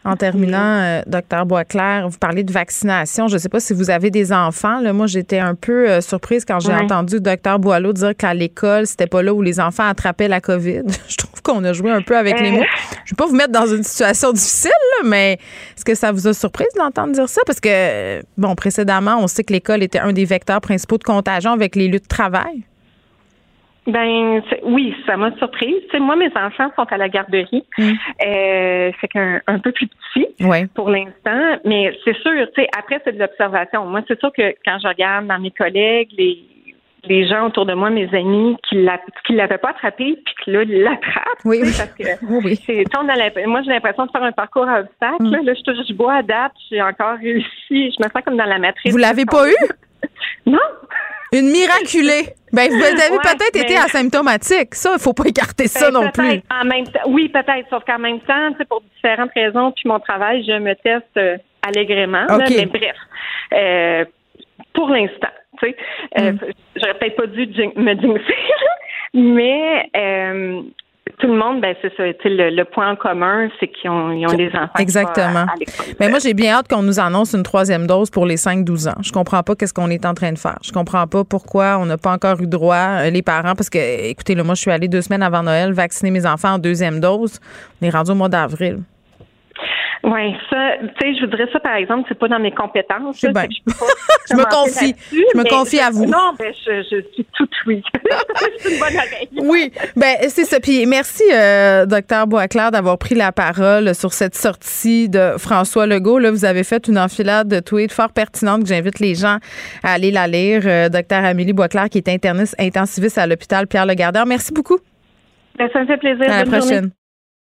En terminant, euh, docteur Boisclair, vous parlez de vaccination. Je ne sais pas si vous avez des enfants. Là, moi, j'étais un peu euh, surprise quand j'ai entendu docteur Boileau dire qu'à l'école, c'était pas là où les enfants attrapaient la COVID. Je trouve qu'on a joué un peu avec les euh. mots. Je ne vais pas vous mettre dans une situation difficile, mais est-ce que ça vous a surprise d'entendre dire ça? Parce que, bon, précédemment, on sait que l'école était un des vecteurs principaux de contagion avec les lieux de travail. Ben oui, ça m'a surprise. moi, mes enfants sont à la garderie. Mm. Euh, c'est qu'un un peu plus petit pour l'instant. Mais c'est sûr, après, c'est de l'observation. Moi, c'est sûr que quand je regarde dans mes collègues, les les gens autour de moi, mes amis, qui ne l'avaient pas attrapé, puis là, ils l'attrapent. Oui, Parce que oui. C'est, moi, j'ai l'impression de faire un parcours à obstacles. Mm. Là, je, je bois à date, j'ai encore réussi. Je me sens comme dans la matrice. Vous l'avez pas eu? non. Une miraculée. Ben, vous avez peut-être été asymptomatique. Ça, il faut pas écarter ça Ben, non plus. En même temps, oui, peut-être, sauf qu'en même temps, pour différentes raisons, puis mon travail, je me teste euh, là, mais bref, euh, pour l'instant, tu sais, euh, Mm. j'aurais peut-être pas dû me jinxer, mais euh, tout le monde, ben c'est ça. Le, le point en commun, c'est qu'ils ont, ils ont des enfants. Exactement. à- à. Mais moi, j'ai bien hâte qu'on nous annonce une troisième dose pour les 5-12 ans. Je comprends pas qu'est-ce qu'on est en train de faire. Je comprends pas pourquoi on n'a pas encore eu droit, euh, les parents, parce que, écoutez, là, moi, je suis allée deux semaines avant Noël vacciner mes enfants en deuxième dose. On est rendu au mois d'avril. Oui, ça, tu sais, je voudrais ça, par exemple, c'est pas dans mes compétences. C'est bien. je peux pas Je me confie. Je me confie à vous. Non, ben, je, je suis toute oui. c'est une bonne oreille. Oui, ben c'est ça. Puis merci, euh, docteur Boisclair, d'avoir pris la parole sur cette sortie de François Legault. Là, vous avez fait une enfilade de tweets fort pertinente que j'invite les gens à aller la lire. Euh, docteur Amélie Boisclair, qui est interniste intensiviste à l'hôpital Pierre Legardeur. Merci beaucoup. Ben, ça me fait plaisir. À la Bonne journée.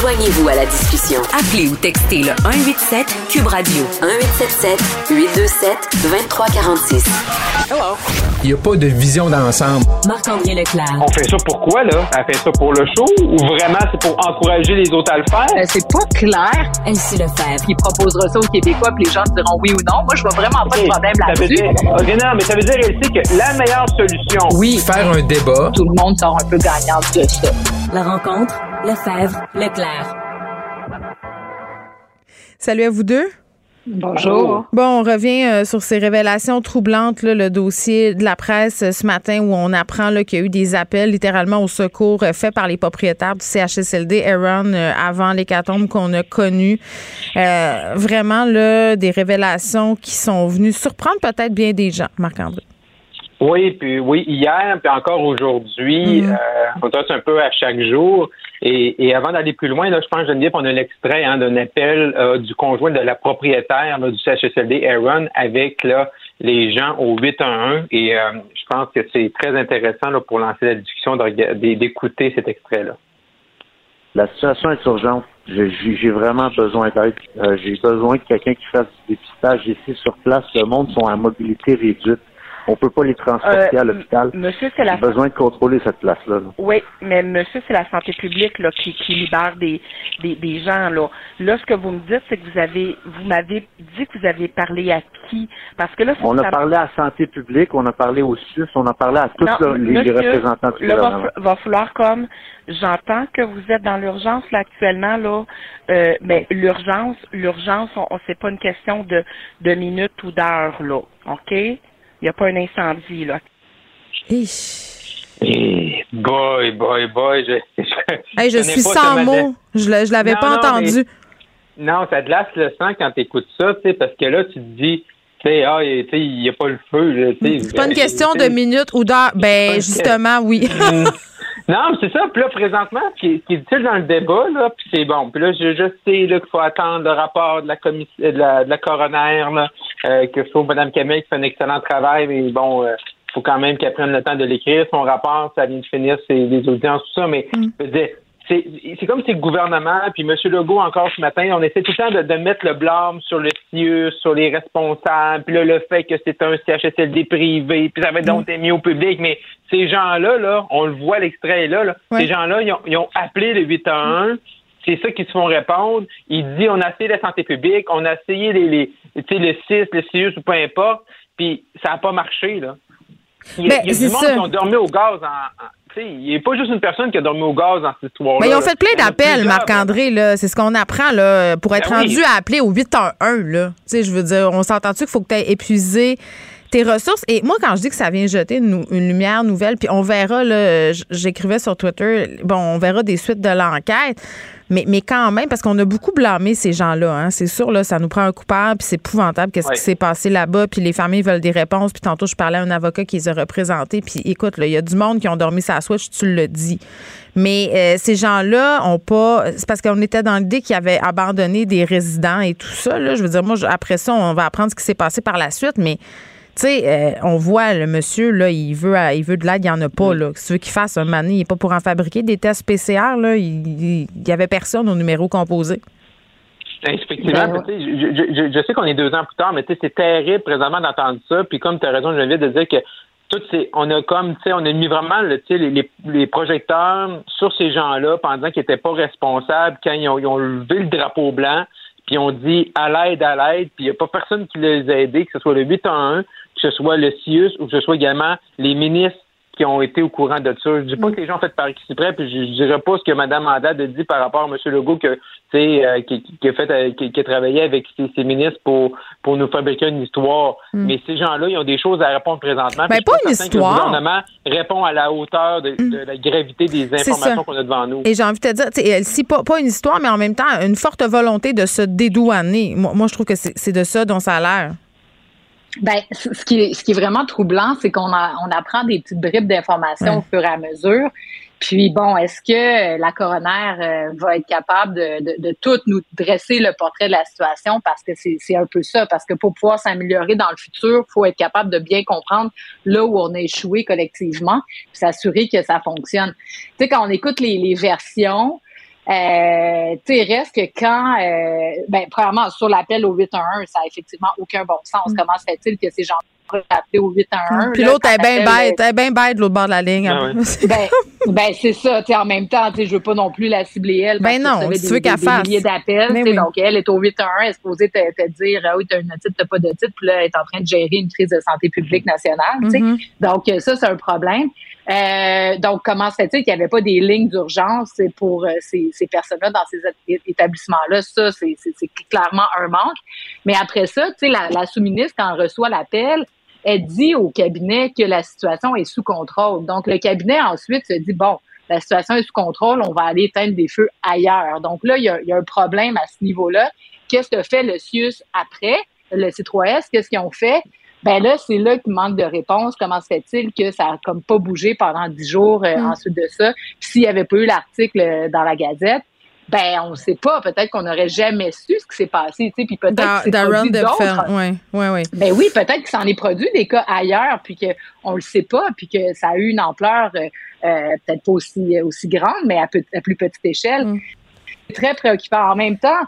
Joignez-vous à la discussion. Appelez ou textez le 187 Cube Radio 1877 827 2346. Il n'y a pas de vision d'ensemble. Marc-André Leclerc. On fait ça pourquoi, là? Elle fait ça pour le show ou vraiment c'est pour encourager les autres à le faire? c'est pas clair. Elsie Lefebvre. Il proposera ça aux Québécois, puis les gens diront oui ou non. Moi, je vois vraiment pas de problème Ça veut là-dessus. dire, ok, non, mais ça veut dire, elle sait que la meilleure solution. Oui, Faire un débat. tout le monde sort un peu gagnant de ça. La rencontre, Lefebvre, Leclerc. Salut à vous deux. Bonjour. Bon, on revient euh, sur ces révélations troublantes, là, le dossier de la presse euh, ce matin où on apprend qu'il y a eu des appels littéralement au secours euh, faits par les propriétaires du CHSLD Aaron euh, avant l'hécatombe qu'on a connu. Euh, vraiment là, des révélations qui sont venues surprendre peut-être bien des gens, Marc-André. Oui, puis oui, hier, puis encore aujourd'hui, Mhm. euh, on touche un peu à chaque jour. Et, et avant d'aller plus loin, là, je pense, Geneviève, on a l'extrait hein, d'un appel euh, du conjoint de la propriétaire là, du CHSLD, Aaron, avec là, les gens au 811. Et euh, je pense que c'est très intéressant là, pour lancer la discussion d'écouter cet extrait-là. La situation est urgente. J'ai j'ai- j'ai vraiment besoin d'aide. Euh, j'ai besoin de quelqu'un qui fasse du dépistage ici sur place. Le monde sont à mobilité réduite. On peut pas les transporter Euh, à l'hôpital. monsieur, c'est la besoin de contrôler cette place-là. là. Oui, mais monsieur, c'est la santé publique là, qui, qui libère des, des, des gens. Là. là, ce que vous me dites, c'est que vous avez vous m'avez dit que vous aviez parlé à qui? Parce que là, On ça- a parlé à la santé publique, on a parlé au SUS, on a parlé à tous Non, les, les représentants du là, va, gouvernement. va falloir comme j'entends que vous êtes dans l'urgence là actuellement là, euh, mais l'urgence, l'urgence, on, on c'est pas une question de de minutes ou d'heures là, ok? Il n'y a pas un incendie là. Boy, boy, boy, je, je, Hey, je connais suis sans mots. Je ne l'avais pas non, entendu. mais- non, ça te glace le sang quand tu écoutes ça, tu sais, parce que là, tu te dis, tu sais, ah, il n'y a pas le feu. C'est pas une question Tu de minutes ou d'heures. Ben, justement, oui. Non, mais c'est ça. Puis là, présentement, ce qui est, ce qui est utile dans le débat, là, puis c'est bon. Puis là, je, je sais là, qu'il faut attendre le rapport de la commission de la, de la coroner, là, euh, que je trouve Mme Camille qui fait un excellent travail, mais bon, euh, faut quand même qu'elle prenne le temps de l'écrire. Son rapport, ça vient de finir, c'est des audiences, tout ça, mais je veux dire, c'est comme si le gouvernement, puis M. Legault encore ce matin, on essaie tout le temps de, de mettre le blâme sur le CIUS, sur les responsables, puis là, le fait que c'est un CHSLD privé, puis ça va donc être mis au public, mais ces gens-là, là, on le voit, l'extrait est là, là Ouais. ces gens-là, ils ont, ils ont appelé le 811, c'est ça qu'ils se font répondre. Il dit, on a essayé la santé publique, on a essayé les, les tu sais, le CIS, le CIUS ou peu importe, puis ça n'a pas marché, là. Il y a, Ben, il y a c'est du monde ça. qui ont dormi au gaz en, en- il n'est pas juste une personne qui a dormi au gaz dans cette histoire-là. Mais ils ont fait plein d'appels, Marc-André. C'est ce qu'on apprend, là, pour être Ben oui. rendu à appeler au 811, là. Tu sais, je veux dire, on s'entend-tu qu'il faut que tu aies épuisé tes ressources? Et moi, quand je dis que ça vient jeter une, une lumière nouvelle, puis on verra, là, j'écrivais sur Twitter, bon, on verra des suites de l'enquête. Mais, mais quand même, parce qu'on a beaucoup blâmé ces gens-là, hein. C'est sûr, là, ça nous prend un coupable, puis c'est épouvantable qu'est-ce Ouais. qui s'est passé là-bas, puis les familles veulent des réponses. Puis tantôt, je parlais à un avocat qui les a représentés, puis écoute, là, il y a du monde qui ont dormi sa switch, tu le dis. Mais euh, ces gens-là ont pas. C'est parce qu'on était dans l'idée qu'ils avaient abandonné des résidents et tout ça. Là. Je veux dire, moi, je- après ça, on va apprendre ce qui s'est passé par la suite, mais. Tu sais, euh, on voit le monsieur, là, il veut, il veut de l'aide, il n'y en a pas. Là. Si tu veux qu'il fasse un mané, il n'est pas pour en fabriquer. Des tests PCR, là, il n'y avait personne au numéro composé. Effectivement, Ben sais, je, je- sais qu'on est deux ans plus tard, mais tu sais, c'est terrible présentement d'entendre ça. Puis comme tu as raison, Geneviève, de dire que tout ces, on a comme, tu sais, on a mis vraiment le, tu sais, les, les- les projecteurs sur ces gens-là pendant qu'ils n'étaient pas responsables, quand ils ont, ils ont levé le drapeau blanc, puis on dit à l'aide, à l'aide, puis il n'y a pas personne qui les a aidés, que ce soit le 8 en 1, que ce soit le CIUS ou que ce soit également les ministres qui ont été au courant de ça. Je dis pas que les gens ont fait par exprès, puis je, je dirais pas ce que Mme Andade a dit par rapport à M. Legault que euh, qui, qui a fait euh, qui, qui a travaillé avec ses, ses ministres pour pour nous fabriquer une histoire. Mm. Mais ces gens-là, ils ont des choses à répondre présentement. Ben, je suis pas une que histoire. Mm. le gouvernement répond à la hauteur de, de la gravité des informations qu'on a devant nous. Et j'ai envie de te dire, si pas, pas une histoire, mais en même temps, une forte volonté de se dédouaner. Moi, moi je trouve que c'est de ça dont ça a l'air. Ben, ce qui est, ce qui est vraiment troublant, c'est qu'on a- on apprend des petites bribes d'informations Ouais. au fur et à mesure. Puis bon, est-ce que la coroner euh, va être capable de, de, de tout nous dresser le portrait de la situation? Parce que c'est c'est un peu ça. Parce que pour pouvoir s'améliorer dans le futur, il faut être capable de bien comprendre là où on a échoué collectivement, puis s'assurer que ça fonctionne. Tu sais, quand on écoute les, les versions, euh, tu reste que quand, euh, ben, premièrement, sur l'appel au 811, ça a effectivement aucun bon sens. Comment se fait-il que ces gens au 811? Puis l'autre est bien bête, elle est bien bête de l'autre bord de la ligne. Ah ben, ben c'est ça. Tu sais, en même temps, tu sais, je veux pas non plus la cibler elle. Ben que non, si tu des- veux qu'elle des fasse. milliers d'appels. Ben tu oui. Donc elle est au 811, elle est supposée te, te dire ah oui, t'as une titre, t'as pas de titre, puis là, elle est en train de gérer une crise de santé publique nationale. tu. Mhm. Donc ça, c'est un problème. Euh, donc comment se fait-il qu'il n'y avait pas des lignes d'urgence pour euh, ces, ces personnes-là dans ces établissements-là? Ça, c'est clairement un manque. Mais après ça, tu sais, la, la sous-ministre quand elle reçoit l'appel, elle dit au cabinet que la situation est sous contrôle. Donc, le cabinet ensuite se dit, bon, la situation est sous contrôle, on va aller éteindre des feux ailleurs. Donc là, il y a, il y a un problème à ce niveau-là. Qu'est-ce que fait le CIUS après, le C3S? Qu'est-ce qu'ils ont fait? Ben là, c'est là qu'il manque de réponse. Comment se fait-il que ça a comme pas bougé pendant dix jours euh, Mm. ensuite de ça? S'il n'y avait pas eu l'article euh, dans la Gazette, ben on ne sait pas. Peut-être qu'on n'aurait jamais su ce qui s'est passé. Tu sais, puis peut-être que produit d'autres. Depfen, oui, oui, oui. Ben oui, peut-être que ça en est produit des cas ailleurs, puis qu'on le sait pas, puis que ça a eu une ampleur euh, euh, peut-être pas aussi, aussi grande, mais à, peu- à plus petite échelle. C'est très préoccupant. En même temps,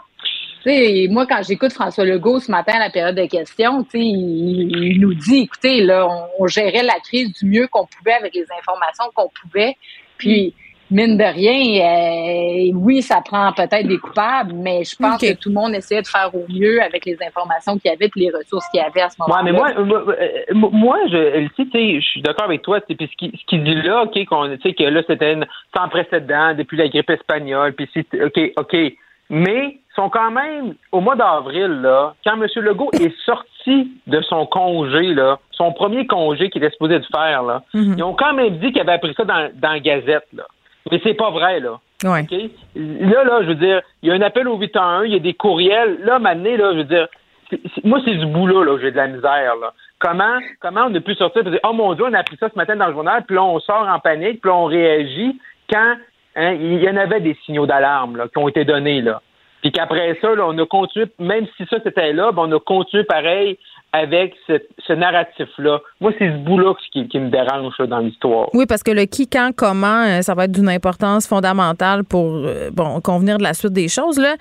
tu sais, moi, quand j'écoute François Legault ce matin à la période de questions, tu sais, il, il nous dit, écoutez, là, on, on gérait la crise du mieux qu'on pouvait avec les informations qu'on pouvait. Puis, mine de rien, euh, oui, ça prend peut-être des coupables, mais je pense que tout le monde essayait de faire au mieux avec les informations qu'il y avait et les ressources qu'il y avait à ce moment-là. Ouais, mais moi, moi, euh, moi, je, Elsie, tu sais, je suis d'accord avec toi. tu sais, Puis ce qui, ce qui dit là, ok, qu'on, tu sais, que là, c'était une- sans précédent depuis la grippe espagnole. Puis c'est, ok, ok, mais ils sont quand même au mois d'avril là, quand M. Legault est sorti de son congé là, son premier congé qu'il était supposé de faire là, Mhm. ils ont quand même dit qu'il avait appris ça dans, dans la Gazette là. Mais c'est pas vrai là. Ouais. OK? Là, là, je veux dire, il y a un appel au 811, il y a des courriels. Là, maintenant, là, je veux dire, moi, c'est du boulot, là, j'ai de la misère, là. Comment, comment on a pu sortir et dire, oh mon Dieu, on a appris ça ce matin dans le journal, puis là, on sort en panique, puis là, on réagit quand hein, il y en avait des signaux d'alarme, là, qui ont été donnés, là. Puis qu'après ça, là, on a continué, même si ça c'était là, ben, on a continué pareil avec ce, narratif-là. Moi, c'est ce bout-là qui, me dérange dans l'histoire. Oui, parce que le qui, quand, comment, euh, ça va être d'une importance fondamentale pour euh, convenir de la suite des choses. Là.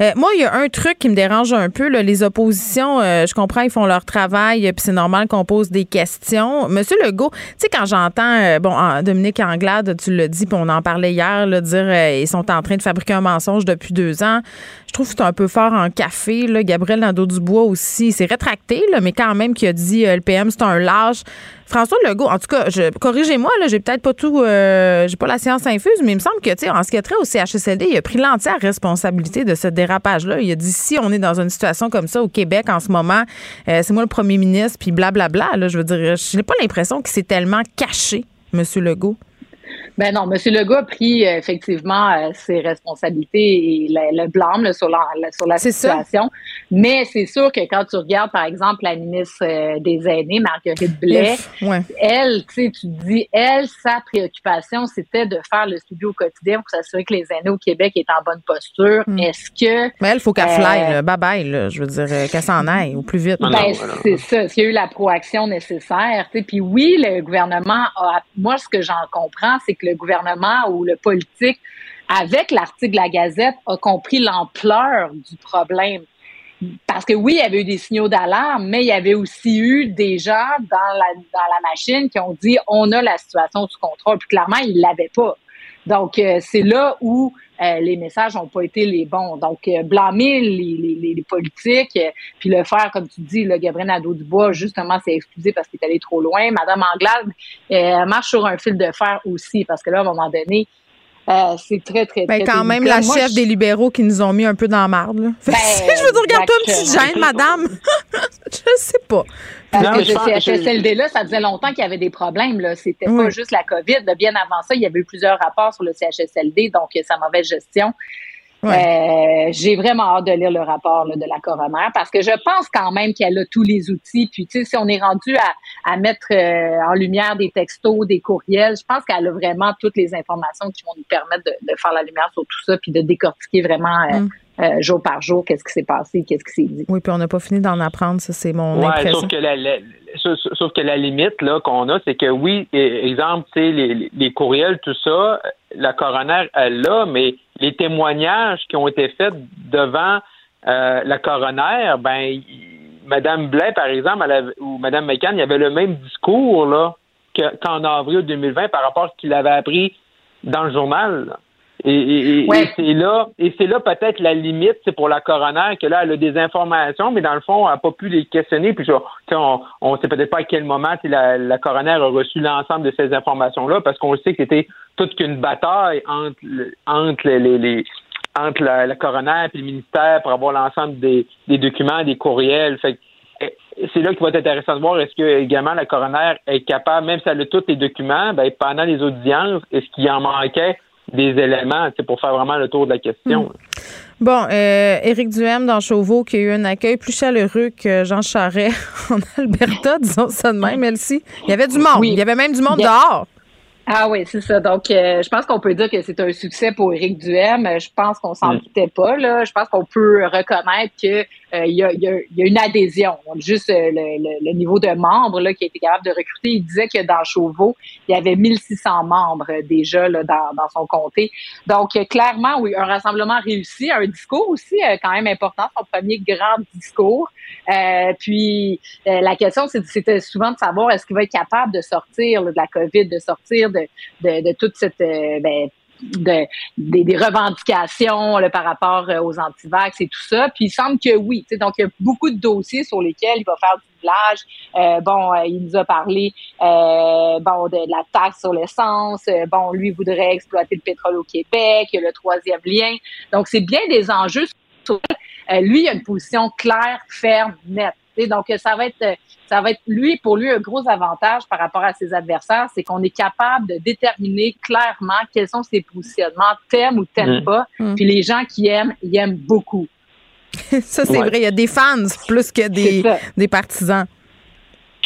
Euh, moi, il y a un truc qui me dérange un peu. les oppositions, je comprends, ils font leur travail, puis c'est normal qu'on pose des questions. Monsieur Legault, tu sais, quand j'entends, bon, Dominique Anglade, tu l'as dit, puis on en parlait hier, dire ils sont en train de fabriquer un mensonge depuis deux ans. Je trouve que c'est un peu fort en café. Là. Gabriel Nadeau-Dubois aussi s'est rétracté, là, mais quand même qui a dit euh, le PM, c'est un lâche. François Legault, en tout cas, corrigez-moi, là, j'ai peut-être pas tout, euh, j'ai pas la science infuse, mais il me semble que, tu sais, en ce qui a trait au CHSLD, il a pris l'entière responsabilité de ce dérapage-là. Il a dit si on est dans une situation comme ça au Québec en ce moment, euh, c'est moi le premier ministre, puis blablabla. Là, je veux dire, je n'ai pas l'impression qu'il s'est tellement caché, M. Legault. Ben non, M. Legault a pris euh, effectivement euh, ses responsabilités et le, blâme sur la, sur la situation. Mais c'est sûr que quand tu regardes, par exemple, la ministre euh, des Aînés, Marguerite Blais, elle, tu sais, tu dis, elle, sa préoccupation, c'était de faire le studio au quotidien pour s'assurer que les aînés au Québec est en bonne posture. Hmm. Est-ce que. Mais elle, il faut qu'elle fly, bye bye, je veux dire, qu'elle s'en aille au plus vite. Ben, c'est ça. S'il y a eu la proaction nécessaire, tu sais. Puis oui, le gouvernement a. Moi, ce que j'en comprends, c'est que le gouvernement ou le politique, avec l'article de la Gazette, a compris l'ampleur du problème. Parce que oui, il y avait eu des signaux d'alarme, mais il y avait aussi eu des gens dans la, machine qui ont dit on a la situation sous contrôle. Puis clairement, ils ne l'avaient pas. Donc, euh, c'est là où euh, les messages n'ont pas été les bons. Donc, euh, blâmer les, les, politiques, puis le faire, comme tu dis, le Gabriel Nadeau-Dubois, justement, s'est excusé parce qu'il est allé trop loin. Madame Anglade marche sur un fil de fer aussi, parce que là, à un moment donné, c'est très, très, ben, très. quand même, la chef des libéraux qui nous ont mis un peu dans la marde. Ben, je veux dire, regarde-toi une petite gêne, madame. je sais pas. Parce que ce CHSLD-là, ça faisait longtemps qu'il y avait des problèmes. Là. C'était pas juste la COVID. Bien avant ça, il y avait eu plusieurs rapports sur le CHSLD, donc sa mauvaise gestion. Euh, j'ai vraiment hâte de lire le rapport de la coroner parce que je pense quand même qu'elle a tous les outils. Puis, tu sais, si on est rendu à, mettre euh, en lumière des textos, des courriels, je pense qu'elle a vraiment toutes les informations qui vont nous permettre de, faire la lumière sur tout ça puis de décortiquer vraiment euh, mm. Jour par jour qu'est-ce qui s'est passé, qu'est-ce qui s'est dit. Oui, puis on n'a pas fini d'en apprendre, ça, c'est mon impression. Sauf que la, sauf, que la limite là qu'on a, c'est que oui, exemple, tu sais, les, les courriels, tout ça, la coroner, elle l'a, mais les témoignages qui ont été faits devant euh, la coroner, ben, Madame Blais, par exemple, ou Madame McCann, il y avait le même discours là qu'en avril 2020 par rapport à ce qu'il avait appris dans le journal. Et, c'est là, et c'est là peut-être la limite, c'est pour la coroner que là elle a des informations, mais dans le fond elle n'a pas pu les questionner. Puis on, on sait peut-être pas à quel moment la, la coroner a reçu l'ensemble de ces informations là, parce qu'on sait que c'était toute qu'une bataille entre entre les, entre la, coroner et le ministère pour avoir l'ensemble des, des documents, des courriels. Fait c'est là qu'il va être intéressant de voir est-ce que également la coroner est capable, même si elle a tous les documents, ben, pendant les audiences, est-ce qu'il en manquait des éléments pour faire vraiment le tour de la question. Hmm. Bon, euh, Éric Duhem dans Chauveau qui a eu un accueil plus chaleureux que Jean Charret en Alberta, disons ça de même, Elsie. Il y avait du monde. Il y avait même du monde dehors. Ah oui, c'est ça. Donc, euh, je pense qu'on peut dire que c'est un succès pour Éric Duhem. Je pense qu'on s'en doutait pas. Là. Je pense qu'on peut reconnaître que euh, il y, a, y, a, une adhésion. Juste euh, le, niveau de membres là, qui a été capable de recruter. Il disait que dans Chauveau, il y avait 1600 membres déjà là, dans, dans son comté. Donc, clairement, oui, un rassemblement réussi, un discours aussi quand même important, son premier grand discours. Puis, la question, c'était souvent de savoir est-ce qu'il va être capable de sortir de la COVID, de sortir de de, toute cette euh, ben, des, revendications par rapport euh, aux antivax et tout ça. Puis il semble que oui. Donc, il y a beaucoup de dossiers sur lesquels il va faire du village. Euh, bon, il nous a parlé bon, de, la taxe sur l'essence. bon, lui voudrait exploiter le pétrole au Québec. Il y a le troisième lien. Donc, c'est bien des enjeux. Sur, lui, il a une position claire, ferme, nette. Donc, ça va être, ça va être lui, pour lui, un gros avantage par rapport à ses adversaires, c'est qu'on est capable de déterminer clairement quels sont ses positionnements, t'aimes ou t'aimes mm. pas. Mm. Puis les gens qui aiment, ils aiment beaucoup. ça, c'est vrai. Il y a des fans plus que des, des partisans.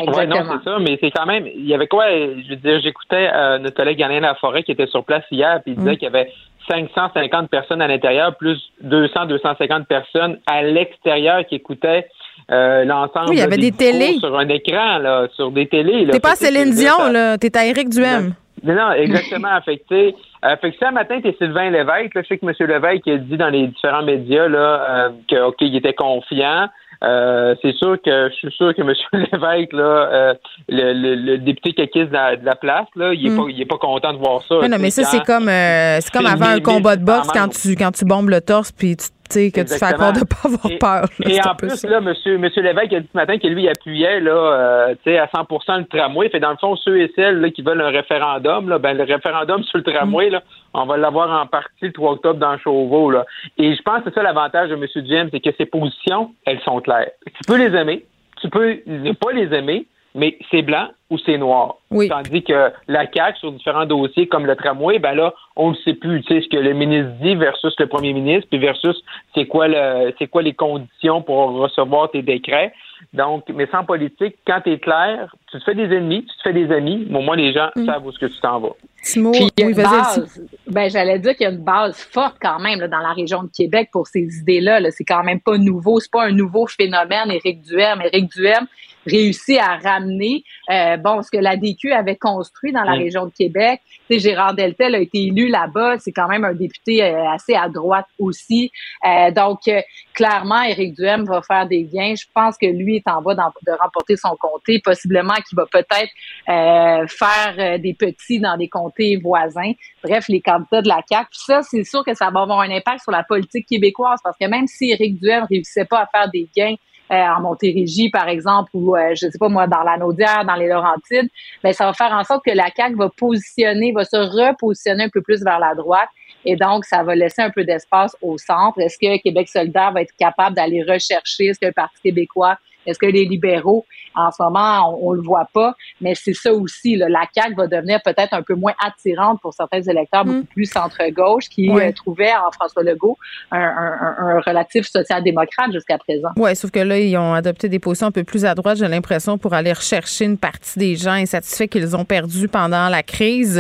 Oui, non, c'est ça, mais c'est quand même. Il y avait quoi? Je veux dire, j'écoutais euh, notre collègue Alain Laforêt qui était sur place hier, puis il disait mm. qu'il y avait 550 personnes à l'intérieur, plus 200, 250 personnes à l'extérieur qui écoutaient euh, l'ensemble. Oui, il y avait des, télés. Sur un écran, là, sur des télés. T'es pas Céline Dion, là. T'es à Éric Duhem. Non, non, exactement. affecté. Euh, fait que ce matin, t'es Sylvain Lévesque. Là, je sais que M. Lévesque a dit dans les différents médias là, euh, que OK, il était confiant. Euh, c'est sûr que je suis sûr que M. Lévesque, là, euh, le, le, député caquiste de la, de la place, là, il est, mm. pas, il est pas content de voir ça. non, mais ça, c'est comme, euh, c'est comme avant un combat de boxe quand tu, quand tu bombes le torse puis tu sais, que tu fais accord de ne pas avoir peur. et en plus, là, monsieur, monsieur Lévesque a dit ce matin que lui appuyait là, euh, tu sais, à 100% le tramway. Fait dans le fond, ceux et celles là, qui veulent un référendum, là, ben, le référendum sur le tramway, là, on va l'avoir en partie le 3 octobre dans Chauveau. Là. Et je pense que c'est ça l'avantage de M. James, c'est que ses positions, elles sont claires. Tu peux les aimer, tu peux ne pas les aimer, mais c'est blanc ou c'est noir. Oui. Tandis que la CAQ, sur différents dossiers comme le tramway, ben là, on ne sait plus, tu sais, ce que le ministre dit versus le premier ministre, puis versus c'est quoi le c'est quoi les conditions pour recevoir tes décrets. Donc, mais sans politique, quand tu es clair, tu te fais des ennemis, tu te fais des amis, mais au moins les gens Mm. savent où est-ce que tu t'en vas. Timo, Puis, il y a une base, ben, j'allais dire qu'il y a une base forte quand même là, dans la région de Québec pour ces idées-là. Là. C'est quand même pas nouveau. C'est pas un nouveau phénomène, Éric Duhem. Éric Duhem réussit à ramener euh, bon ce que la DQ avait construit dans la Mm. région de Québec. Tu sais, Gérard Deltel a été élu là-bas. C'est quand même un député euh, assez à droite aussi. Euh, donc, euh, clairement, Éric Duhem va faire des gains. Je pense que lui est en voie de remporter son comté. Possiblement qu'il va peut-être faire des petits dans des comtés voisins. Bref, les candidats de la CAQ. Puis ça, c'est sûr que ça va avoir un impact sur la politique québécoise parce que même si Éric Duhem réussissait pas à faire des gains en Montérégie, par exemple, ou euh, je sais pas moi, dans la Naudière, dans les Laurentides, ben ça va faire en sorte que la CAQ va positionner, va se repositionner un peu plus vers la droite. Et donc, ça va laisser un peu d'espace au centre. Est-ce que Québec solidaire va être capable d'aller rechercher? Est-ce que le Parti québécois est-ce que les libéraux, en ce moment, on, on le voit pas, mais c'est ça aussi. Là, la CAQ va devenir peut-être un peu moins attirante pour certains électeurs beaucoup plus centre-gauche qui Ouais. euh, trouvaient en François Legault un, un- un- un relatif social-démocrate jusqu'à présent. Oui, sauf que là, ils ont adopté des positions un peu plus à droite, j'ai l'impression, pour aller rechercher une partie des gens insatisfaits qu'ils ont perdus pendant la crise.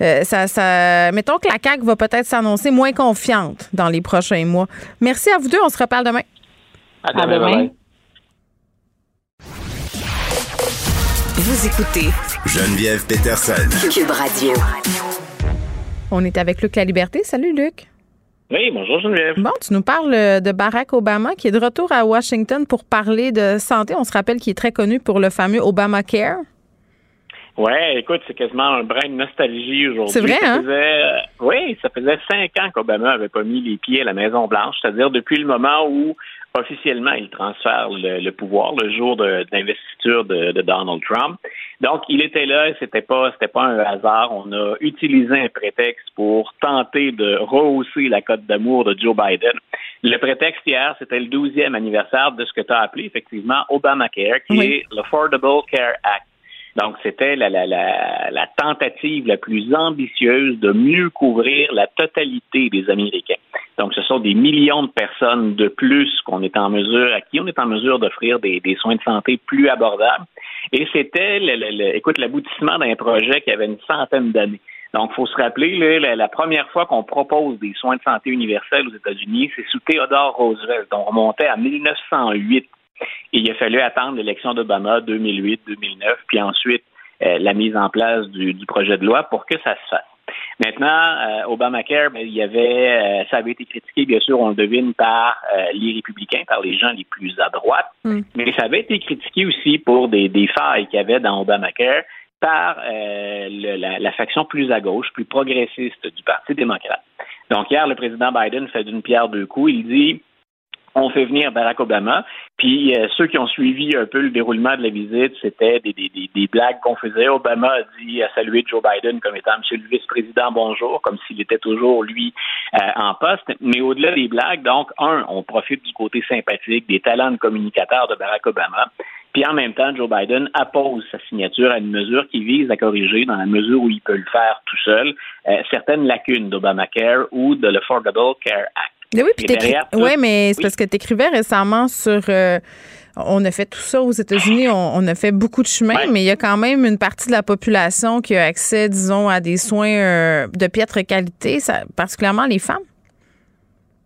Euh, ça, ça, mettons que la CAQ va peut-être s'annoncer moins confiante dans les prochains mois. Merci à vous deux. On se reparle demain. À demain. Vous écoutez Geneviève Peterson. Cube Radio. On est avec Luc La Liberté. Salut, Luc. Oui, bonjour Geneviève. Bon, tu nous parles euh, de Barack Obama qui est de retour à Washington pour parler de santé. On se rappelle qu'il est très connu pour le fameux Obamacare. Ouais, écoute, c'est quasiment un brin de nostalgie aujourd'hui. C'est vrai, Ça hein? faisait, euh, oui, ça faisait cinq ans qu'Obama avait pas mis les pieds à la Maison Blanche, c'est-à-dire depuis le moment où officiellement il transfère le, le pouvoir, le jour de, de l'investiture de, de Donald Trump. Donc, il était là, et c'était pas, c'était pas un hasard. On a utilisé un prétexte pour tenter de rehausser la cote d'amour de Joe Biden. Le prétexte hier, c'était le 12e anniversaire de ce que tu as appelé effectivement Obamacare, qui Oui. est l'Affordable Care Act. Donc, c'était la, la, la, la tentative la plus ambitieuse de mieux couvrir la totalité des Américains. Donc, ce sont des millions de personnes de plus qu'on est en mesure, à qui on est en mesure d'offrir des, soins de santé plus abordables. Et c'était, écoute, l'aboutissement d'un projet qui avait une centaine d'années. Donc, il faut se rappeler, la, première fois qu'on propose des soins de santé universels aux États-Unis, c'est sous Theodore Roosevelt. On remontait à 1908. Et il a fallu attendre l'élection d'Obama 2008, 2009, puis ensuite euh, la mise en place du projet de loi pour que ça se fasse. Maintenant, euh, Obamacare, ben, il y avait, euh, ça avait été critiqué, bien sûr, on le devine, par euh, les républicains, par les gens les plus à droite, mais ça avait été critiqué aussi pour des, des failles qu'il y avait dans Obamacare par euh, le- la, la faction plus à gauche, plus progressiste du Parti démocrate. Donc hier, le président Biden fait d'une pierre deux coups. Il dit on fait venir Barack Obama. Puis euh, ceux qui ont suivi un peu le déroulement de la visite, c'était des, blagues qu'on faisait. Obama a dit, a salué Joe Biden comme étant Monsieur le vice-président, bonjour, comme s'il était toujours lui euh, en poste. Mais au-delà des blagues, donc un, on profite du côté sympathique, des talents de communicateur de Barack Obama. Puis en même temps, Joe Biden appose sa signature à une mesure qui vise à corriger, dans la mesure où il peut le faire tout seul, euh, certaines lacunes d'Obamacare ou de l'Affordable Care Act. Mais oui, puis ouais, mais c'est parce que tu écrivais récemment sur. euh, on a fait tout ça aux États-Unis, on, on a fait beaucoup de chemin, mais il y a quand même une partie de la population qui a accès, disons, à des soins euh, de piètre qualité, ça- particulièrement les femmes.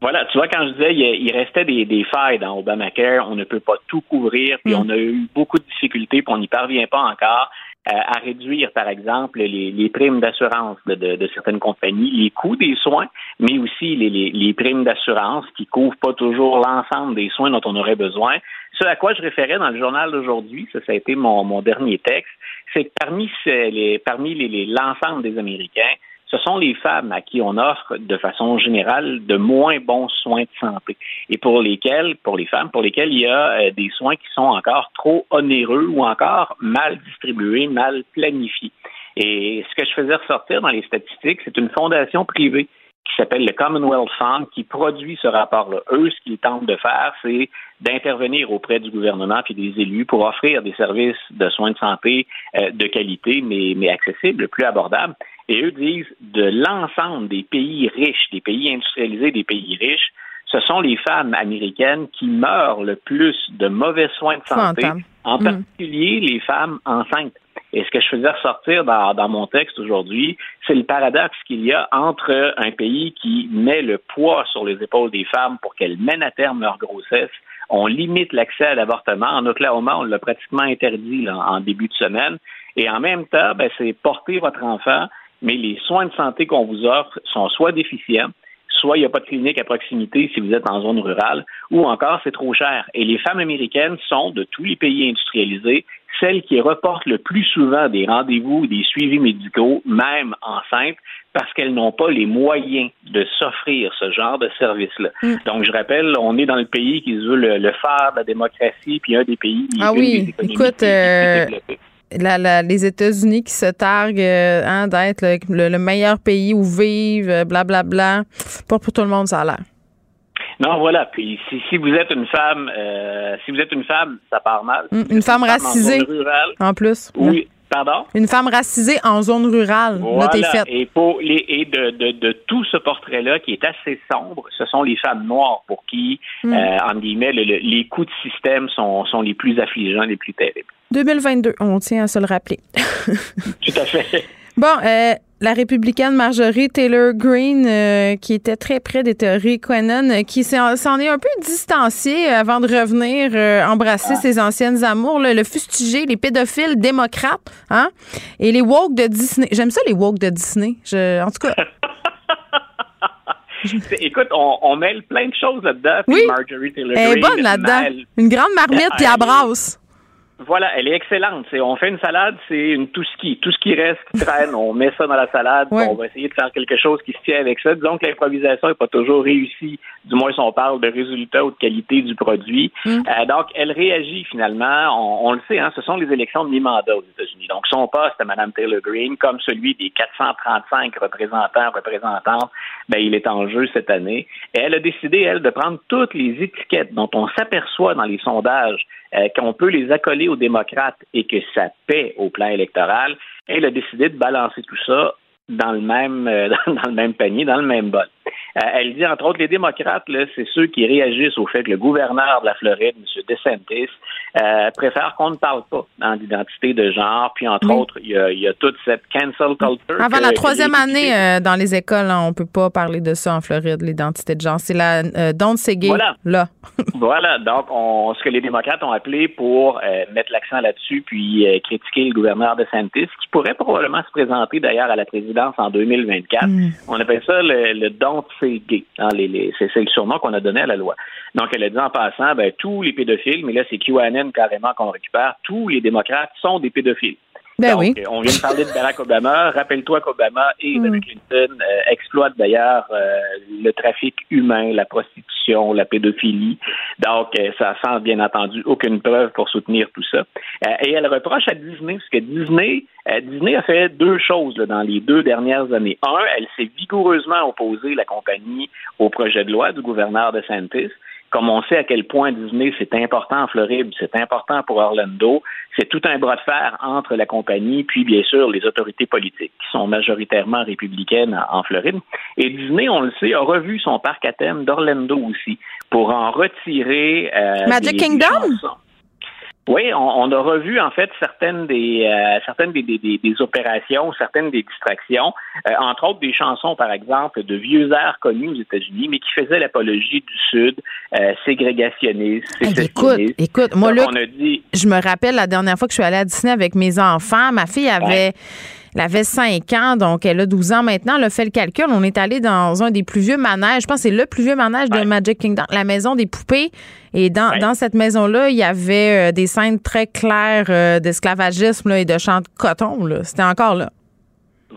Voilà, tu vois, quand je disais il, restait des, des failles dans Obamacare, on ne peut pas tout couvrir, puis on a eu beaucoup de difficultés, puis on n'y parvient pas encore à réduire, par exemple, les, les primes d'assurance de, de- de certaines compagnies, les coûts des soins, mais aussi les, les- les primes d'assurance qui couvrent pas toujours l'ensemble des soins dont on aurait besoin. Ce à quoi je référais dans le journal d'aujourd'hui, ça, ça a été mon, mon dernier texte, c'est que parmi, les, parmi les- l'ensemble des Américains, ce sont les femmes à qui on offre de façon générale de moins bons soins de santé et pour lesquels, pour les femmes, pour lesquelles il y a euh, des soins qui sont encore trop onéreux ou encore mal distribués, mal planifiés. Et ce que je faisais ressortir dans les statistiques, c'est une fondation privée qui s'appelle le Commonwealth Fund, qui produit ce rapport-là. Eux, ce qu'ils tentent de faire, c'est d'intervenir auprès du gouvernement et des élus pour offrir des services de soins de santé euh, de qualité, mais, mais accessibles, plus abordables. Et eux disent de l'ensemble des pays riches, des pays industrialisés, des pays riches, ce sont les femmes américaines qui meurent le plus de mauvais soins de santé, en mm. particulier les femmes enceintes. Et ce que je faisais ressortir dans, mon texte aujourd'hui, c'est le paradoxe qu'il y a entre un pays qui met le poids sur les épaules des femmes pour qu'elles mènent à terme leur grossesse. On limite l'accès à l'avortement. En Oklahoma, on l'a pratiquement interdit en début de semaine. Et en même temps, ben, c'est porter votre enfant, mais les soins de santé qu'on vous offre sont soit déficients, soit il n'y a pas de clinique à proximité si vous êtes en zone rurale, ou encore c'est trop cher. Et les femmes américaines sont, de tous les pays industrialisés, celles qui reportent le plus souvent des rendez-vous, des suivis médicaux, même enceintes, parce qu'elles n'ont pas les moyens de s'offrir ce genre de service-là. Mm. Donc, je rappelle, on est dans le pays qui veut le, le phare de la démocratie, puis un des pays. Ah oui, écoute, euh, les États-Unis qui se targuent euh, hein, d'être le, meilleur pays où vivre, blablabla. Bla, bla. Pas pour tout le monde, ça a l'air. Non, voilà. Puis si, si vous êtes une femme, euh, si vous êtes une femme, ça part mal. Hum, une, femme racisée. En, plus. Oui. Pardon? Une femme racisée en zone rurale. Voilà. Et, pour les, et de, de, de tout ce portrait-là qui est assez sombre, ce sont les femmes noires pour qui, hum. euh, en guillemets, les coups de système sont, sont les plus affligeants, les plus terribles. 2022, on tient à se le rappeler. tout à fait. Bon, euh, la républicaine Marjorie Taylor Greene, euh, qui était très près des théories Quenon, euh, qui s'en est un peu distanciée avant de revenir euh, embrasser ah. ses anciennes amours, le fustiger les pédophiles démocrates, hein, et les woke de Disney. J'aime ça, les woke de Disney. en tout cas. Écoute, on, mêle plein de choses là-dedans. Oui. Marjorie Taylor Elle est bonne là-dedans. Une grande marmite qui abrasse. Voilà, elle est excellente. on fait une salade, c'est une tout ski. Tout ce qui reste, qui traîne, on met ça dans la salade. On va essayer de faire quelque chose qui se tient avec ça. Disons que l'improvisation n'est pas toujours réussie, du moins si on parle de résultats ou de qualité du produit. Mm. Euh, donc, elle réagit finalement. On, le sait, hein, ce sont les élections de mi-mandat aux États-Unis. Donc, son poste à Mme Taylor Greene, comme celui des 435 représentants, représentantes, ben, il est en jeu cette année. Et elle a décidé, elle, de prendre toutes les étiquettes dont on s'aperçoit dans les sondages euh, qu'on peut les accoler aux démocrates et que ça paie au plan électoral, elle a décidé de balancer tout ça dans le même euh, dans le même panier, dans le même bol. Euh, elle dit, entre autres, les démocrates, c'est ceux qui réagissent au fait que le gouverneur de la Floride, M. DeSantis, euh, préfère qu'on ne parle pas d'identité de genre. Puis, entre autres, il y, a, toute cette cancel culture. Avant la troisième année euh, dans les écoles, on on peut pas parler de ça en Floride, l'identité de genre. C'est la Don't Say Gay, voilà. là. voilà. Donc, on, ce que les démocrates ont appelé pour mettre l'accent là-dessus, puis critiquer le gouverneur DeSantis, qui pourrait probablement se présenter d'ailleurs à la présidence en 2024. Mm. On appelle ça le, le Don't Hein, c'est le surnom qu'on a donné à la loi. Donc, elle a dit en passant, ben, tous les pédophiles, mais là, c'est QAnon carrément qu'on récupère, tous les démocrates sont des pédophiles. Ben oui. On vient de parler de Barack Obama. Rappelle-toi qu'Obama et Hillary Clinton euh, exploitent d'ailleurs euh, le trafic humain, la prostitution, la pédophilie. Donc, euh, ça sent bien entendu aucune preuve pour soutenir tout ça. et elle reproche à Disney, parce que Disney, Disney a fait deux choses dans les deux dernières années. Un, elle s'est vigoureusement opposée, la compagnie, au projet de loi du gouverneur de Santis comme on sait à quel point Disney, c'est important en Floride, c'est important pour Orlando, c'est tout un bras de fer entre la compagnie puis bien sûr les autorités politiques qui sont majoritairement républicaines en Floride. Et Disney, on le sait, a revu son parc à thème d'Orlando aussi pour en retirer euh, Magic Kingdom? Oui, on, a revu en fait certaines des euh, certaines des, des, opérations, certaines des distractions, euh, entre autres des chansons par exemple de vieux airs connus aux États-Unis, mais qui faisaient l'apologie du Sud, euh, ségrégationniste, Écoute, écoute, moi là, je me rappelle la dernière fois que je suis allée à Disney avec mes enfants, ma fille avait elle avait 5 ans, donc elle a 12 ans maintenant. Elle a fait le calcul. On est allé dans un des plus vieux manèges. Je pense que c'est le plus vieux manège de Magic Kingdom, la maison des poupées. Et dans, dans cette maison-là, il y avait euh, des scènes très claires euh, d'esclavagisme et de chants de coton. C'était encore là.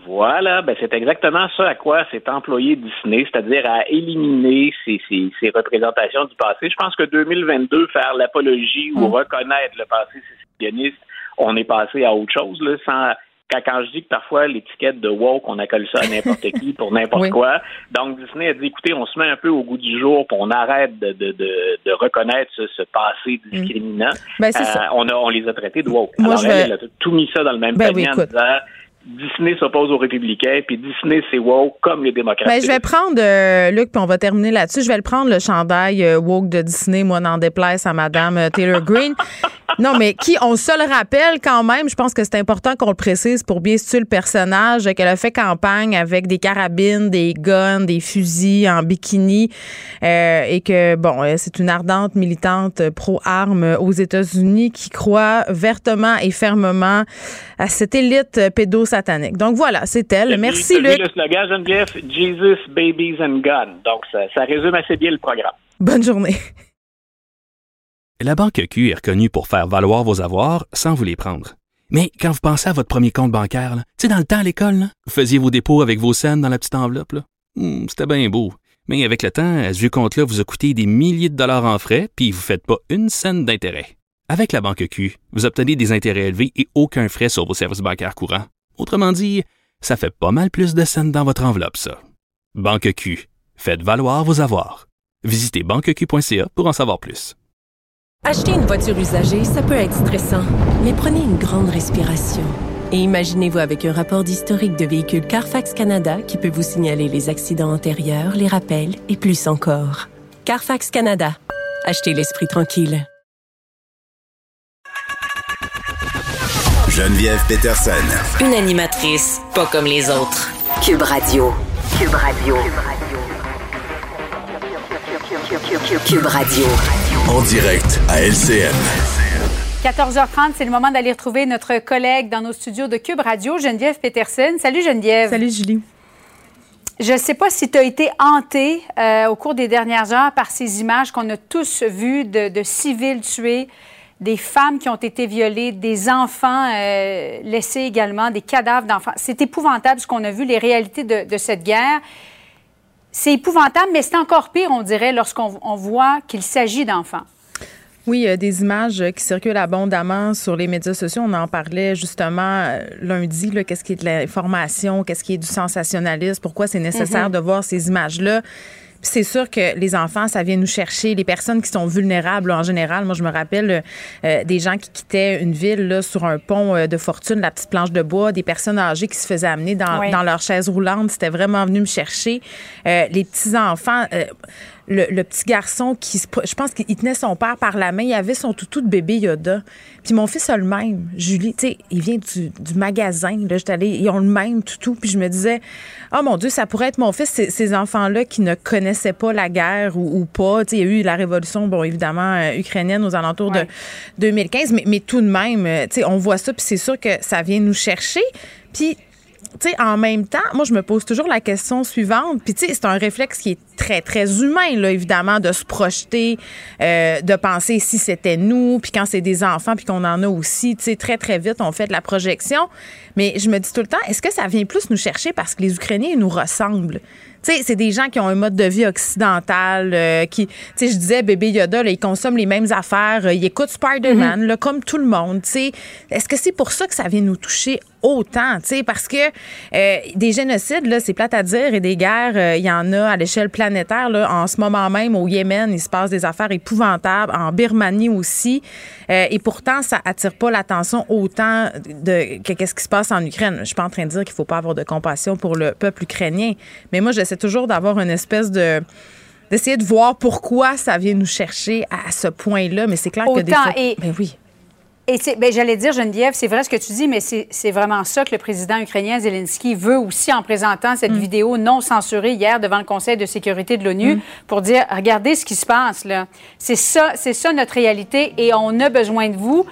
Voilà, ben c'est exactement ça à quoi s'est employé Disney, c'est-à-dire à éliminer ces, ces, ces, représentations du passé. Je pense que 2022, faire l'apologie ou reconnaître le passé sécessionniste, on est passé à autre chose, là, sans quand, quand, je dis que parfois l'étiquette de woke, on accole ça à n'importe qui pour n'importe quoi. Donc Disney a dit écoutez, on se met un peu au goût du jour, puis on arrête de, de, de, de reconnaître ce, ce, passé discriminant. Ben, euh, on, a, on les a traités de woke. Moi, Alors je elle, elle, a tout mis ça dans le même ben, panier oui, en disant Disney s'oppose aux républicains, puis Disney, c'est woke comme les démocrates. Ben, je vais prendre, euh, Luc, puis on va terminer là-dessus. Je vais le prendre, le chandail euh, woke de Disney, moi, n'en déplaise à Madame euh, Taylor Green. non, mais qui, on se le rappelle quand même, je pense que c'est important qu'on le précise pour bien situer le personnage, qu'elle a fait campagne avec des carabines, des guns, des fusils en bikini, euh, et que, bon, c'est une ardente militante pro-armes aux États-Unis qui croit vertement et fermement à cette élite pédosatanique satanique. Donc voilà, c'est elle. Merci, Luc. Luc. le slogan, Geneviève, Jesus, Babies and Guns. Donc, ça, ça résume assez bien le programme. Bonne journée. La Banque Q est reconnue pour faire valoir vos avoirs sans vous les prendre. Mais quand vous pensez à votre premier compte bancaire, tu sais, dans le temps à l'école, vous faisiez vos dépôts avec vos scènes dans la petite enveloppe. Hmm, C'était bien beau. Mais avec le temps, ce vieux compte-là vous a coûté des milliers de dollars en frais, puis vous ne faites pas une scène d'intérêt. Avec la Banque Q, vous obtenez des intérêts élevés et aucun frais sur vos services bancaires courants. Autrement dit, ça fait pas mal plus de scènes dans votre enveloppe, ça. Banque Q. Faites valoir vos avoirs. Visitez banqueq.ca pour en savoir plus. Acheter une voiture usagée, ça peut être stressant, mais prenez une grande respiration. Et imaginez-vous avec un rapport d'historique de véhicule Carfax Canada qui peut vous signaler les accidents antérieurs, les rappels et plus encore. Carfax Canada. Achetez l'esprit tranquille. Geneviève Peterson. Une animatrice pas comme les autres. Cube Radio. Cube Radio. Cube Radio. En direct à LCN. 14h30, c'est le moment d'aller retrouver notre collègue dans nos studios de Cube Radio, Geneviève Peterson. Salut Geneviève. Salut Julie. Je ne sais pas si tu as été hantée euh, au cours des dernières heures par ces images qu'on a tous vues de, de civils tués, des femmes qui ont été violées, des enfants euh, laissés également, des cadavres d'enfants. C'est épouvantable ce qu'on a vu, les réalités de, de cette guerre. C'est épouvantable, mais c'est encore pire, on dirait, lorsqu'on on voit qu'il s'agit d'enfants. Oui, il y a des images qui circulent abondamment sur les médias sociaux. On en parlait justement euh, lundi, qu'est-ce qui est de l'information, qu'est-ce qui est du sensationnalisme, pourquoi c'est nécessaire Mhm. de voir ces images-là. C'est sûr que les enfants, ça vient nous chercher. Les personnes qui sont vulnérables en général. Moi, je me rappelle euh, des gens qui quittaient une ville là, sur un pont euh, de fortune, la petite planche de bois, des personnes âgées qui se faisaient amener dans, Oui. dans leur chaise roulante. C'était vraiment venu me chercher. Euh, les petits-enfants... le, le petit garçon qui, je pense qu'il tenait son père par la main, il avait son toutou de bébé Yoda. Puis mon fils a le même, Julie, tu sais, il vient du, du magasin, là, j'étais allée, ils ont le même toutou, puis je me disais, oh mon Dieu, ça pourrait être mon fils, ces, ces enfants-là qui ne connaissaient pas la guerre ou, ou pas, tu sais, il y a eu la révolution, bon, évidemment, euh, ukrainienne aux alentours de 2015, mais, mais tout de même, euh, tu sais, on voit ça, puis c'est sûr que ça vient nous chercher, puis en même temps, moi, je me pose toujours la question suivante. Puis, tu c'est un réflexe qui est très, très humain, là, évidemment, de se projeter, euh, de penser si c'était nous, puis quand c'est des enfants, puis qu'on en a aussi, très, très vite, on fait de la projection. Mais je me dis tout le temps, est-ce que ça vient plus nous chercher parce que les Ukrainiens nous ressemblent? Tu sais, c'est des gens qui ont un mode de vie occidental, euh, qui, tu sais, je disais, bébé Yoda, là, ils consomment les mêmes affaires, euh, ils écoutent Spider-Man, là, comme tout le monde, tu sais. Est-ce que c'est pour ça que ça vient nous toucher autant, tu sais, parce que euh, des génocides, là, c'est plate à dire, et des guerres, euh, il y en a à l'échelle planétaire, là, en ce moment même, au Yémen, il se passe des affaires épouvantables, en Birmanie aussi, euh, et pourtant, ça attire pas l'attention autant de que qu'est-ce qui se passe en Ukraine. Je suis pas en train de dire qu'il faut pas avoir de compassion pour le peuple ukrainien, mais moi, j'essaie toujours d'avoir une espèce de d'essayer de voir pourquoi ça vient nous chercher à ce point-là, mais c'est clair que des fois... et- Ben oui. Et ben, j'allais dire, Geneviève, c'est vrai ce que tu dis, mais c'est c'est vraiment ça que le président ukrainien Zelensky veut aussi en présentant cette Mm. vidéo non censurée hier devant le Conseil de sécurité de l'ONU Mm. pour dire regardez ce qui se passe là. C'est ça, c'est ça notre réalité et on a besoin de vous.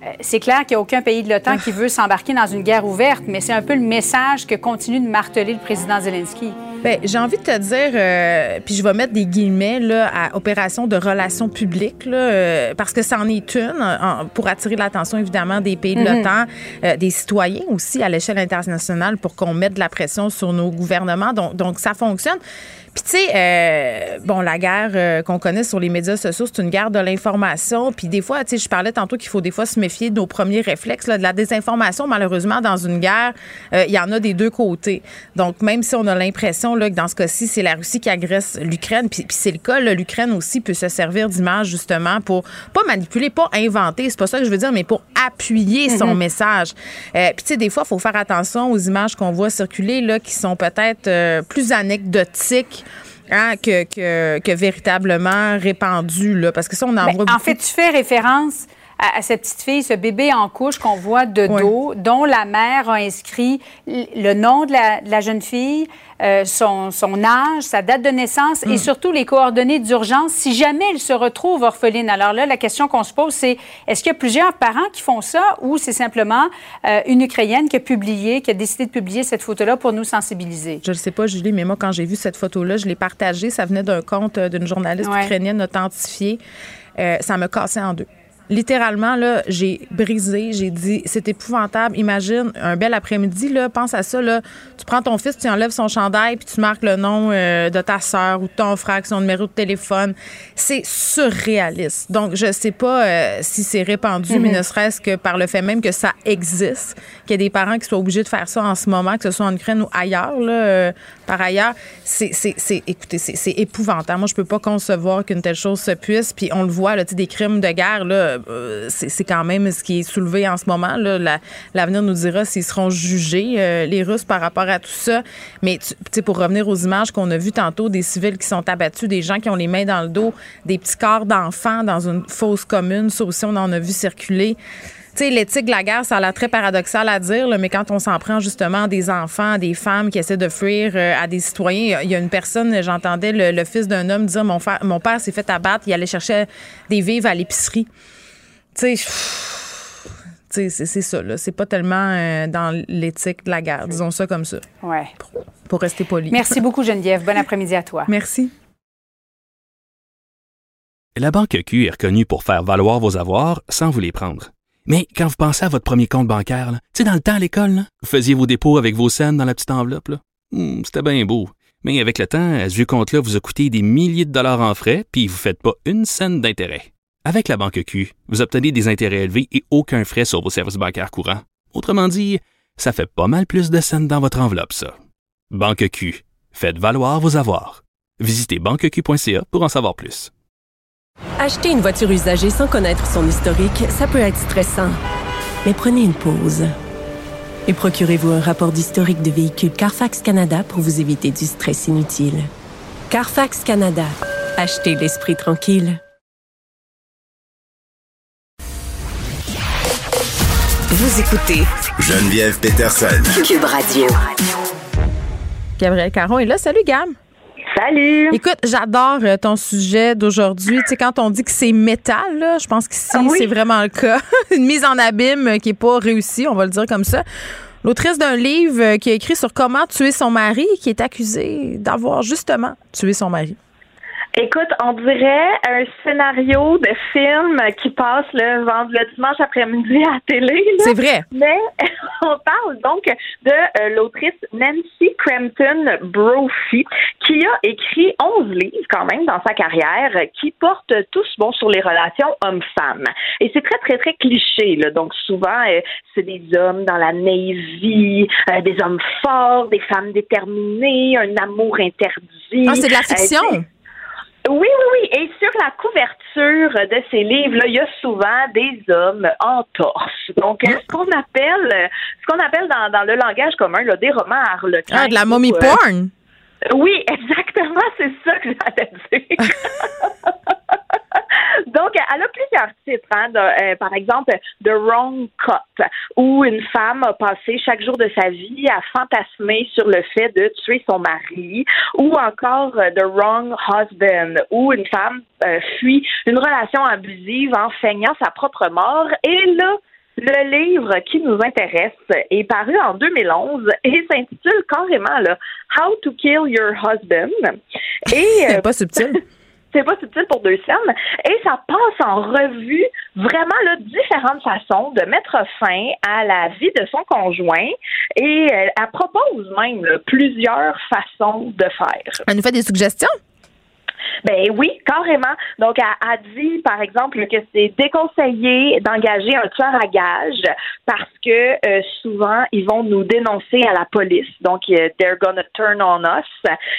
Euh, C'est clair qu'il n'y a aucun pays de l'OTAN qui veut s'embarquer dans une guerre ouverte, mais c'est un peu le message que continue de marteler le président Zelensky. Ben, j'ai envie de te dire, euh, puis je vais mettre des guillemets là, à opération de relations publiques, là, euh, parce que c'en est une, en- pour attirer l'attention évidemment des pays de Mhm. l'OTAN, euh, des citoyens aussi à l'échelle internationale pour qu'on mette de la pression sur nos gouvernements. Donc, donc ça fonctionne. Puis tu sais, euh, bon, la guerre euh, qu'on connaît sur les médias sociaux, c'est une guerre de l'information. Puis des fois, tu sais, je parlais tantôt qu'il faut des fois se méfier de nos premiers réflexes, là, de la désinformation. Malheureusement, dans une guerre, euh, il y en a des deux côtés. Donc, même si on a l'impression là, que dans ce cas-ci, c'est la Russie qui agresse l'Ukraine, puis, puis c'est le cas, là, l'Ukraine aussi peut se servir d'image justement pour pas manipuler, pas inventer, c'est pas ça que je veux dire, mais pour appuyer son Mhm. message. Puis tu sais, des fois, il faut faire attention aux images qu'on voit circuler là, qui sont peut-être plus anecdotiques. Hein, que, que, que véritablement répandues, là, parce que ça, on en Ben, voit en fait, tu fais référence à, à cette petite fille, ce bébé en couche qu'on voit de dos, dont la mère a inscrit le nom de la, de la jeune fille, euh, son, son âge, sa date de naissance et surtout les coordonnées d'urgence si jamais elle se retrouve orpheline. Alors là, la question qu'on se pose, c'est est-ce qu'il y a plusieurs parents qui font ça ou c'est simplement euh, une Ukrainienne qui a publié, qui a décidé de publier cette photo-là pour nous sensibiliser? Je ne sais pas, Julie, mais moi, quand j'ai vu cette photo-là, je l'ai partagée. Ça venait d'un compte euh, d'une journaliste Ouais. ukrainienne authentifiée. Euh, ça me cassait en deux. Littéralement, là, j'ai brisé, j'ai dit, c'est épouvantable. Imagine un bel après-midi, là, pense à ça, là. Tu prends ton fils, tu enlèves son chandail, puis tu marques le nom euh, de ta sœur ou de ton frère, son numéro de téléphone. C'est surréaliste. Donc, je sais pas euh, si c'est répandu, Mhm. mais ne serait-ce que par le fait même que ça existe, qu'il y a des parents qui soient obligés de faire ça en ce moment, que ce soit en Ukraine ou ailleurs, là, euh, par ailleurs, c'est, c'est, c'est- écoutez, c'est, épouvantable. Moi, je peux pas concevoir qu'une telle chose se puisse. Puis on le voit, là, tu sais, des crimes de guerre, là, c'est, c'est quand même ce qui est soulevé en ce moment. L'avenir nous dira s'ils seront jugés, euh, les Russes, par rapport à tout ça. Mais pour revenir aux images qu'on a vues tantôt, des civils qui sont abattus, des gens qui ont les mains dans le dos, des petits corps d'enfants dans une fosse commune, ça aussi, on en a vu circuler. L'éthique de la guerre, ça a l'air très paradoxal à dire, mais quand on s'en prend justement à des enfants, à des femmes qui essaient de fuir, euh, à des citoyens, il y a- une personne, j'entendais le, fils d'un homme dire mon, mon père s'est fait abattre, il allait chercher des vivres à l'épicerie. Tu sais, c'est c'est ça, là. C'est pas tellement euh, dans l'éthique de la guerre, disons ça comme ça, Ouais. pour rester poli. Merci beaucoup, Geneviève. Bon après-midi à toi. Merci. La Banque Q est reconnue pour faire valoir vos avoirs sans vous les prendre. Mais quand vous pensez à votre premier compte bancaire, là, tu sais, dans le temps à l'école, vous faisiez vos dépôts avec vos scènes dans la petite enveloppe. là. Hmm, C'était bien beau. Mais avec le temps, ce vieux compte-là vous a coûté des milliers de dollars en frais, puis vous ne faites pas une scène d'intérêt. Avec la Banque Q, vous obtenez des intérêts élevés et aucun frais sur vos services bancaires courants. Autrement dit, ça fait pas mal plus de scènes dans votre enveloppe, ça. Banque Q. Faites valoir vos avoirs. Visitez banqueq.ca pour en savoir plus. Acheter une voiture usagée sans connaître son historique, ça peut être stressant. Mais prenez une pause. Et procurez-vous un rapport d'historique de véhicule Carfax Canada pour vous éviter du stress inutile. Carfax Canada. Achetez l'esprit tranquille. Vous écoutez Geneviève Peterson. Cube Radio. Gabriel Caron est là. Salut, Gab. Salut. Écoute, j'adore euh, ton sujet d'aujourd'hui. Tu sais, quand on dit que c'est métal, là, je pense qu'ici, Ah oui. c'est vraiment le cas. Une mise en abîme euh, qui n'est pas réussie, on va le dire comme ça. L'autrice d'un livre euh, qui a écrit sur comment tuer son mari, qui est accusée d'avoir justement tué son mari. Écoute, on dirait un scénario de film qui passe le, vend- le dimanche après-midi à la télé. C'est vrai. Mais on parle donc de euh, l'autrice Nancy Crampton Brophy, qui a écrit 11 livres quand même dans sa carrière, qui portent tous bon sur les relations hommes-femmes. Et c'est très, très, très cliché. Là. Donc souvent, euh, c'est des hommes dans la Navy, euh, des hommes forts, des femmes déterminées, un amour interdit. Ah, c'est de la fiction. Oui, oui, oui. Et sur la couverture de ces livres-là, il y a souvent des hommes en torse. Donc, euh, ce qu'on appelle, euh, ce qu'on appelle dans, dans le langage commun, là, des romans harlequins. Ah, de la mommy euh, porn? oui, exactement, c'est ça que j'allais dire. Donc, elle a plusieurs titres, hein, de, euh, par exemple The Wrong Cut, où une femme a passé chaque jour de sa vie à fantasmer sur le fait de tuer son mari, ou encore euh, The Wrong Husband, où une femme euh, fuit une relation abusive en feignant sa propre mort. Et là, Le livre qui nous intéresse est paru en 2011 et s'intitule carrément là, How to Kill Your Husband. Et c'est pas subtil. c'est pas subtil pour deux scènes. Et ça passe en revue vraiment différentes façons de mettre fin à la vie de son conjoint et elle, propose même plusieurs façons de faire. Elle nous fait des suggestions? Ben oui, carrément. Donc, elle a dit, par exemple, que c'est déconseillé d'engager un tueur à gage parce que euh, souvent, ils vont nous dénoncer à la police. Donc, they're gonna turn on us.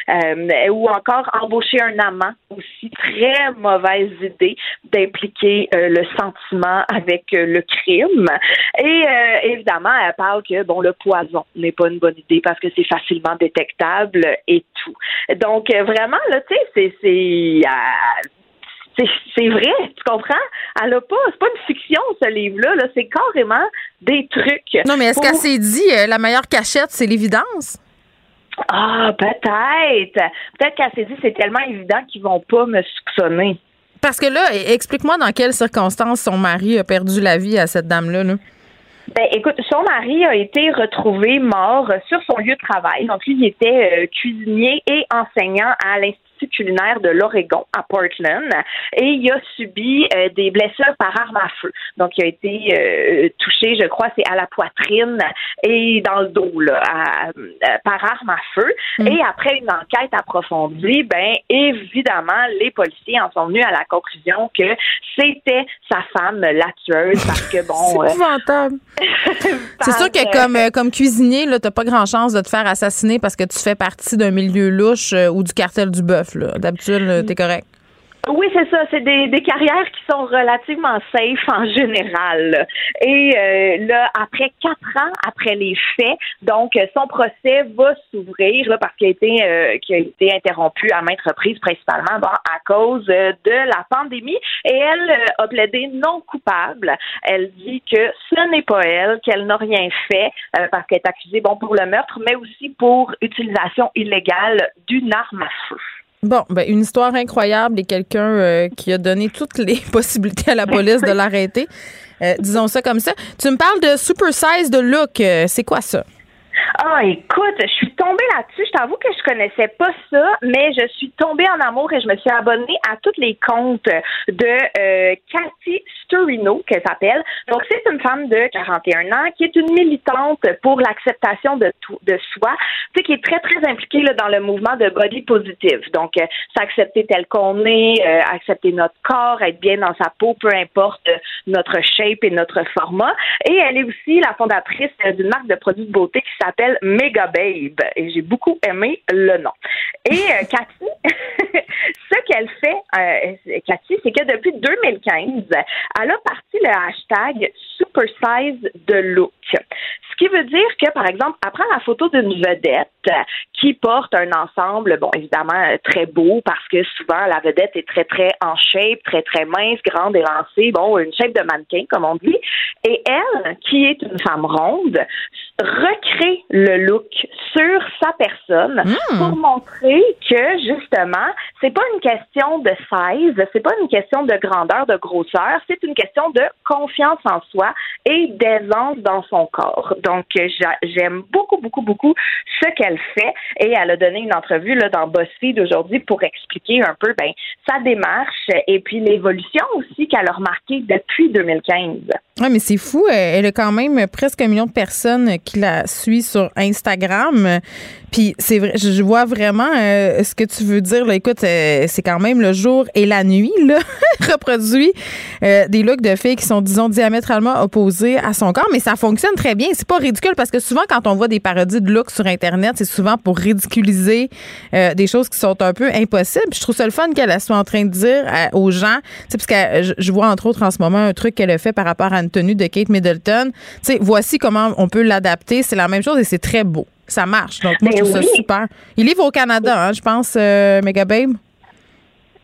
Euh, ou encore embaucher un amant aussi. Très mauvaise idée d'impliquer euh, le sentiment avec le crime. Et évidemment, elle parle que, bon, le poison n'est pas une bonne idée parce que c'est facilement détectable et tout. Donc, vraiment, là, tu sais, c'est c'est vrai, tu comprends? Elle a pas, c'est pas une fiction, ce livre-là, -là, c'est carrément des trucs. Non, mais est-ce qu'elle s'est dit, euh, la meilleure cachette, c'est l'évidence? Ah, peut-être. Peut-être qu'elle s'est dit, c'est tellement évident qu'ils vont pas me soupçonner. Parce que là, explique-moi dans quelles circonstances son mari a perdu la vie à cette dame-là. là ben, écoute, son mari a été retrouvé mort sur son lieu de travail. Donc, lui, il était euh, cuisinier et enseignant à l'Institut culinaire de l'Oregon à Portland et il a subi euh, des blessures par arme à feu. Donc il a été euh, touché, je crois, c'est à la poitrine et dans le dos là, par arme à feu. Mm. Et après une enquête approfondie, ben évidemment les policiers en sont venus à la conclusion que c'était sa femme la tueuse parce que bon. c'est épouvantable. c'est sûr que comme comme cuisinier t'as pas grand chance de te faire assassiner parce que tu fais partie d'un milieu louche ou du cartel du bœuf. D'habitude, t'es correct. Oui, c'est ça. C'est des, carrières qui sont relativement safe en général. Et euh, là, après quatre ans après les faits, donc son procès va s'ouvrir parce qu'il a été euh, a été interrompu à maintes reprises, principalement à cause de la pandémie. Et elle euh, a plaidé non coupable. Elle dit que ce n'est pas elle, qu'elle n'a rien fait parce qu'elle est accusée bon pour le meurtre, mais aussi pour utilisation illégale d'une arme à feu. Bon, ben, une histoire incroyable et quelqu'un euh, qui a donné toutes les possibilités à la police de l'arrêter. Euh, disons ça comme ça. Tu me parles de Super Size de Look. Euh, c'est quoi ça? Ah, écoute, je suis tombée là-dessus. Je t'avoue que je connaissais pas ça, mais je suis tombée en amour et je me suis abonnée à tous les comptes de euh, Cathy Sturino, qu'elle s'appelle. Donc, c'est une femme de 41 ans qui est une militante pour l'acceptation de, de soi, tu sais, qui est très, très impliquée là, dans le mouvement de body positive. Donc, euh, s'accepter tel qu'on est, euh, accepter notre corps, être bien dans sa peau, peu importe notre shape et notre format. Et elle est aussi la fondatrice d'une marque de produits de beauté qui s'appelle s'appelle Mega Babe et j'ai beaucoup aimé le nom. Et euh, Cathy, ce qu'elle fait, euh, Cathy, c'est que depuis 2015, elle a parti le hashtag Super Size de Look. Ce qui veut dire que, par exemple, après la photo d'une vedette qui porte un ensemble, bon, évidemment, très beau parce que souvent la vedette est très, très en shape, très, très mince, grande, élancée, bon, une shape de mannequin, comme on dit. Et elle, qui est une femme ronde, recrée le look sur sa personne hmm. pour montrer que justement, c'est pas une question de size, c'est pas une question de grandeur, de grosseur, c'est une question de confiance en soi et d'aisance dans son corps. Donc, j'aime beaucoup, beaucoup, beaucoup ce qu'elle fait et elle a donné une entrevue là, dans BuzzFeed aujourd'hui pour expliquer un peu ben, sa démarche et puis l'évolution aussi qu'elle a remarqué depuis 2015. Oui, mais c'est fou. Elle a quand même presque un million de personnes qui la suivent sur Instagram. Puis c'est vrai, je vois vraiment euh, ce que tu veux dire. Écoute, euh, c'est quand même le jour et la nuit, là, reproduit euh, des looks de filles qui sont, disons, diamétralement opposés à son corps, mais ça fonctionne très bien. C'est pas ridicule parce que souvent, quand on voit des parodies de looks sur Internet, c'est souvent pour ridiculiser des choses qui sont un peu impossibles. Je trouve ça le fun qu'elle soit en train de dire aux gens, parce que je vois entre autres en ce moment un truc qu'elle a fait par rapport à tenue de Kate Middleton. Tu sais, voici comment on peut l'adapter. C'est la même chose et c'est très beau. Ça marche. Donc, moi, je trouve ça super. Il livre au Canada, hein, je pense, euh, Megababe.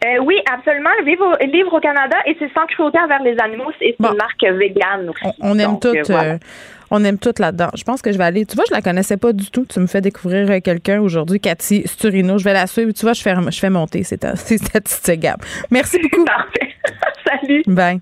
Euh, oui, absolument. Il livre, livre, au Canada et c'est sans cruauté envers les animaux. C'est une marque végane On, aime tout. Euh, on aime tout là-dedans. Je pense que je vais aller. Tu vois, je la connaissais pas du tout. Tu me fais découvrir quelqu'un aujourd'hui, Cathy Sturino. Je vais la suivre. Tu vois, je fais, je fais monter ces statistiques. Merci beaucoup. Parfait. Salut. Bye.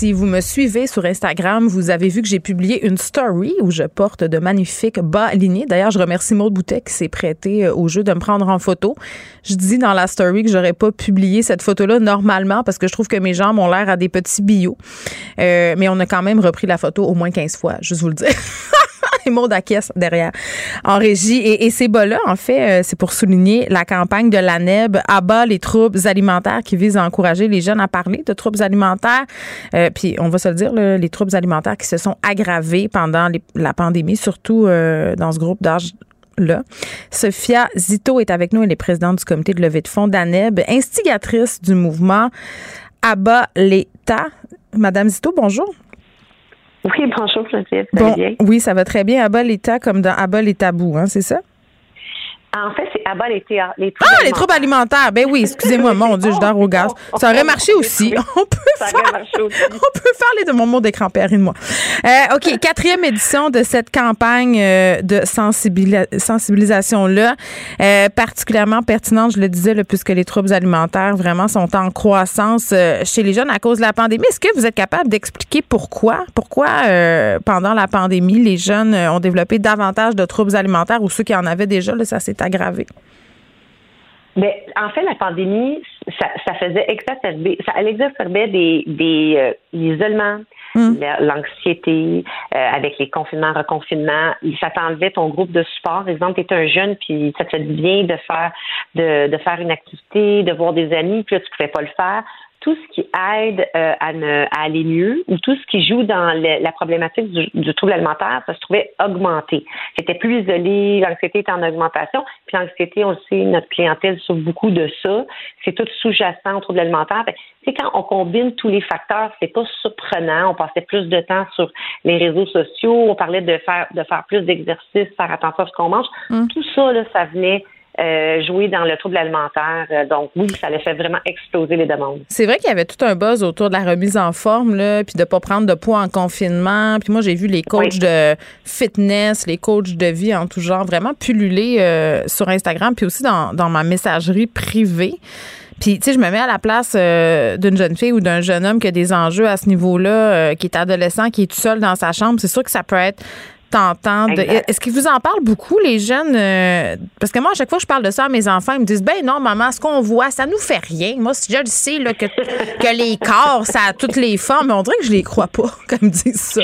Si vous me suivez sur Instagram, vous avez vu que j'ai publié une story où je porte de magnifiques bas alignés. D'ailleurs, je remercie Maud Boutet qui s'est prêté euh, au jeu de me prendre en photo. Je dis dans la story que j'aurais pas publié cette photo-là normalement parce que je trouve que mes jambes ont l'air à des petits billots. Euh, mais on a quand même repris la photo au moins 15 fois, juste vous le dire. et Maud caisse derrière en régie. Et, ces bas-là, en fait, euh, c'est pour souligner la campagne de l'ANEB à bas les troubles alimentaires qui vise à encourager les jeunes à parler de troubles alimentaires. Euh, puis, on va se le dire, les troubles alimentaires qui se sont aggravés pendant la pandémie, surtout euh, dans ce groupe d'âge Là. Sophia Zito est avec nous, elle est présidente du comité de levée de fonds d'ANEB, instigatrice du mouvement Abat l'État. Madame Zito, bonjour. Oui, bonjour, Geneviève. Ça va Bon, bien? oui, ça va très bien. Abat l'État comme dans Abat les tabous, hein, c'est ça? En fait, c'est abat les, les troubles Ah, les troubles alimentaires. Ben oui, excusez-moi, mon Dieu, je dors au gaz. Ça aurait marché aussi. On peut Ça faire, aurait marché aussi. on peut faire les de mon mot d'écran, de moi. Euh, OK, quatrième édition de cette campagne euh, de sensibili- sensibilisation-là, euh, particulièrement pertinente, je le disais, là, puisque les troubles alimentaires vraiment sont en croissance chez les jeunes à cause de la pandémie. Est-ce que vous êtes capable d'expliquer pourquoi? Pourquoi, pendant la pandémie, les jeunes ont développé davantage de troubles alimentaires ou ceux qui en avaient déjà, là, ça s'est aggravé? Mais en fait, la pandémie, ça, ça faisait exacerber, ça elle exacerbait des, des euh, l'isolement, la- l'anxiété, euh, avec les confinements, reconfinements. Ça t'enlevait ton groupe de support. Par exemple, étais un jeune, puis ça te fait du bien de faire de, de faire une activité, de voir des amis, puis là, tu pouvais pas le faire. Tout ce qui aide euh, à, ne- à aller mieux ou tout ce qui joue dans le- la problématique du, du trouble alimentaire, ça se trouvait augmenté. C'était plus isolé, l'anxiété était en augmentation. Puis l'anxiété, on le sait, notre clientèle souffre beaucoup de ça. C'est tout sous-jacent au trouble alimentaire. Sais, quand on combine tous les facteurs, c'est pas surprenant. On passait plus de temps sur les réseaux sociaux. On parlait de faire de faire plus d'exercices, faire attention à ce qu'on mange. Tout ça, là, ça venait euh, jouer dans le trouble alimentaire. Euh, Donc oui, ça allait fait vraiment exploser les demandes. C'est vrai qu'il y avait tout un buzz autour de la remise en forme, là, puis de pas prendre de poids en confinement. Puis moi, j'ai vu les coachs de fitness, les coachs de vie en tout genre vraiment pulluler euh, sur Instagram, puis aussi dans, dans ma messagerie privée. Puis, tu sais, je me mets à la place euh, d'une jeune fille ou d'un jeune homme qui a des enjeux à ce niveau-là, euh, qui est adolescent, qui est tout seul dans sa chambre. C'est sûr que ça peut être tentant. de- Exact. Est-ce qu'ils vous en parlent beaucoup, les jeunes? euh, parce que moi, à chaque fois que je parle de ça à mes enfants, ils me disent, ben non, maman, ce qu'on voit, ça nous fait rien. Moi, si je le sais, là, que, que les corps, ça a toutes les formes, mais on dirait que je les crois pas, comme ils disent ça.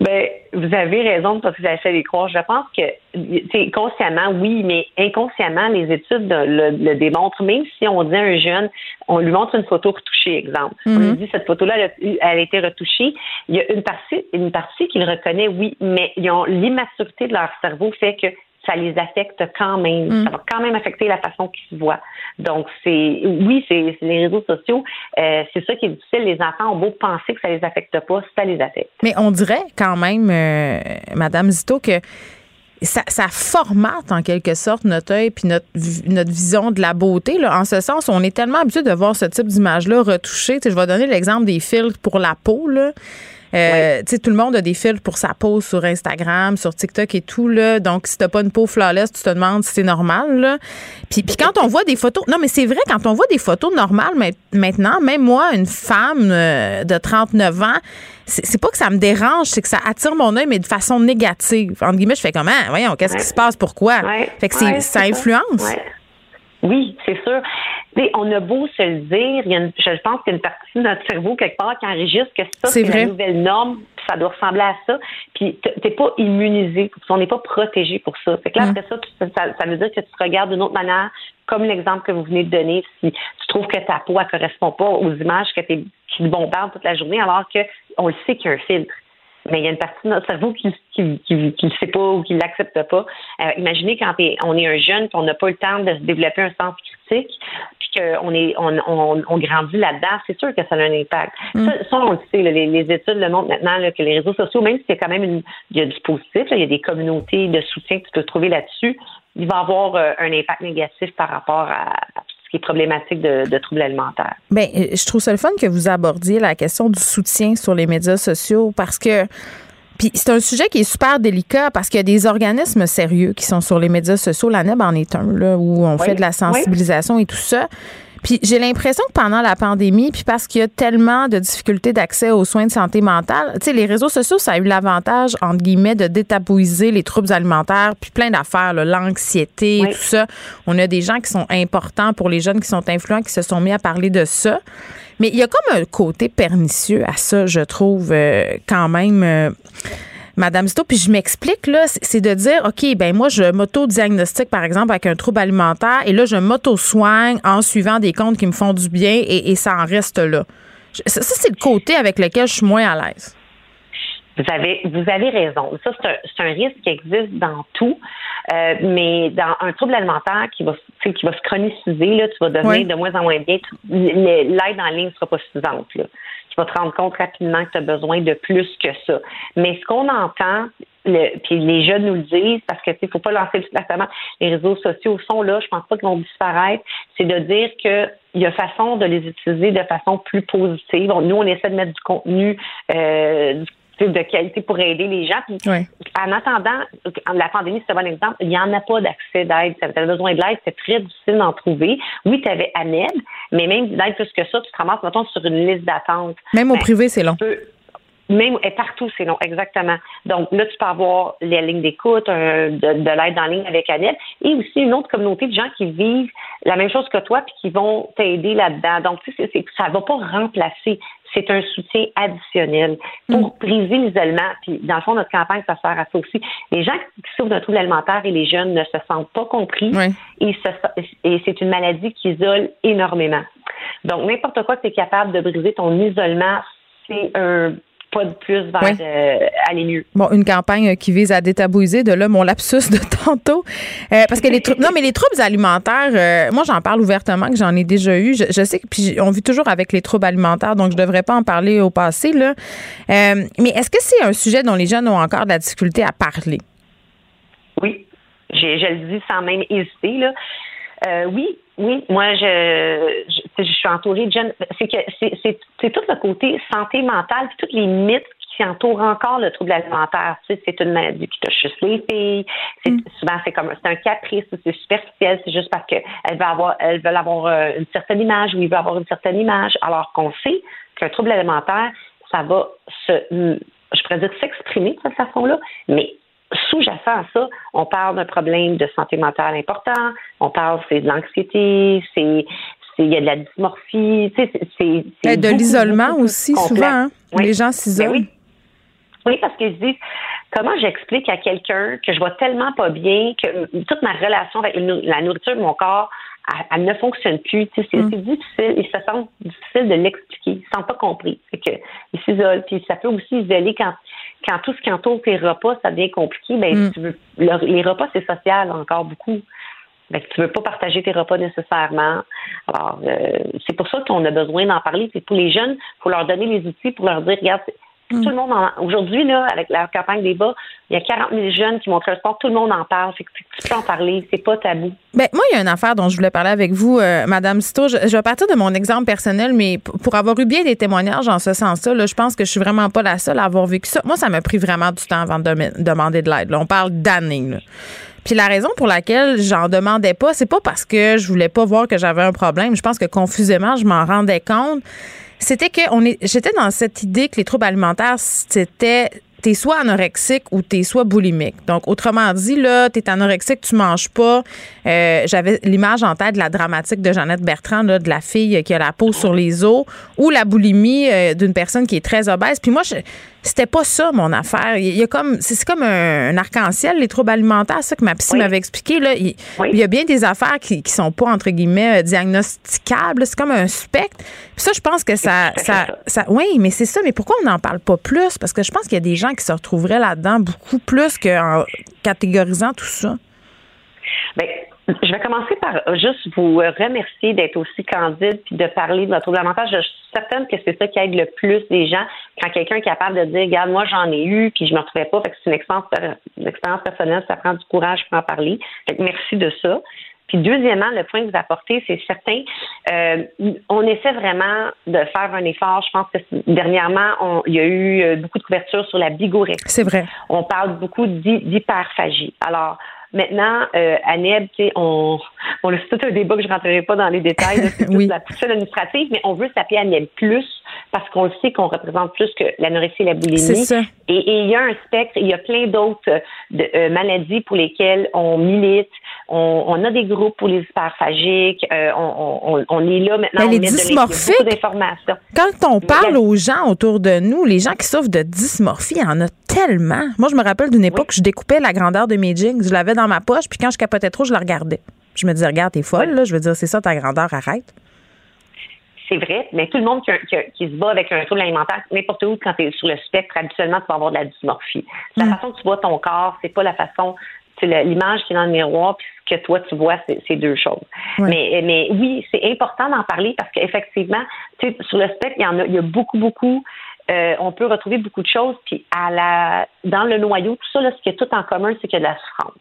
Ben, vous avez raison parce que vous fait les croire. Je pense que, consciemment, oui, mais inconsciemment, les études le, le démontrent. Même si on dit à un jeune, on lui montre une photo retouchée, exemple. On Mhm. lui dit cette photo-là, elle, a- elle a été retouchée. Il y a une partie, une partie qu'il reconnaît, oui, mais ils ont l'immaturité de leur cerveau fait que ça les affecte quand même. Mm. Ça va quand même affecter la façon qu'ils se voient. Donc, c'est oui, c'est les réseaux sociaux. euh, c'est ça qui est difficile. Les enfants ont beau penser que ça les affecte pas, ça les affecte. Mais on dirait quand même, euh, Madame Zito, que ça, ça formate en quelque sorte notre œil puis notre, notre vision de la beauté. Là. En ce sens, on est tellement habitué de voir ce type d'image-là retouchée. Tu sais, je vais donner l'exemple des filtres pour la peau. Là. Euh, tu sais, Tout le monde a des filtres pour sa peau sur Instagram, sur TikTok et tout. Là. Donc, si t'as pas une peau flawless, tu te demandes si c'est normal. Là. Puis, puis quand on voit des photos... Non, mais c'est vrai, quand on voit des photos normales mais maintenant, même moi, une femme euh, de 39 ans, c'est pas que ça me dérange, c'est que ça attire mon œil, mais de façon négative. Entre guillemets, je fais comment? Voyons, qu'est-ce qui se passe? Pourquoi? Fait que Ouais, ça influence. Oui, c'est sûr. Tu sais, on a beau se le dire, il y a une- je pense qu'il y a une partie de notre cerveau quelque part qui enregistre que ça, C'est la nouvelle norme, ça doit ressembler à ça. Puis t'es pas immunisé, on n'est pas protégé pour ça. Fait que là, Mm. après ça, tu- ça, ça veut dire que tu te regardes d'une autre manière, comme l'exemple que vous venez de donner, si tu trouves que ta peau ne correspond pas aux images que te bombardent toute la journée, alors que on le sait qu'il y a un filtre. Mais il y a une partie de notre cerveau qui qui, qui, qui le sait pas ou qui l'accepte pas. Euh, imaginez quand on est un jeune, puis on n'a pas le temps de se développer un sens critique, puis qu'on est, on, on, on grandit là-dedans, c'est sûr que ça a un impact. Mm. Ça, ça, on le sait, là, les, les études le montrent maintenant là, que les réseaux sociaux, même s'il y a quand même une, il y a du positif, là, il y a des communautés de soutien que tu peux trouver là-dessus, il va avoir euh, un impact négatif par rapport à ce qui est problématique de, de troubles alimentaires. Bien, euh, je trouve ça le fun que vous abordiez la question du soutien sur les médias sociaux parce que puis c'est un sujet qui est super délicat parce qu'il y a des organismes sérieux qui sont sur les médias sociaux. La NEB en est un, là, où on Oui, fait de la sensibilisation et tout ça. Puis j'ai l'impression que pendant la pandémie, puis parce qu'il y a tellement de difficultés d'accès aux soins de santé mentale, tu sais, les réseaux sociaux, ça a eu l'avantage, entre guillemets, de détabouiser les troubles alimentaires, puis plein d'affaires, l'anxiété, Oui. tout ça. On a des gens qui sont importants pour les jeunes qui sont influents, qui se sont mis à parler de ça. Mais il y a comme un côté pernicieux à ça, je trouve, euh, quand même. euh, Madame Zito, puis je m'explique, là, c'est de dire, OK, ben moi, je m'auto-diagnostique, par exemple, avec un trouble alimentaire, et là, je m'auto-soigne en suivant des comptes qui me font du bien, et, et ça en reste là. Je- Ça, ça, c'est le côté avec lequel je suis moins à l'aise. Vous avez, vous avez raison. Ça, c'est un, risque qui existe dans tout, Euh, mais dans un trouble alimentaire qui va, qui va se chroniciser, là, tu vas devenir Oui. de moins en moins bien. L'aide en ligne ne sera pas suffisante. Là. Vas te rendre compte rapidement que tu as besoin de plus que ça. Mais ce qu'on entend, le, puis les jeunes nous le disent, parce que il faut pas lancer le placement. Les réseaux sociaux sont là, je pense pas qu'ils vont disparaître. C'est de dire que il y a façon de les utiliser de façon plus positive. Nous, on essaie de mettre du contenu euh, de qualité pour aider les gens. Puis, Ouais. en attendant, la pandémie, c'est un bon exemple, il n'y en a pas d'accès d'aide. Tu avais besoin de l'aide, c'est très difficile d'en trouver. Oui, tu avais ANED, mais même d'aide plus que ça, tu te ramasses, mettons, sur une liste d'attente. Même au Ben, privé, c'est long. tu même et partout, c'est long, exactement. Donc là, tu peux avoir les lignes d'écoute, un- de, de l'aide en ligne avec Annette, et aussi une autre communauté de gens qui vivent la même chose que toi, puis qui vont t'aider là-dedans. Donc, tu sais, c'est- ça va pas remplacer. C'est un soutien additionnel pour briser l'isolement. Puis, dans le fond, notre campagne, ça sert à ça aussi. Les gens qui souffrent d'un trouble alimentaire et les jeunes ne se sentent pas compris et, se- et c'est une maladie qui isole énormément. Donc, n'importe quoi que tu es capable de briser ton isolement, c'est un pas de plus vers Oui. euh, aller mieux. Bon, une campagne qui vise à détabouiser de là mon lapsus de tantôt. Euh, parce que les trou- non, mais les troubles alimentaires, euh, moi j'en parle ouvertement que j'en ai déjà eu. Je, je sais que puis on vit toujours avec les troubles alimentaires, donc je devrais pas en parler au passé là. Euh, mais est-ce que c'est un sujet dont les jeunes ont encore de la difficulté à parler? Oui, j'ai- je le dis sans même hésiter. Là. Euh, oui, oui, moi, je, je, je suis entourée de jeunes. C'est que c'est, c'est, c'est tout le côté santé mentale, puis tous les mythes qui entourent encore le trouble alimentaire. Tu sais, c'est une maladie qui touche juste les filles. C'est, Souvent, c'est comme c'est un caprice, c'est superficiel, c'est juste parce qu'elles veulent avoir, elles veulent avoir euh, une certaine image ou ils veulent avoir une certaine image, alors qu'on sait qu'un trouble alimentaire, ça va se, je pourrais dire, s'exprimer de cette façon-là, mais sous-jacent à ça, on parle d'un problème de santé mentale important, on parle c'est de l'anxiété, c'est il y a de la dysmorphie, tu sais, c'est- Et de l'isolement aussi, complexe. souvent. hein? Oui. Les gens Ben s'isolent. oui. Oui, parce qu'ils se disent comment j'explique à quelqu'un que je vois tellement pas bien que toute ma relation avec la nourriture de mon corps, elle, elle ne fonctionne plus. Tu sais, c'est difficile. Ils se sentent difficile de l'expliquer. Ils ne sont pas compris. Que ils s'isolent. Puis ça peut aussi isoler quand, quand tout ce qui entoure tes repas, ça devient compliqué. Ben, Mm. tu veux, le- les repas, c'est social encore beaucoup. Que tu veux pas partager tes repas nécessairement. Alors, euh, c'est pour ça qu'on a besoin d'en parler. C'est pour les jeunes, il faut leur donner les outils pour leur dire, regarde, Mm. tout le monde en- aujourd'hui, là, avec la campagne des bas, il y a 40 000 jeunes qui montrent le sport, tout le monde en parle. Fait que tu peux en parler, c'est pas tabou. Ben, moi, il y a une affaire dont je voulais parler avec vous, euh, Madame Cito. Je, je vais partir de mon exemple personnel, mais pour avoir eu bien des témoignages en ce sens-là, là, je pense que je suis vraiment pas la seule à avoir vécu ça. Moi, ça m'a pris vraiment du temps avant de demander de l'aide. On parle d'années. Puis la raison pour laquelle j'en demandais pas, c'est pas parce que je voulais pas voir que j'avais un problème. Je pense que confusément, je m'en rendais compte. C'était que on est, j'étais dans cette idée que les troubles alimentaires, c'était t'es soit anorexique ou t'es soit boulimique. Donc, autrement dit, là, t'es anorexique, tu manges pas. Euh, J'avais l'image en tête de la dramatique de Jeannette Bertrand, là, de la fille qui a la peau sur les os, ou la boulimie euh, d'une personne qui est très obèse. Puis moi, c'était pas ça mon affaire. Il y a comme, c'est comme un, un arc-en-ciel, les troubles alimentaires, ça que ma psy m'avait expliqué. Là. Il, il y a bien des affaires qui, qui sont pas, entre guillemets, euh, diagnosticables. C'est comme un spectre. Puis ça, je pense que ça, ça, ça, oui, mais c'est ça. Mais pourquoi on n'en parle pas plus? Parce que je pense qu'il y a des gens qui se retrouveraient là-dedans beaucoup plus qu'en catégorisant tout ça? Ben, je vais commencer par juste vous remercier d'être aussi candide puis de parler de votre trouble. Je suis certaine que c'est ça qui aide le plus les gens quand quelqu'un est capable de dire, regarde, moi j'en ai eu puis je me retrouvais pas. Fait que c'est une expérience, personnelle, ça prend du courage pour en parler. Merci de ça. Puis deuxièmement, le point que vous apportez, c'est certain, euh, on essaie vraiment de faire un effort. Je pense que dernièrement, on, il y a eu euh, beaucoup de couverture sur la bigorexie. C'est vrai. On parle beaucoup d'hyperphagie. Alors, Maintenant, euh, à NEB, on, on c'est tout un débat que je ne rentrerai pas dans les détails, c'est oui. la poussée administrative, mais on veut s'appeler NEB Plus parce qu'on le sait qu'on représente plus que l'anorexie et la boulimie. C'est ça. Et, il y a un spectre, il y a plein d'autres euh, maladies pour lesquelles on milite. On, on, a des groupes pour les hyperphagiques. Euh, on, on, est là maintenant. Mais les dysmorphiques, quand on parle aux gens autour de nous, les gens qui souffrent de dysmorphie, il y en a tellement. Moi, je me rappelle d'une époque où je découpais la grandeur de mes jeans. Je l'avais dans ma poche, puis quand je capotais trop, je la regardais. Je me disais, regarde, t'es folle, là. Je veux dire, c'est ça ta grandeur, arrête. C'est vrai, mais tout le monde qui, se bat avec un trouble alimentaire, n'importe où, quand tu es sur le spectre, habituellement, tu vas avoir de la dysmorphie. La mm. façon que tu vois ton corps, c'est pas la façon l'image qui est dans le miroir, puis ce que toi tu vois, c'est deux choses. Mais, mais oui, c'est important d'en parler parce qu'effectivement, sur le spectre, il y en a, il y a beaucoup, beaucoup euh, on peut retrouver beaucoup de choses. Puis à la, dans le noyau, tout ça, là, ce qui est tout en commun, c'est qu'il y a de la souffrance.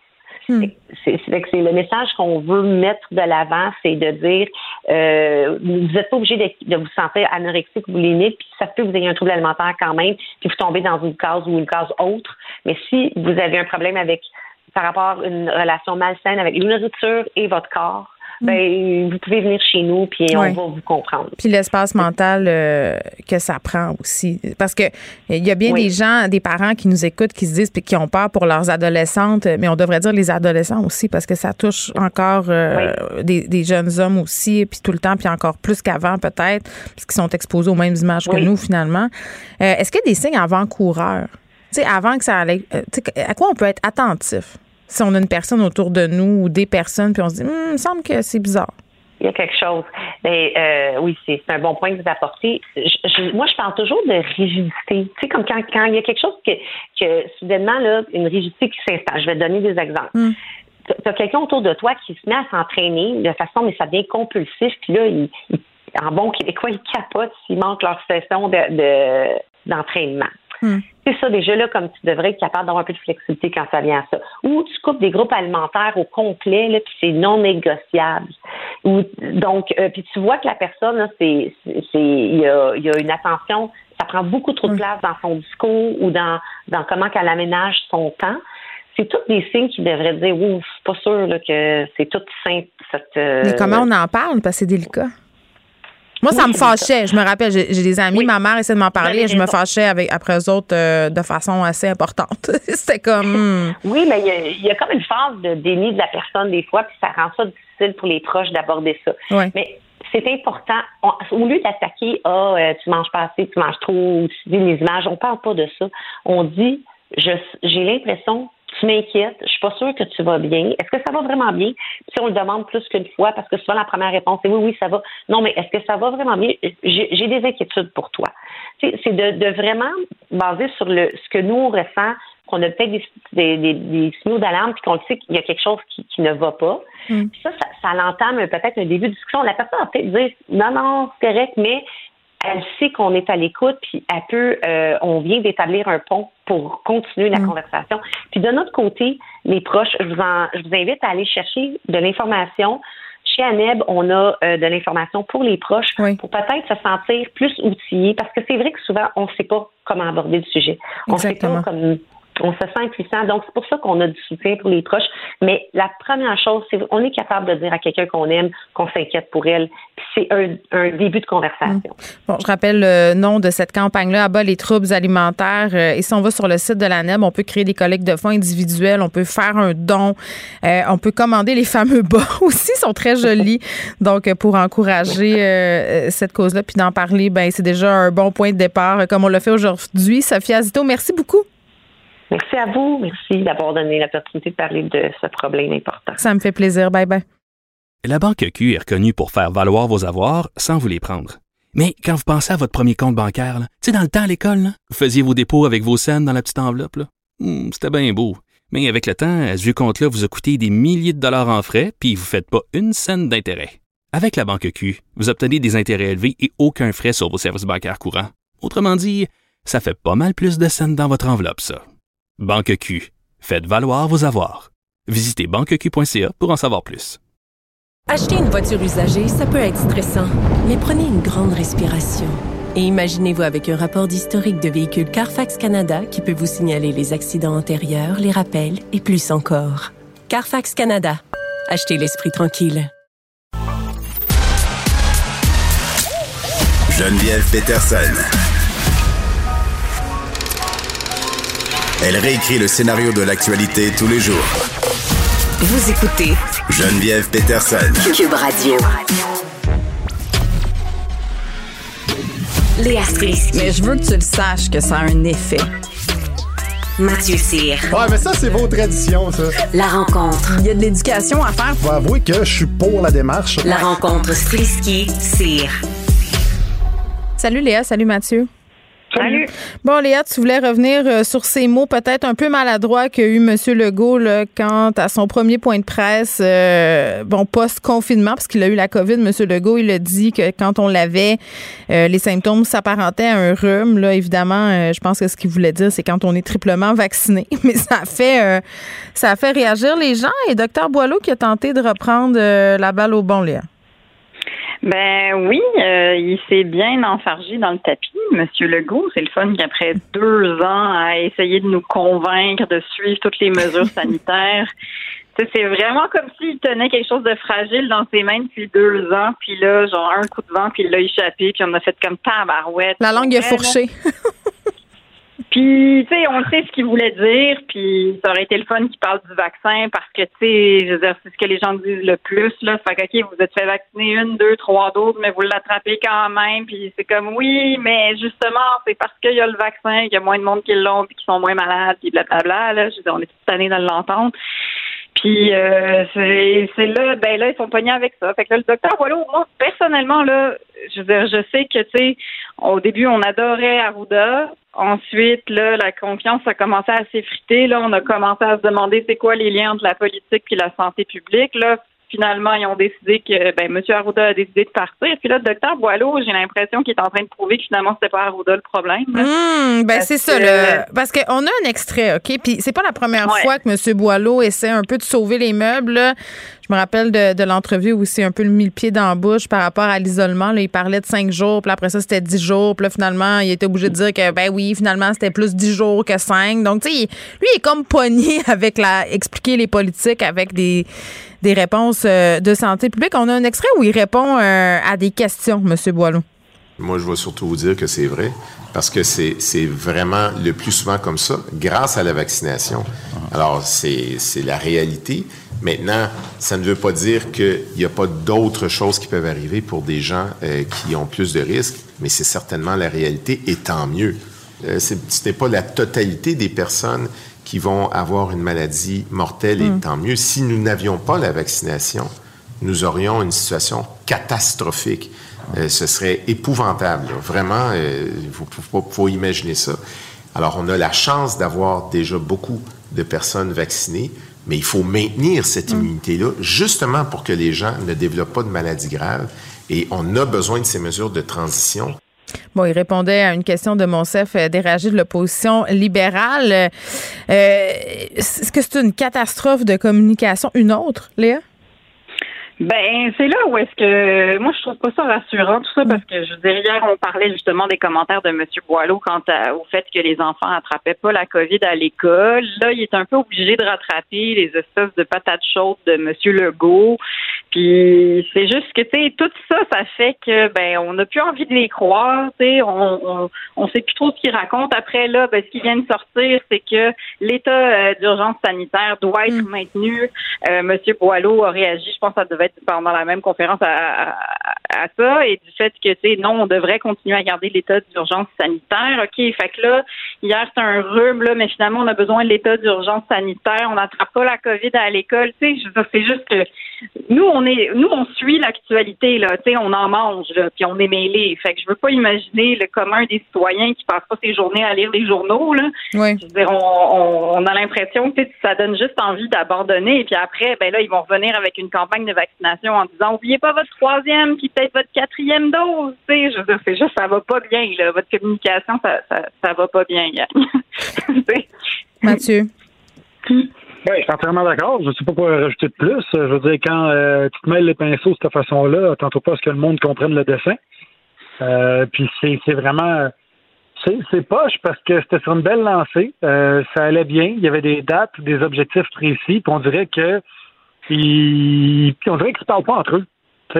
Hmm. C'est le message qu'on veut mettre de l'avant, c'est de dire euh, vous n'êtes pas obligé de, vous sentir anorexique ou boulimique, puis ça peut que vous ayez un trouble alimentaire quand même, puis vous tombez dans une case ou une case autre. Mais si vous avez un problème avec par rapport à une relation malsaine avec la nourriture et votre corps, ben, vous pouvez venir chez nous, puis on va vous comprendre. Puis l'espace mental euh, que ça prend aussi. Parce que il y a bien des gens, des parents qui nous écoutent, qui se disent, puis qui ont peur pour leurs adolescentes, mais on devrait dire les adolescents aussi, parce que ça touche encore euh, des, jeunes hommes aussi, puis tout le temps, puis encore plus qu'avant peut-être, parce qu'ils sont exposés aux mêmes images que nous finalement. Euh, est-ce qu'il y a des signes avant-coureurs? Tu sais, avant que ça allait. à quoi on peut être attentif? si on a une personne autour de nous ou des personnes, puis on se dit, hum, il me semble que c'est bizarre. Il y a quelque chose. Mais euh, oui, c'est un bon point que vous apportez. moi, je parle toujours de rigidité. Tu sais, comme quand, quand il y a quelque chose que, que soudainement, là, une rigidité qui s'installe. Je vais te donner des exemples. Hum. Tu as quelqu'un autour de toi qui se met à s'entraîner de façon, mais ça devient compulsif, puis là, il, en bon québécois, il capote s'il manque leur session de, d'entraînement. Hmm. C'est ça, déjà là, comme tu devrais être capable d'avoir un peu de flexibilité quand ça vient à ça. Ou tu coupes des groupes alimentaires au complet, là, puis c'est non négociable. Ou, donc, euh, puis tu vois que la personne, c'est, c'est, il y a, y a une attention, ça prend beaucoup trop de hmm. place dans son discours ou dans, dans comment qu'elle aménage son temps c'est tous des signes qui devraient dire ouf, pas sûr là, que c'est tout simple. Cette, euh, Mais comment on en parle? Parce que c'est délicat? Moi, ça me fâchait. Je me rappelle, j'ai des amis, ma mère essaie de m'en parler et je me fâchais avec, après eux autres euh, de façon assez importante. C'était comme. Hmm. Oui, mais il y, a, comme une phase de déni de la personne des fois, puis ça rend ça difficile pour les proches d'aborder ça. Mais c'est important. au lieu d'attaquer, ah, oh, tu manges pas assez, tu manges trop, ou tu dis les images, on parle pas de ça. On dit, j'ai l'impression tu m'inquiètes, je suis pas sûre que tu vas bien. Est-ce que ça va vraiment bien? Si on le demande plus qu'une fois, parce que souvent la première réponse est oui, oui, ça va. Non, mais est-ce que ça va vraiment bien? J'ai des inquiétudes pour toi. C'est de, vraiment baser sur le ce que nous on ressent, qu'on a peut-être des, des, signaux d'alarme, puis qu'on le sait qu'il y a quelque chose qui, ne va pas. Mm. ça, ça, ça l'entame peut-être un début de discussion. La personne va peut-être dire non, non, c'est correct, mais elle sait qu'on est à l'écoute, puis elle peut, euh, on vient d'établir un pont pour continuer la mm. conversation. Puis de notre côté, les proches, je vous, en, je vous invite à aller chercher de l'information. Chez ANEB, on a euh, de l'information pour les proches pour peut-être se sentir plus outillés, parce que c'est vrai que souvent, on ne sait pas comment aborder le sujet. On ne sait pas comme on se sent impuissant. Donc, c'est pour ça qu'on a du soutien pour les proches. Mais la première chose, c'est qu'on est capable de dire à quelqu'un qu'on aime, qu'on s'inquiète pour elle. C'est un, début de conversation. Mmh. Bon, je rappelle le nom de cette campagne-là, Abat les troubles alimentaires. Euh, et si on va sur le site de la NEB, on peut créer des collectes de fonds individuels, on peut faire un don, euh, on peut commander les fameux bas aussi, ils sont très jolis. Donc, pour encourager euh, cette cause-là, puis d'en parler, ben c'est déjà un bon point de départ, comme on l'a fait aujourd'hui. Sophia Zito, merci beaucoup. Merci à vous. Merci d'avoir donné l'opportunité de parler de ce problème important. Ça me fait plaisir. Bye bye. La Banque Q est reconnue pour faire valoir vos avoirs sans vous les prendre. Mais quand vous pensez à votre premier compte bancaire, tu sais, dans le temps à l'école, vous faisiez vos dépôts avec vos scènes dans la petite enveloppe. Hmm, c'était bien beau. Mais avec le temps, à ce vieux compte-là vous a coûté des milliers de dollars en frais, puis vous ne faites pas une scène d'intérêt. Avec la banque Q, vous obtenez des intérêts élevés et aucun frais sur vos services bancaires courants. Autrement dit, ça fait pas mal plus de scènes dans votre enveloppe, ça. Banque Q, faites valoir vos avoirs. Visitez banqueq.ca pour en savoir plus. Acheter une voiture usagée, ça peut être stressant, mais prenez une grande respiration. Et imaginez-vous avec un rapport d'historique de véhicule Carfax Canada qui peut vous signaler les accidents antérieurs, les rappels et plus encore. Carfax Canada. Achetez l'esprit tranquille. Geneviève Peterson. Elle réécrit le scénario de l'actualité tous les jours. Vous écoutez Geneviève Peterson. Cube Radio. Léa Strisky. Mais je veux que tu le saches que ça a un effet. Mathieu Cyr. Ouais, mais ça, c'est vos traditions, ça. La rencontre. Il y a de l'éducation à faire. Faut avouer que je suis pour la démarche. La rencontre Strisky-Cyr. Salut Léa, salut Mathieu. Salut. Bon, Léa, tu voulais revenir euh, sur ces mots peut-être un peu maladroits qu'a eu M. Legault là, quant à son premier point de presse, euh, bon, post-confinement, parce qu'il a eu la COVID. M. Legault, il a dit que quand on l'avait, euh, les symptômes s'apparentaient à un rhume. Là, évidemment, je pense que ce qu'il voulait dire, c'est quand on est triplement vacciné. Mais ça a fait, ça fait réagir les gens. Et Dr Boileau qui a tenté de reprendre la balle au bon, Léa. Ben oui, euh, il s'est bien enfargé dans le tapis, Monsieur Legault. C'est le fun qu'après deux ans à essayer de nous convaincre de suivre toutes les mesures sanitaires, c'est vraiment comme s'il tenait quelque chose de fragile dans ses mains depuis deux ans, puis là, genre un coup de vent, puis il l'a échappé, puis on a fait comme tabarouette. La langue est fourchée. Puis, tu sais, on sait ce qu'il voulait dire, puis ça aurait été le fun qu'il parle du vaccin parce que, tu sais, je veux dire, c'est ce que les gens disent le plus, là. Fait que, OK, vous êtes fait vacciner une, deux, trois doses, mais vous l'attrapez quand même, puis c'est comme, oui, mais justement, c'est parce qu'il y a le vaccin qu'il y a moins de monde qui l'ont, puis qui sont moins malades, puis blablabla, là. Je veux on est toute année dans l'entendre. Puis euh, c'est là, ben là, ils sont pognés avec ça. Fait que là, le docteur voilà, moi, personnellement, là, je veux dire, je sais que, tu sais, au début, on adorait Arruda. Ensuite, là, la confiance a commencé à s'effriter. Là, on a commencé à se demander c'est quoi les liens entre la politique et la santé publique. Là, finalement, ils ont décidé que ben, M. Arruda a décidé de partir. Puis là, le docteur Boileau, j'ai l'impression qu'il est en train de prouver que finalement, c'était pas Arruda le problème. Mmh, ben c'est ça. Le... Parce qu'on a un extrait, OK? Puis c'est pas la première fois que M. Boileau essaie un peu de sauver les meubles. Je me rappelle de, de l'entrevue où c'est un peu le mille pieds dans la bouche par rapport à l'isolement. Il parlait de cinq jours, puis après ça, c'était dix jours. Puis là, finalement, il était obligé de dire que, ben oui, finalement, c'était plus dix jours que cinq. Donc, tu sais, lui, il est comme pogné avec la... expliquer les politiques avec des des réponses euh, de santé publique. On a un extrait où il répond euh, à des questions, M. Boileau. Moi, je vais surtout vous dire que c'est vrai, parce que c'est vraiment le plus souvent comme ça, grâce à la vaccination. Alors, c'est la réalité. Maintenant, ça ne veut pas dire qu'il n'y a pas d'autres choses qui peuvent arriver pour des gens euh, qui ont plus de risques, mais c'est certainement la réalité, et tant mieux. ce n'est pas la totalité des personnes qui vont avoir une maladie mortelle et mm. tant mieux. Si nous n'avions pas la vaccination, nous aurions une situation catastrophique. Euh, ce serait épouvantable. Vraiment, euh, il faut, imaginer ça. Alors, on a la chance d'avoir déjà beaucoup de personnes vaccinées, mais il faut maintenir cette mm. immunité-là, justement pour que les gens ne développent pas de maladies graves. Et on a besoin de ces mesures de transition. Bon, il répondait à une question de Monsef euh, Déragé de l'opposition libérale. Euh, est-ce que c'est une catastrophe de communication? Une autre, Léa? Ben, c'est là où est-ce que moi je trouve pas ça rassurant tout ça parce que je veux dire hier on parlait justement des commentaires de M. Boileau quant au fait que les enfants attrapaient pas la COVID à l'école. Là, il est un peu obligé de rattraper les espèces de patates chaudes de M. Legault. Puis c'est juste que tu sais tout ça, ça fait que ben on n'a plus envie de les croire. Tu sais, on, on on sait plus trop ce qu'ils racontent. Après là, ben ce qui vient de sortir, c'est que l'état euh, d'urgence sanitaire doit être mm. maintenu. Euh, M. Boileau a réagi, je pense, que ça devait être pendant la même conférence à, à ça et du fait que, tu sais, non, on devrait continuer à garder l'état d'urgence sanitaire. OK, fait que là, hier, c'est un rhume, là, mais finalement, on a besoin de l'état d'urgence sanitaire. On n'attrape pas la COVID à l'école. Tu sais, je c'est juste que nous, on est, nous, on suit l'actualité, là. Tu sais, on en mange, là, puis on est mêlés. Fait que je veux pas imaginer le commun des citoyens qui passent pas ses journées à lire les journaux, là. Oui. Je veux dire, on, on, on a l'impression que ça donne juste envie d'abandonner. Et puis après, ben là, ils vont revenir avec une campagne de vaccination en disant oubliez pas votre troisième, puis peut-être votre quatrième dose. Tu sais, je veux dire, c'est juste ça va pas bien. Là. Votre communication, ça, ça, ça va pas bien. Mathieu. Oui, je suis entièrement d'accord. Je ne sais pas quoi rajouter de plus. Je veux dire, quand euh, tu te mêles les pinceaux de cette façon-là, tantôt pas à ce que le monde comprenne le dessin. Euh, puis c'est c'est vraiment... C'est c'est poche parce que c'était sur une belle lancée. Euh, ça allait bien. Il y avait des dates, des objectifs précis. Puis on dirait que... Puis on dirait qu'ils ne parlent pas entre eux.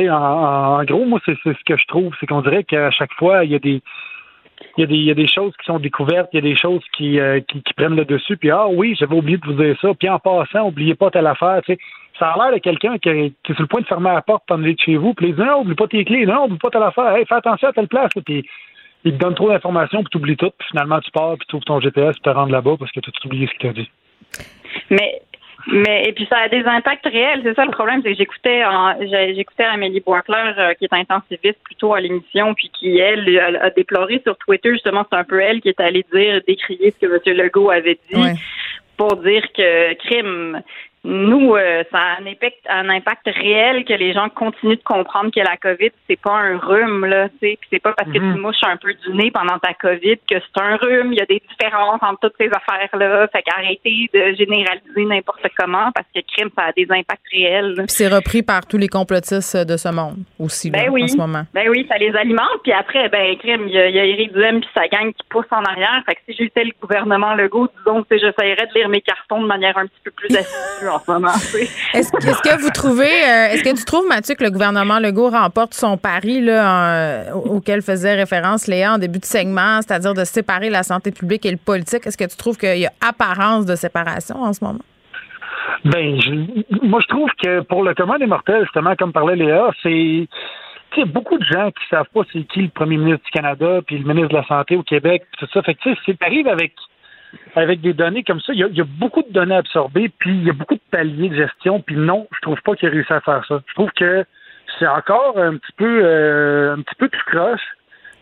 En, en gros, moi, c'est ce que je trouve. C'est qu'on dirait qu'à chaque fois, il y a des il y, a des, il y a des choses qui sont découvertes, il y a des choses qui, euh, qui, qui prennent le dessus, puis ah oui, j'avais oublié de vous dire ça, puis en passant, oubliez pas telle affaire, tu sais. Ça a l'air de quelqu'un qui, est- qui est sur le point de fermer la porte aller de chez vous, puis il dit non, oublie pas tes clés, non, oublie pas telle affaire, hey, fais attention à telle place, puis il te donne trop d'informations, puis tu oublies tout, puis finalement tu pars, puis tu ouvres ton GPS, puis tu te rends là-bas parce que tu as oublié ce qu'il t'a dit. Mais mais et puis ça a des impacts réels, c'est ça le problème, c'est que j'écoutais j'écoutais Amélie Boisclair euh, qui est intensiviste plutôt à l'émission puis qui elle, elle a déploré sur Twitter justement c'est un peu elle qui est allée dire décrier ce que M. Legault avait dit pour dire que crime nous, euh, ça a un impact, un impact réel que les gens continuent de comprendre que la COVID, c'est pas un rhume, là, tu sais, puis c'est pas parce que Mhm. tu mouches un peu du nez pendant ta COVID que c'est un rhume. Il y a des différences entre toutes ces affaires-là. Fait qu'arrêtez de généraliser n'importe comment parce que crime, ça a des impacts réels. là. Puis c'est repris par tous les complotistes de ce monde aussi, là, Ben oui. en ce moment. Ben oui, ça les alimente. Puis après, ben, crime, il y, a- il y a Éric Duhem puis sa gang qui pousse en arrière. Fait que si j'étais le gouvernement Legault, disons que j'essayerais de lire mes cartons de manière un petit peu plus assidue en ce moment. tu sais. Est-ce que- vous trouvez, euh, est-ce que tu trouves, Mathieu, que le gouvernement Legault remporte son pari là, en- auquel faisait référence Léa en début de segment, c'est-à-dire de séparer la santé publique et le politique? Est-ce que tu trouves qu'il y a apparence de séparation en ce moment? Ben, je- moi, je trouve que pour le commun des mortels, justement, comme parlait Léa, c'est. Tu sais, beaucoup de gens qui savent pas c'est qui le premier ministre du Canada, puis le ministre de la Santé au Québec, puis tout ça. Fait que, tu sais, si t'arrives avec, avec des données comme ça, il y, a, il y a beaucoup de données absorbées, puis il y a beaucoup de paliers de gestion, puis non, je trouve pas qu'il a réussi à faire ça. Je trouve que c'est encore un petit peu, euh, un petit peu tout croche,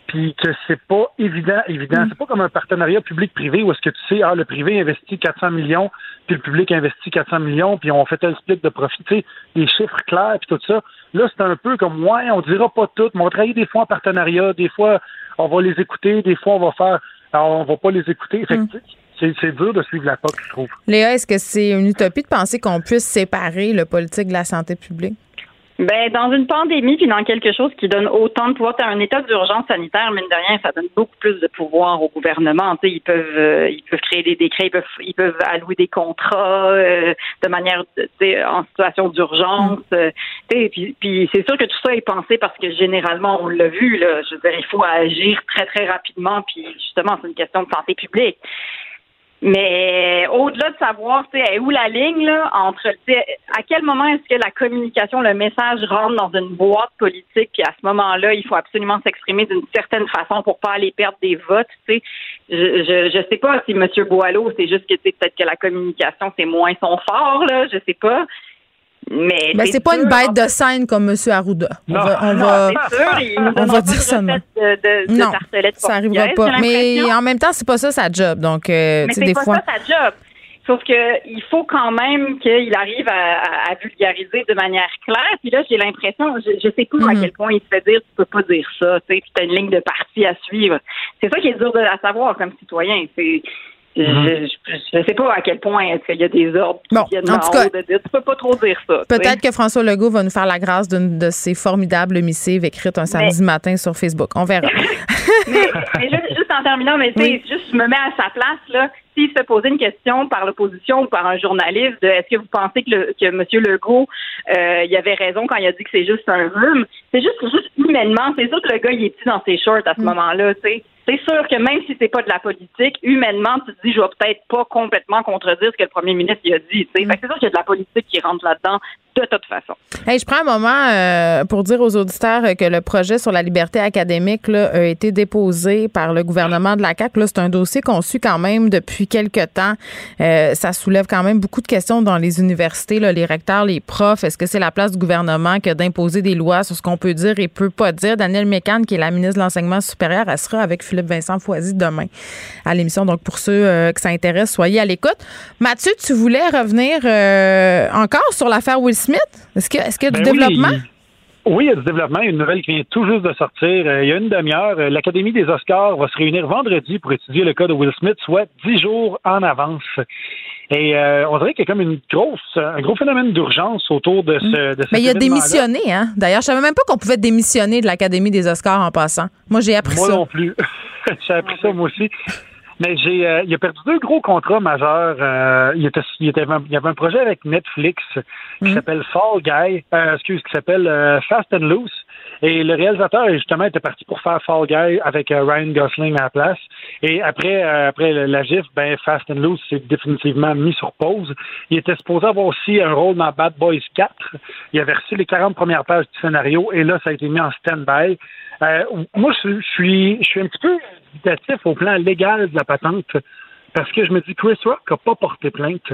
puis que c'est pas évident, évident. C'est pas comme un partenariat public-privé où est-ce que tu sais, ah, le privé investit 400 millions, puis le public investit 400 millions, puis on fait tel split de profit. Tu sais, les chiffres clairs, puis tout ça. Là, c'est un peu comme, ouais, on dira pas tout, mais on va travailler des fois en partenariat, des fois, on va les écouter, des fois, on va faire, alors, on va pas les écouter. Fait c'est, c'est dur de suivre la POC, je trouve. Léa, est-ce que c'est une utopie de penser qu'on puisse séparer le politique de la santé publique? Ben, dans une pandémie puis dans quelque chose qui donne autant de pouvoir, t'as un état d'urgence sanitaire, mine de rien, ça donne beaucoup plus de pouvoir au gouvernement. Tu sais, ils peuvent, euh, ils peuvent créer des décrets, ils peuvent, ils peuvent allouer des contrats euh, de manière, en situation d'urgence. euh, puis, puis c'est sûr que tout ça est pensé parce que généralement, on l'a vu, là. Je veux dire, il faut agir très très rapidement. Puis justement, c'est une question de santé publique. Mais au-delà de savoir, tu sais, où la ligne là entre, à quel moment est-ce que la communication, le message rentre dans une boîte politique, puis à ce moment-là, il faut absolument s'exprimer d'une certaine façon pour pas aller perdre des votes, tu sais. Je, je, je sais pas si M. Boileau, c'est juste que peut-être que la communication c'est moins son fort là, je sais pas. Mais Ben, c'est pas une bête de scène comme M. Arruda. On va, on Non, va, sûr, on va dire ça de, de, Non, tartelettes ça arrivera pas. Mais en même temps, c'est pas ça sa job. Donc, euh, c'est des pas fois. ça sa job. Sauf que il faut quand même qu'il arrive à, vulgariser de manière claire. Puis là, j'ai l'impression, je, je sais pas à Mhm. quel point il se fait dire tu peux pas dire ça, tu sais, puis t'as une ligne de parti à suivre. C'est ça qui est dur de, à savoir comme citoyen. C'est je, Mhm. je, je sais pas à quel point est-ce qu'il y a des ordres qui Bon, viennent en tout cas- de dire tu peux pas trop dire ça. Peut-être que François Legault va nous faire la grâce d'une de ses formidables missives écrites un samedi matin sur Facebook. On verra. mais, mais juste, juste en terminant, mais juste je me mets à sa place là. S'il se posait une question par l'opposition ou par un journaliste de est-ce que vous pensez que, le, que M. Legault euh, il avait raison quand il a dit que c'est juste un rhume, c'est juste juste humainement, c'est sûr que le gars il est petit dans ses shorts à ce moment-là, tu sais. C'est sûr que même si c'est pas de la politique, humainement, tu te dis je vais peut-être pas complètement contredire ce que le premier ministre a dit. c'est sûr qu'il y a de la politique qui rentre là-dedans de toute façon. Je prends un moment euh, pour dire aux auditeurs euh, que le projet sur la liberté académique là, a été déposé par le gouvernement de la CAQ. Là, c'est un dossier qu'on suit quand même depuis quelques temps. Euh, ça soulève quand même beaucoup de questions dans les universités, là, les recteurs, les profs. Est-ce que c'est la place du gouvernement que d'imposer des lois sur ce qu'on peut dire et peut pas dire? Danielle Mécan, qui est la ministre de l'Enseignement supérieur, elle sera avec Philippe Vincent Foisy demain à l'émission. Donc, pour ceux que ça intéresse, soyez à l'écoute. Mathieu, tu voulais revenir encore sur l'affaire Will Smith? Est-ce que est-ce qu'il y a du Ben oui. développement? Oui, il y a du développement. Une nouvelle qui vient tout juste de sortir. Euh, il y a une demi-heure, euh, l'Académie des Oscars va se réunir vendredi pour étudier le cas de Will Smith, soit dix jours en avance. Et euh, on dirait qu'il y a comme une grosse, un gros phénomène d'urgence autour de ce. De Mais il a démissionné, hein? D'ailleurs, je savais même pas qu'on pouvait démissionner de l'Académie des Oscars en passant. Moi, j'ai appris Moi ça. non plus. J'ai appris ça moi aussi. Mais j'ai, euh, il a perdu deux gros contrats majeurs. Euh, il, était, il, était- il y avait un projet avec Netflix qui s'appelle Fall Guy, euh, excuse, qui s'appelle euh, Fast and Loose. Et le réalisateur, justement, était parti pour faire Fall Guy avec euh, Ryan Gosling à la place. Et après, euh, après la gifle, ben, Fast and Loose s'est définitivement mis sur pause. Il était supposé avoir aussi un rôle dans Bad Boys 4. Il avait reçu les 40 premières pages du scénario et là, ça a été mis en stand-by. Euh, moi, je, je suis, je suis un petit peu dubitatif au plan légal de la patente parce que je me dis Chris Rock n'a pas porté plainte.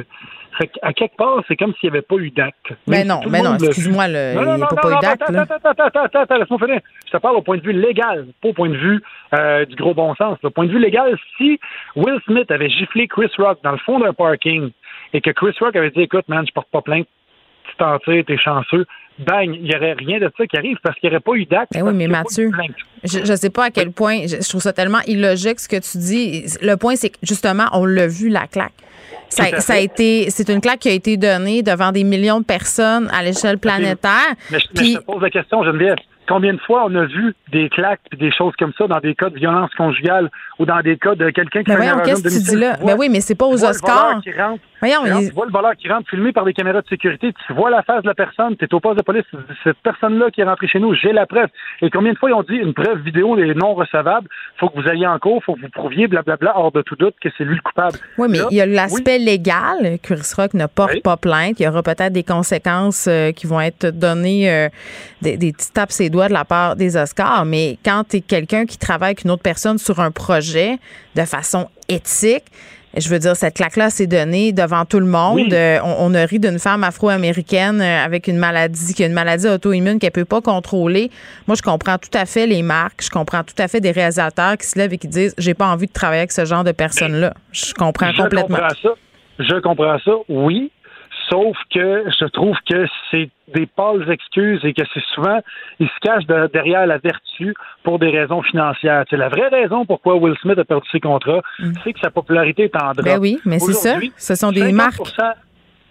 Fait qu'à quelque part, c'est comme s'il n'y avait pas eu d'acte. Mais non, si le mais non, monde l'a vu. excuse-moi, Non, il non, n'y a non, pas, non, eu non, d'acte. Attends, attends, attends, attends, laisse-moi finir. Je te parle au point de vue légal, pas au point de vue euh, du gros bon sens. Au point de vue légal, si Will Smith avait giflé Chris Rock dans le fond d'un parking et que Chris Rock avait dit Écoute, man, je porte pas plainte, tu t'en tires, t'es chanceux, bang, il n'y aurait rien de ça qui arrive parce qu'il n'y aurait pas eu d'acte. Ben oui, mais Mathieu, je ne sais pas à quel point, je, je trouve ça tellement illogique ce que tu dis. Le point, c'est que justement, on l'a vu, la claque. Ça, a été, c'est une claque qui a été donnée devant des millions de personnes à l'échelle planétaire. Mais je, mais Puis- je te pose la question, Geneviève. Combien de fois on a vu des claques et des choses comme ça dans des cas de violence conjugale ou dans des cas de quelqu'un qui Ben fait une qu'est-ce que tu dis là? Ben oui, mais c'est pas aux Oscars. voleur qui rentre, Voyons, tu, rentres, il- tu vois le voleur qui rentre filmé par des caméras de sécurité, tu vois la face de la personne, tu es au poste de police, cette personne-là qui est rentrée chez nous, j'ai la preuve. Et combien de fois ils ont dit une preuve vidéo est non recevable, faut que vous alliez en cours, faut que vous prouviez, blablabla, hors de tout doute que c'est lui le coupable. Oui, mais Là, il y a oui, l'aspect légal. Chris Rock ne porte pas plainte. Il y aura peut-être des conséquences euh, qui vont être données, euh, des, des petits tapes ses doigts de la part des Oscars. Mais quand tu es quelqu'un qui travaille avec une autre personne sur un projet de façon éthique, je veux dire, cette claque-là s'est donnée devant tout le monde. Euh, on, on a ri d'une femme afro-américaine euh, avec une maladie, qui a une maladie auto-immune qu'elle peut pas contrôler. Moi, je comprends tout à fait les marques. Je comprends tout à fait des réalisateurs qui se lèvent et qui disent, j'ai pas envie de travailler avec ce genre de personnes-là. Je comprends je complètement. comprends ça. Je comprends ça, oui. Sauf que je trouve que c'est des pâles excuses et que c'est souvent, ils se cachent de- derrière la vertu pour des raisons financières. C'est la vraie raison pourquoi Will Smith a perdu ses contrats, c'est que sa popularité est en drop. Mm. Ben oui, mais c'est ça. Ce sont des 50% marques.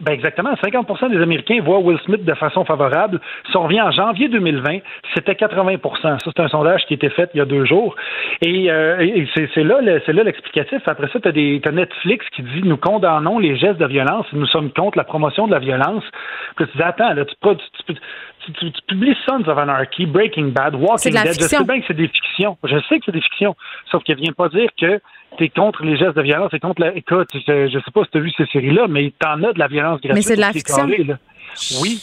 Ben exactement. 50% des Américains voient Will Smith de façon favorable. Si on revient en janvier 2020, c'était 80% Ça, c'est un sondage qui a été fait il y a deux jours. Et, euh, et c'est là, l'explicatif. Après ça, tu as, Netflix qui dit nous condamnons les gestes de violence. Nous sommes contre la promotion de la violence. Puis tu dis attends, là, tu, tu- tu- tu- tu- tu publies Sons of Anarchy, Breaking Bad, Walking de Dead. Je fiction. sais bien que c'est des fictions. Je sais que c'est des fictions. Sauf qu'elle vient pas dire que tu es contre les gestes de violence et contre la. Écoute, je, je sais pas si tu as vu ces séries-là, mais t'en as de la violence gratuite. Mais c'est de la fiction. carré. Oui,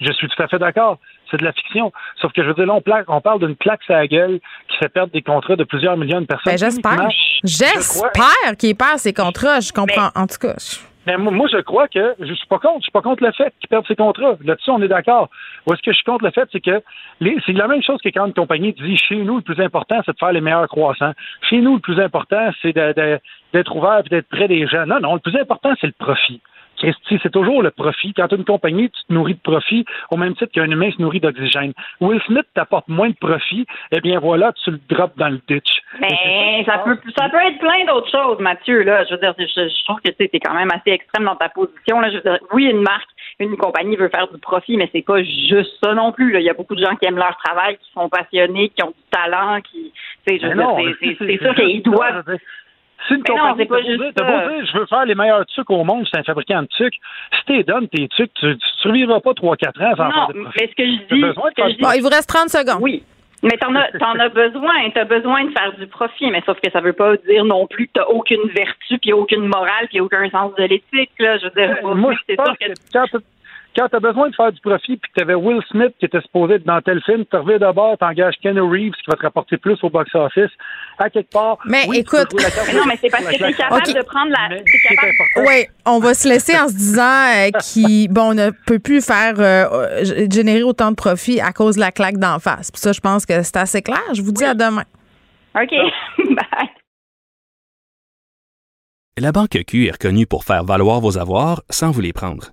je suis tout à fait d'accord. C'est de la fiction. Sauf que je veux dire, là, on, plaque- on parle d'une claque à la gueule qui fait perdre des contrats de plusieurs millions de personnes. Ben, j'espère. J'espère qu'il perd ses contrats. Je comprends. En tout cas, je- mais moi, je crois que je suis pas contre. Je suis pas contre le fait qu'ils perdent ses contrats. Là-dessus, on est d'accord. Où est-ce que je suis contre le fait, c'est que c'est la même chose que quand une compagnie dit chez nous, le plus important, c'est de faire les meilleurs croissants. Chez nous, le plus important, c'est d'être ouvert et d'être près des gens. Non, non, le plus important, c'est le profit. C'est toujours le profit. Quand tu as une compagnie, tu te nourris de profit au même titre qu'un humain se nourrit d'oxygène. Will Smith t'apporte moins de profit, eh bien voilà, tu le drops dans le ditch. Mais ça peut, ça peut être plein d'autres choses, Mathieu. Là, je veux dire, je, je trouve que tu es quand même assez extrême dans ta position. Là, je veux dire, oui, une marque, une compagnie veut faire du profit, mais c'est pas juste ça non plus. Là. Il y a beaucoup de gens qui aiment leur travail, qui sont passionnés, qui ont du talent, qui, c'est- sûr qu'ils doivent. Je veux dire. Si une Mais compagnie, pas juste dire- beau dire, je veux faire les meilleurs trucs au monde, c'est un fabricant de sucre. Si t'es donnes tes sucres, tu, tu survivras pas 3-4 ans sans Non, faire de profit. mais ce que je dis, besoin de ce que faire je du dis- Bon, il vous reste 30 secondes. Oui. Mais t'en as, t'en as besoin, t'as besoin de faire du profit, mais sauf que ça veut pas dire non plus que t'as aucune vertu, puis aucune morale, puis aucun sens de l'éthique, là. Je veux dire, Euh, Moi, je c'est sûr que que quand tu as besoin de faire du profit, puis que tu avais Will Smith qui était supposé être dans tel film, tu reviens d'abord, tu engages Ken Reeves qui va te rapporter plus au box-office, à quelque part. Mais oui, tu peux écoute- jouer la carte Mais non, mais c'est parce que t'es carte- capable de prendre la. Capable-. Oui, on va se laisser en se disant euh, qu'il bon, on ne peut plus faire euh, euh, générer autant de profit à cause de la claque d'en face. Puis ça, je pense que c'est assez clair. Je vous dis à demain. OK. Bye. La Banque Q est reconnue pour faire valoir vos avoirs sans vous les prendre.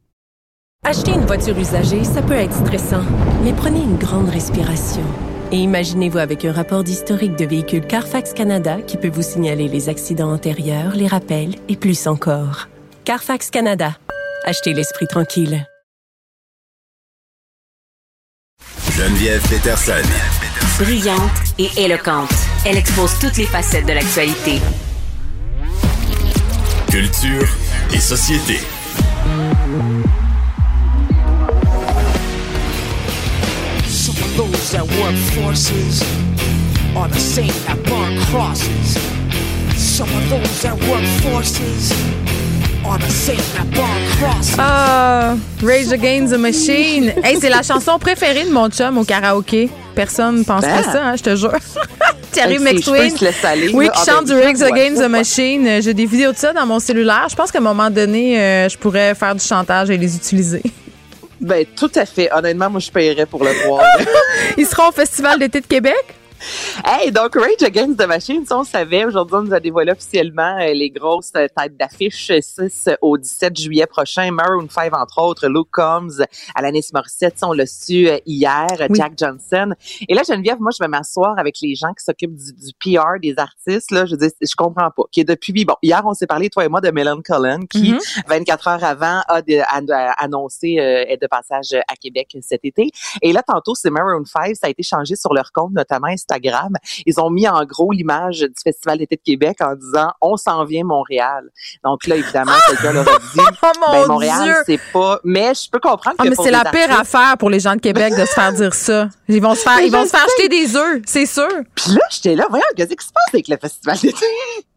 Acheter une voiture usagée, ça peut être stressant, mais prenez une grande respiration. Et imaginez-vous avec un rapport d'historique de véhicule Carfax Canada qui peut vous signaler les accidents antérieurs, les rappels et plus encore. Carfax Canada. Achetez l'esprit tranquille. Geneviève Peterson. Brillante et éloquente, elle expose toutes les facettes de l'actualité. Culture et société. Those that work forces are the same that burn crosses. Some of those that work forces are the same that burn crosses. Ah, Rage Against the Machine. Hey, c'est la chanson préférée de mon chum au karaoké. Personne ne penserait Ben. ça, hein, je te jure. Laisse aller, Oui, qui Ah, chante ben, du Rage Against the. Machine. Euh, J'ai des vidéos de ça dans mon cellulaire. Je pense qu'à un moment donné, euh, je pourrais faire du chantage et les utiliser. Ben, tout à fait. Honnêtement, moi, je paierais pour le voir. Ils seront au Festival d'été de Québec? Hey, donc Rage Against the Machine, on savait. Aujourd'hui, on nous a dévoilé officiellement euh, les grosses euh, têtes d'affiche euh, 6 au 17 juillet prochain. Maroon 5, entre autres, Luke Combs, Alanis Morissette, on l'a su euh, hier, euh, Oui. Jack Johnson. Et là, Geneviève, moi, je vais m'asseoir avec les gens qui s'occupent du, du PR des artistes. Là, je dis, je comprends pas. Qui est depuis, bon, hier, on s'est parlé, toi et moi, de Melon Cullen, qui, Mhm. 24 heures avant, a, de- a- a annoncé euh, être de passage à Québec cet été. Et là, tantôt, c'est Maroon 5, ça a été changé sur leur compte, notamment Instagram. Ils ont mis en gros l'image du Festival d'été de Québec en disant « On s'en vient Montréal ». Donc là, évidemment, quelqu'un leur a dit Oh ben, Montréal, c'est pas... » Mais je peux comprendre Ah, que mais c'est la pire artistes- affaire pour les gens de Québec de se faire dire ça. Ils vont se faire, ils vont se faire acheter des œufs, c'est sûr. Puis là, j'étais là, voyons, qu'est-ce qui se passe avec le Festival d'été?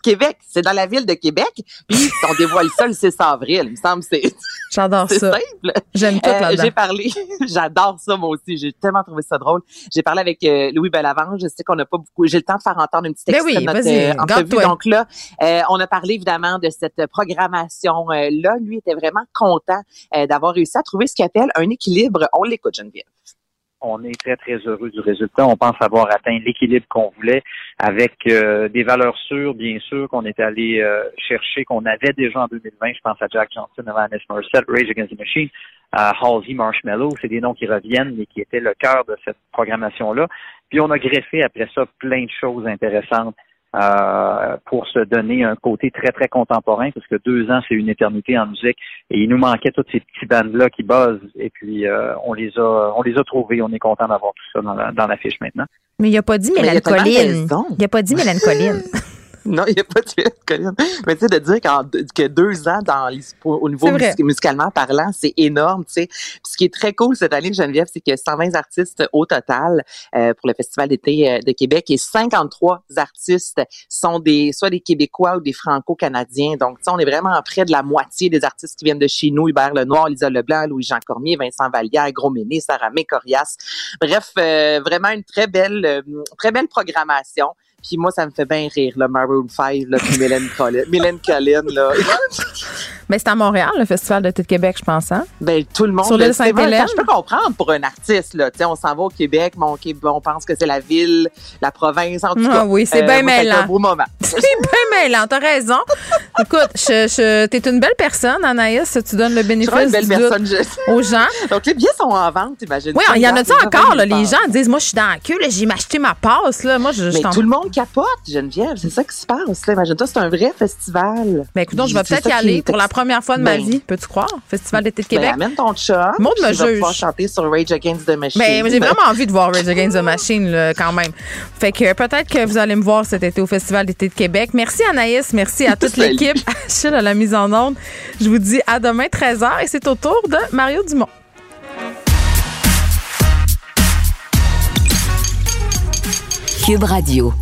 Québec? C'est dans la ville de Québec, puis on dévoile ça le 6 avril. Il me semble c'est... J'adore C'est ça. simple. J'aime tout Euh. J'ai parlé, j'adore ça moi aussi, j'ai tellement trouvé ça drôle. J'ai parlé avec euh, Louis Bellavance, je sais qu'on n'a pas beaucoup, j'ai le temps de faire entendre une petite Ben extrait oui, de notre euh, entrevue. Donc là, euh, on a parlé évidemment de cette programmation là. Lui était vraiment content d'avoir réussi à trouver ce qu'il appelle un équilibre. On l'écoute, Geneviève. On est très, très heureux du résultat. On pense avoir atteint l'équilibre qu'on voulait avec euh, des valeurs sûres, bien sûr, qu'on est allé euh, chercher, qu'on avait déjà en 2020. Je pense à Jack Johnson, Alanis Morissette, Rage Against the Machine, à Halsey, Marshmallow. C'est des noms qui reviennent et qui étaient le cœur de cette programmation-là. Puis on a greffé après ça plein de choses intéressantes euh, pour se donner un côté très, très contemporain, parce que deux ans, c'est une éternité en musique. Et il nous manquait toutes ces petits bandes-là qui buzzent. Et puis, euh, on les a on les a trouvés. On est content d'avoir tout ça dans la, dans l'affiche maintenant. Mais il a pas dit Mélanie Colline. Il a pas dit Mélanie Colline. Non, il n'y a pas de Colin. Mais tu sais, de dire qu'en- que deux ans dans au niveau musicalement parlant, c'est énorme, tu sais. Ce qui est très cool cette année, Geneviève, c'est qu'il y a 120 artistes au total euh, pour le Festival d'été euh, de Québec et 53 artistes sont des soit des Québécois ou des Franco-Canadiens. Donc, tu sais, on est vraiment près de la moitié des artistes qui viennent de chez nous. Hubert Lenoir, Lisa Leblanc, Louis-Jean Cormier, Vincent Vallière, Gros Méné, Sarah May, Corias. Bref, euh, vraiment une très belle, euh, très belle programmation. Puis moi, ça me fait bien rire, le Maroon 5, là, puis Mylène Collin, Mylène Collin, là. Mais c'est à Montréal, le Festival de Québec, je pense, hein? Ben, tout le monde. Sur le l'île. Sainte-Hélène? Je peux comprendre pour un artiste, là. Tu sais, on s'en va au Québec, mais on, on pense que c'est la ville, la province, en tout Ah cas. oui, c'est Euh, bien mêlant. un beau moment. C'est bien mêlant, t'as raison. Écoute, je, je, t'es une belle personne, Anaïs. Tu donnes le bénéfice une belle du personne. je- aux gens. Donc, les billets sont en vente, imagine. Oui, il y en a-tu encore, là? Les gens disent, moi, je suis dans la queue, j'ai acheté ma passe, là. Moi, je, Mais tout le monde capote, Geneviève. C'est ça qui se passe. là. Imagine-toi, c'est un vrai festival. Ben, écoute, donc, je vais C'est peut-être y aller pour la première fois de ma Ben, vie. Peux-tu croire? Festival d'été de Ben, Québec. amène ton chat. Maud me vas juge. pouvoir chanter sur Rage Against the Machine. Ben, j'ai vraiment envie de voir Rage Against the Machine, là, quand même. Fait que peut-être que vous allez me voir cet été au Festival d'été de Québec. Merci Anaïs, merci à toute l'équipe. Achille à la mise en onde. Je vous dis à demain 13h et c'est au tour de Mario Dumont. Cube Radio.